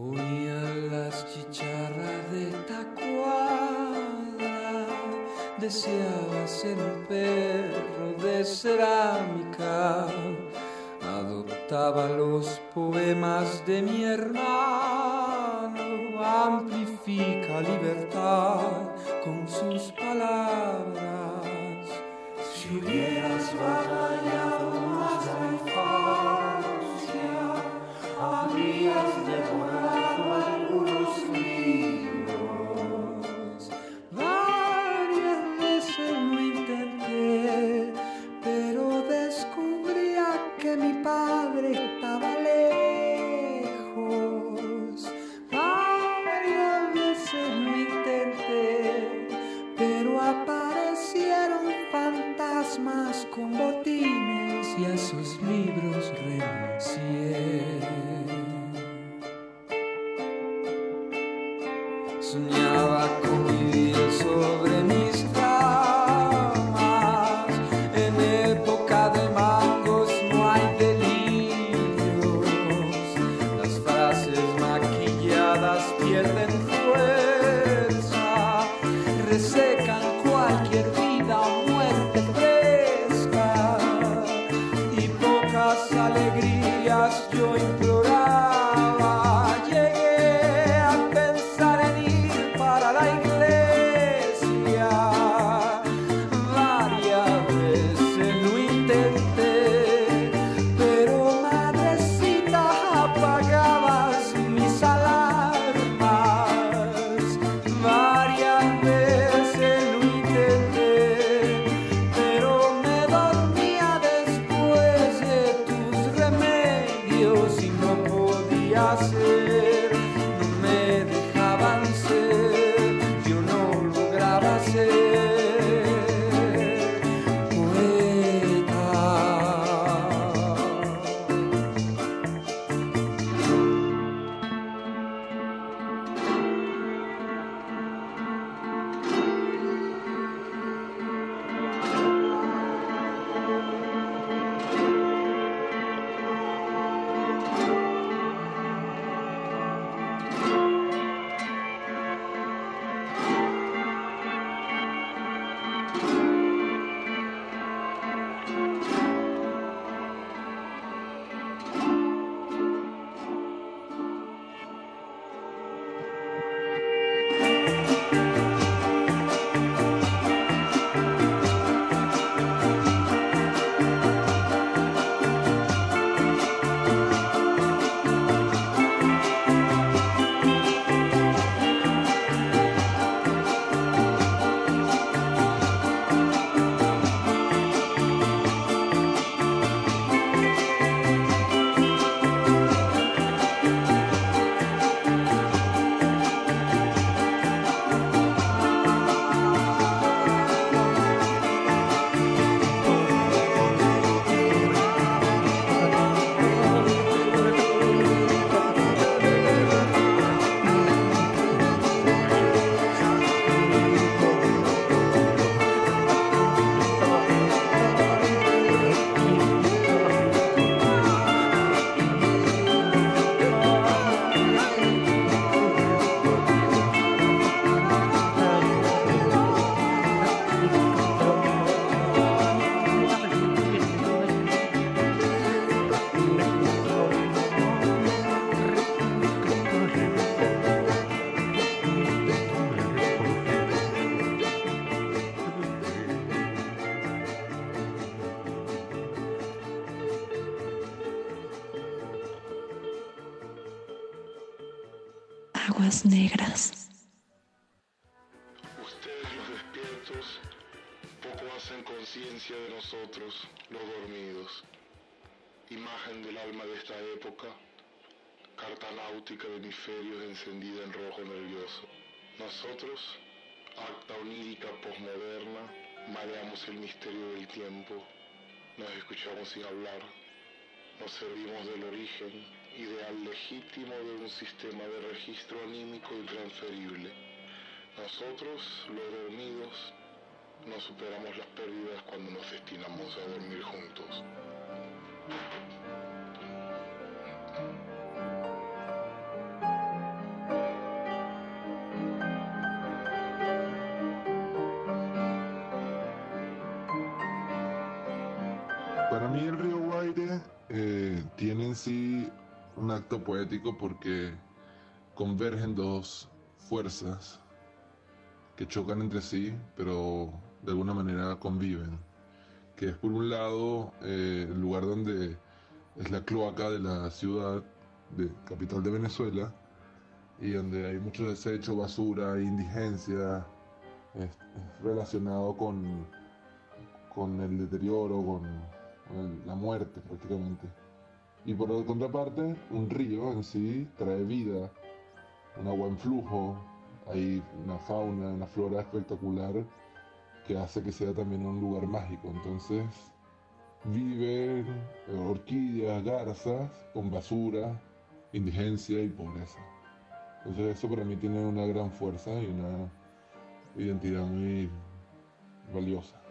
Deseaba ser un perro de cerámica, adoptaba los poemas de mi hermano, amplifica libertad Imagen del alma de esta época, carta náutica de hemisferios encendida en rojo nervioso. Nosotros, acta onírica posmoderna, mareamos el misterio del tiempo, nos escuchamos sin hablar, nos servimos del origen, ideal legítimo de un sistema de registro anímico intransferible. Nosotros, los dormidos, no superamos las pérdidas cuando nos destinamos a dormir juntos. Para mí el río Guaire eh, tiene en sí un acto poético porque convergen dos fuerzas que chocan entre sí, pero de alguna manera conviven. Que es por un lado eh, el lugar donde es la cloaca de la ciudad capital de Venezuela y donde hay mucho desecho, basura, indigencia, relacionado con, con el deterioro, con, la muerte prácticamente. Y por la contraparte, un río en sí trae vida, un agua en flujo, hay una fauna, una flora espectacular que hace que sea también un lugar mágico. Entonces viven orquídeas, garzas con basura, indigencia y pobreza. Entonces eso para mí tiene una gran fuerza y una identidad muy valiosa.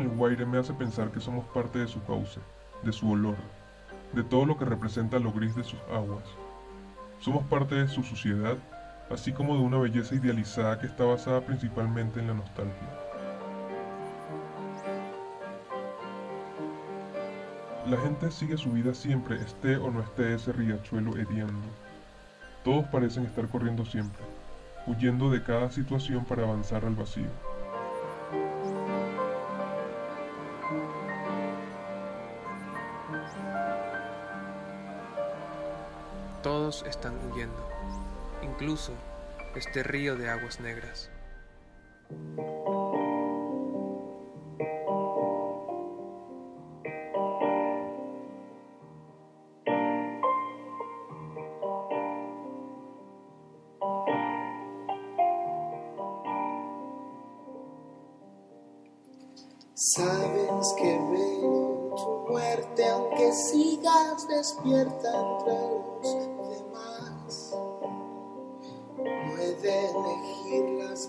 El Guaire me hace pensar que somos parte de su cauce, de su olor, de todo lo que representa lo gris de sus aguas. Somos parte de su suciedad, así como de una belleza idealizada que está basada principalmente en la nostalgia. La gente sigue su vida siempre, esté o no esté ese riachuelo hediondo. Todos parecen estar corriendo siempre, huyendo de cada situación para avanzar al vacío. Incluso este río de aguas negras.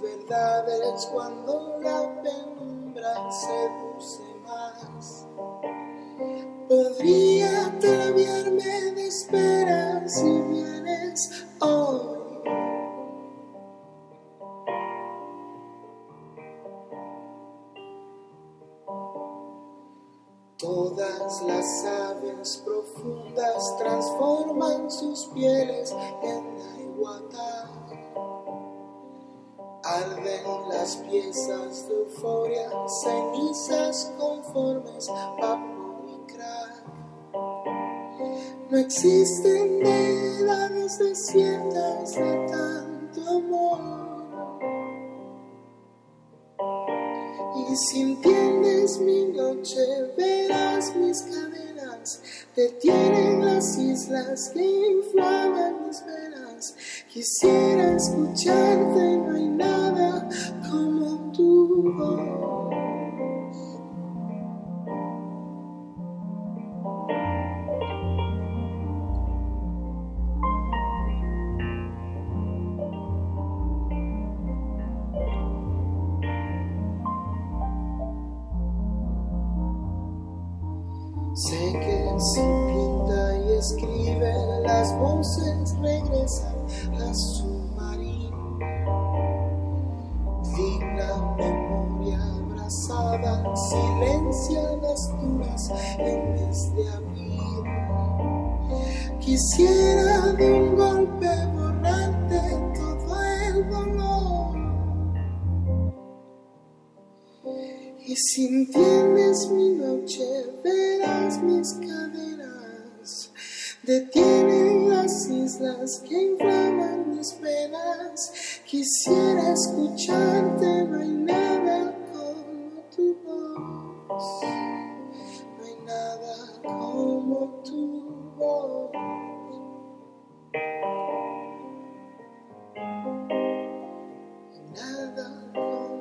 Verdades cuando la penumbra seduce más. Podría atreverme de esperar si vienes hoy. Todas las aves profundas transforman sus pieles en la igualdad. Arden las piezas de euforia, cenizas conformes, vapor y crack. No existen edades desiertas de tanto amor. Y Y si entiendes mi noche, verás mis cadenas. Detienen las islas que inflaman mis venas. Quisiera escucharte, no hay nada como tu Quisiera de un golpe borrarte todo el dolor. Y si entiendes mi noche, verás mis cadenas. Detienen las islas que inflaman mis penas. Quisiera escucharte, no hay nada como tu voz. No hay nada como tu voz. Nada como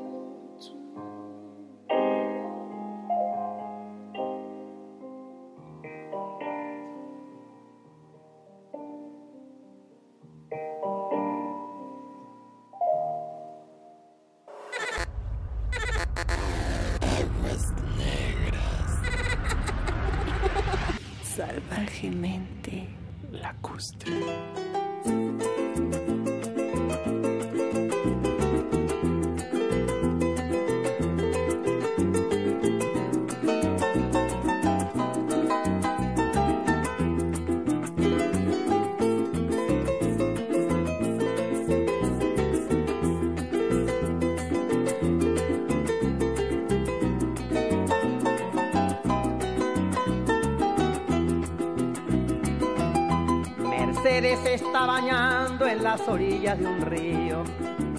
está bañando en las orillas de un río.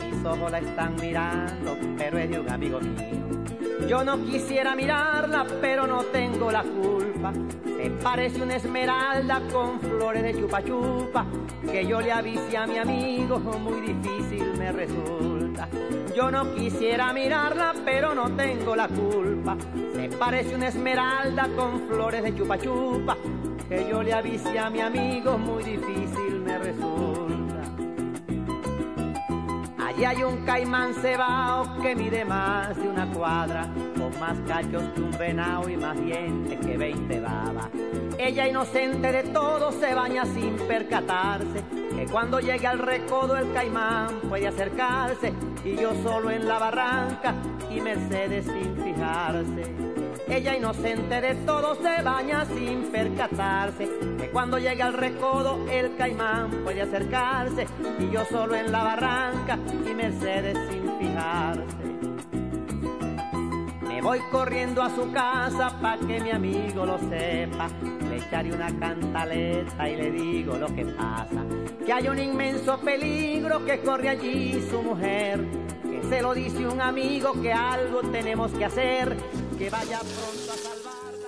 Mis ojos la están mirando, pero es de un amigo mío. Yo no quisiera mirarla, pero no tengo la culpa. Se parece una esmeralda con flores de chupa chupa. Que yo le avise a mi amigo, muy difícil me resulta. Yo no quisiera mirarla, pero no tengo la culpa. Se parece una esmeralda con flores de chupa chupa. Que yo le avise a mi amigo, muy difícil Allí hay un caimán cebao que mide más de una cuadra, con más cachos que un venado y más dientes que veinte babas. Ella inocente de todo se baña sin percatarse, que cuando llegue al recodo el caimán puede acercarse, y yo solo en la barranca y Mercedes sin fijarse. Ella inocente de todo se baña sin percatarse, cuando llegue al recodo el caimán puede acercarse, y yo solo en la barranca y Mercedes sin fijarse. Me voy corriendo a su casa pa' que mi amigo lo sepa. Le echaré una cantaleta y le digo lo que pasa. Que hay un inmenso peligro que corre allí su mujer. Que se lo dice un amigo que algo tenemos que hacer. Que vaya pronto a salvarla.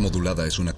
Modulada es una coproducción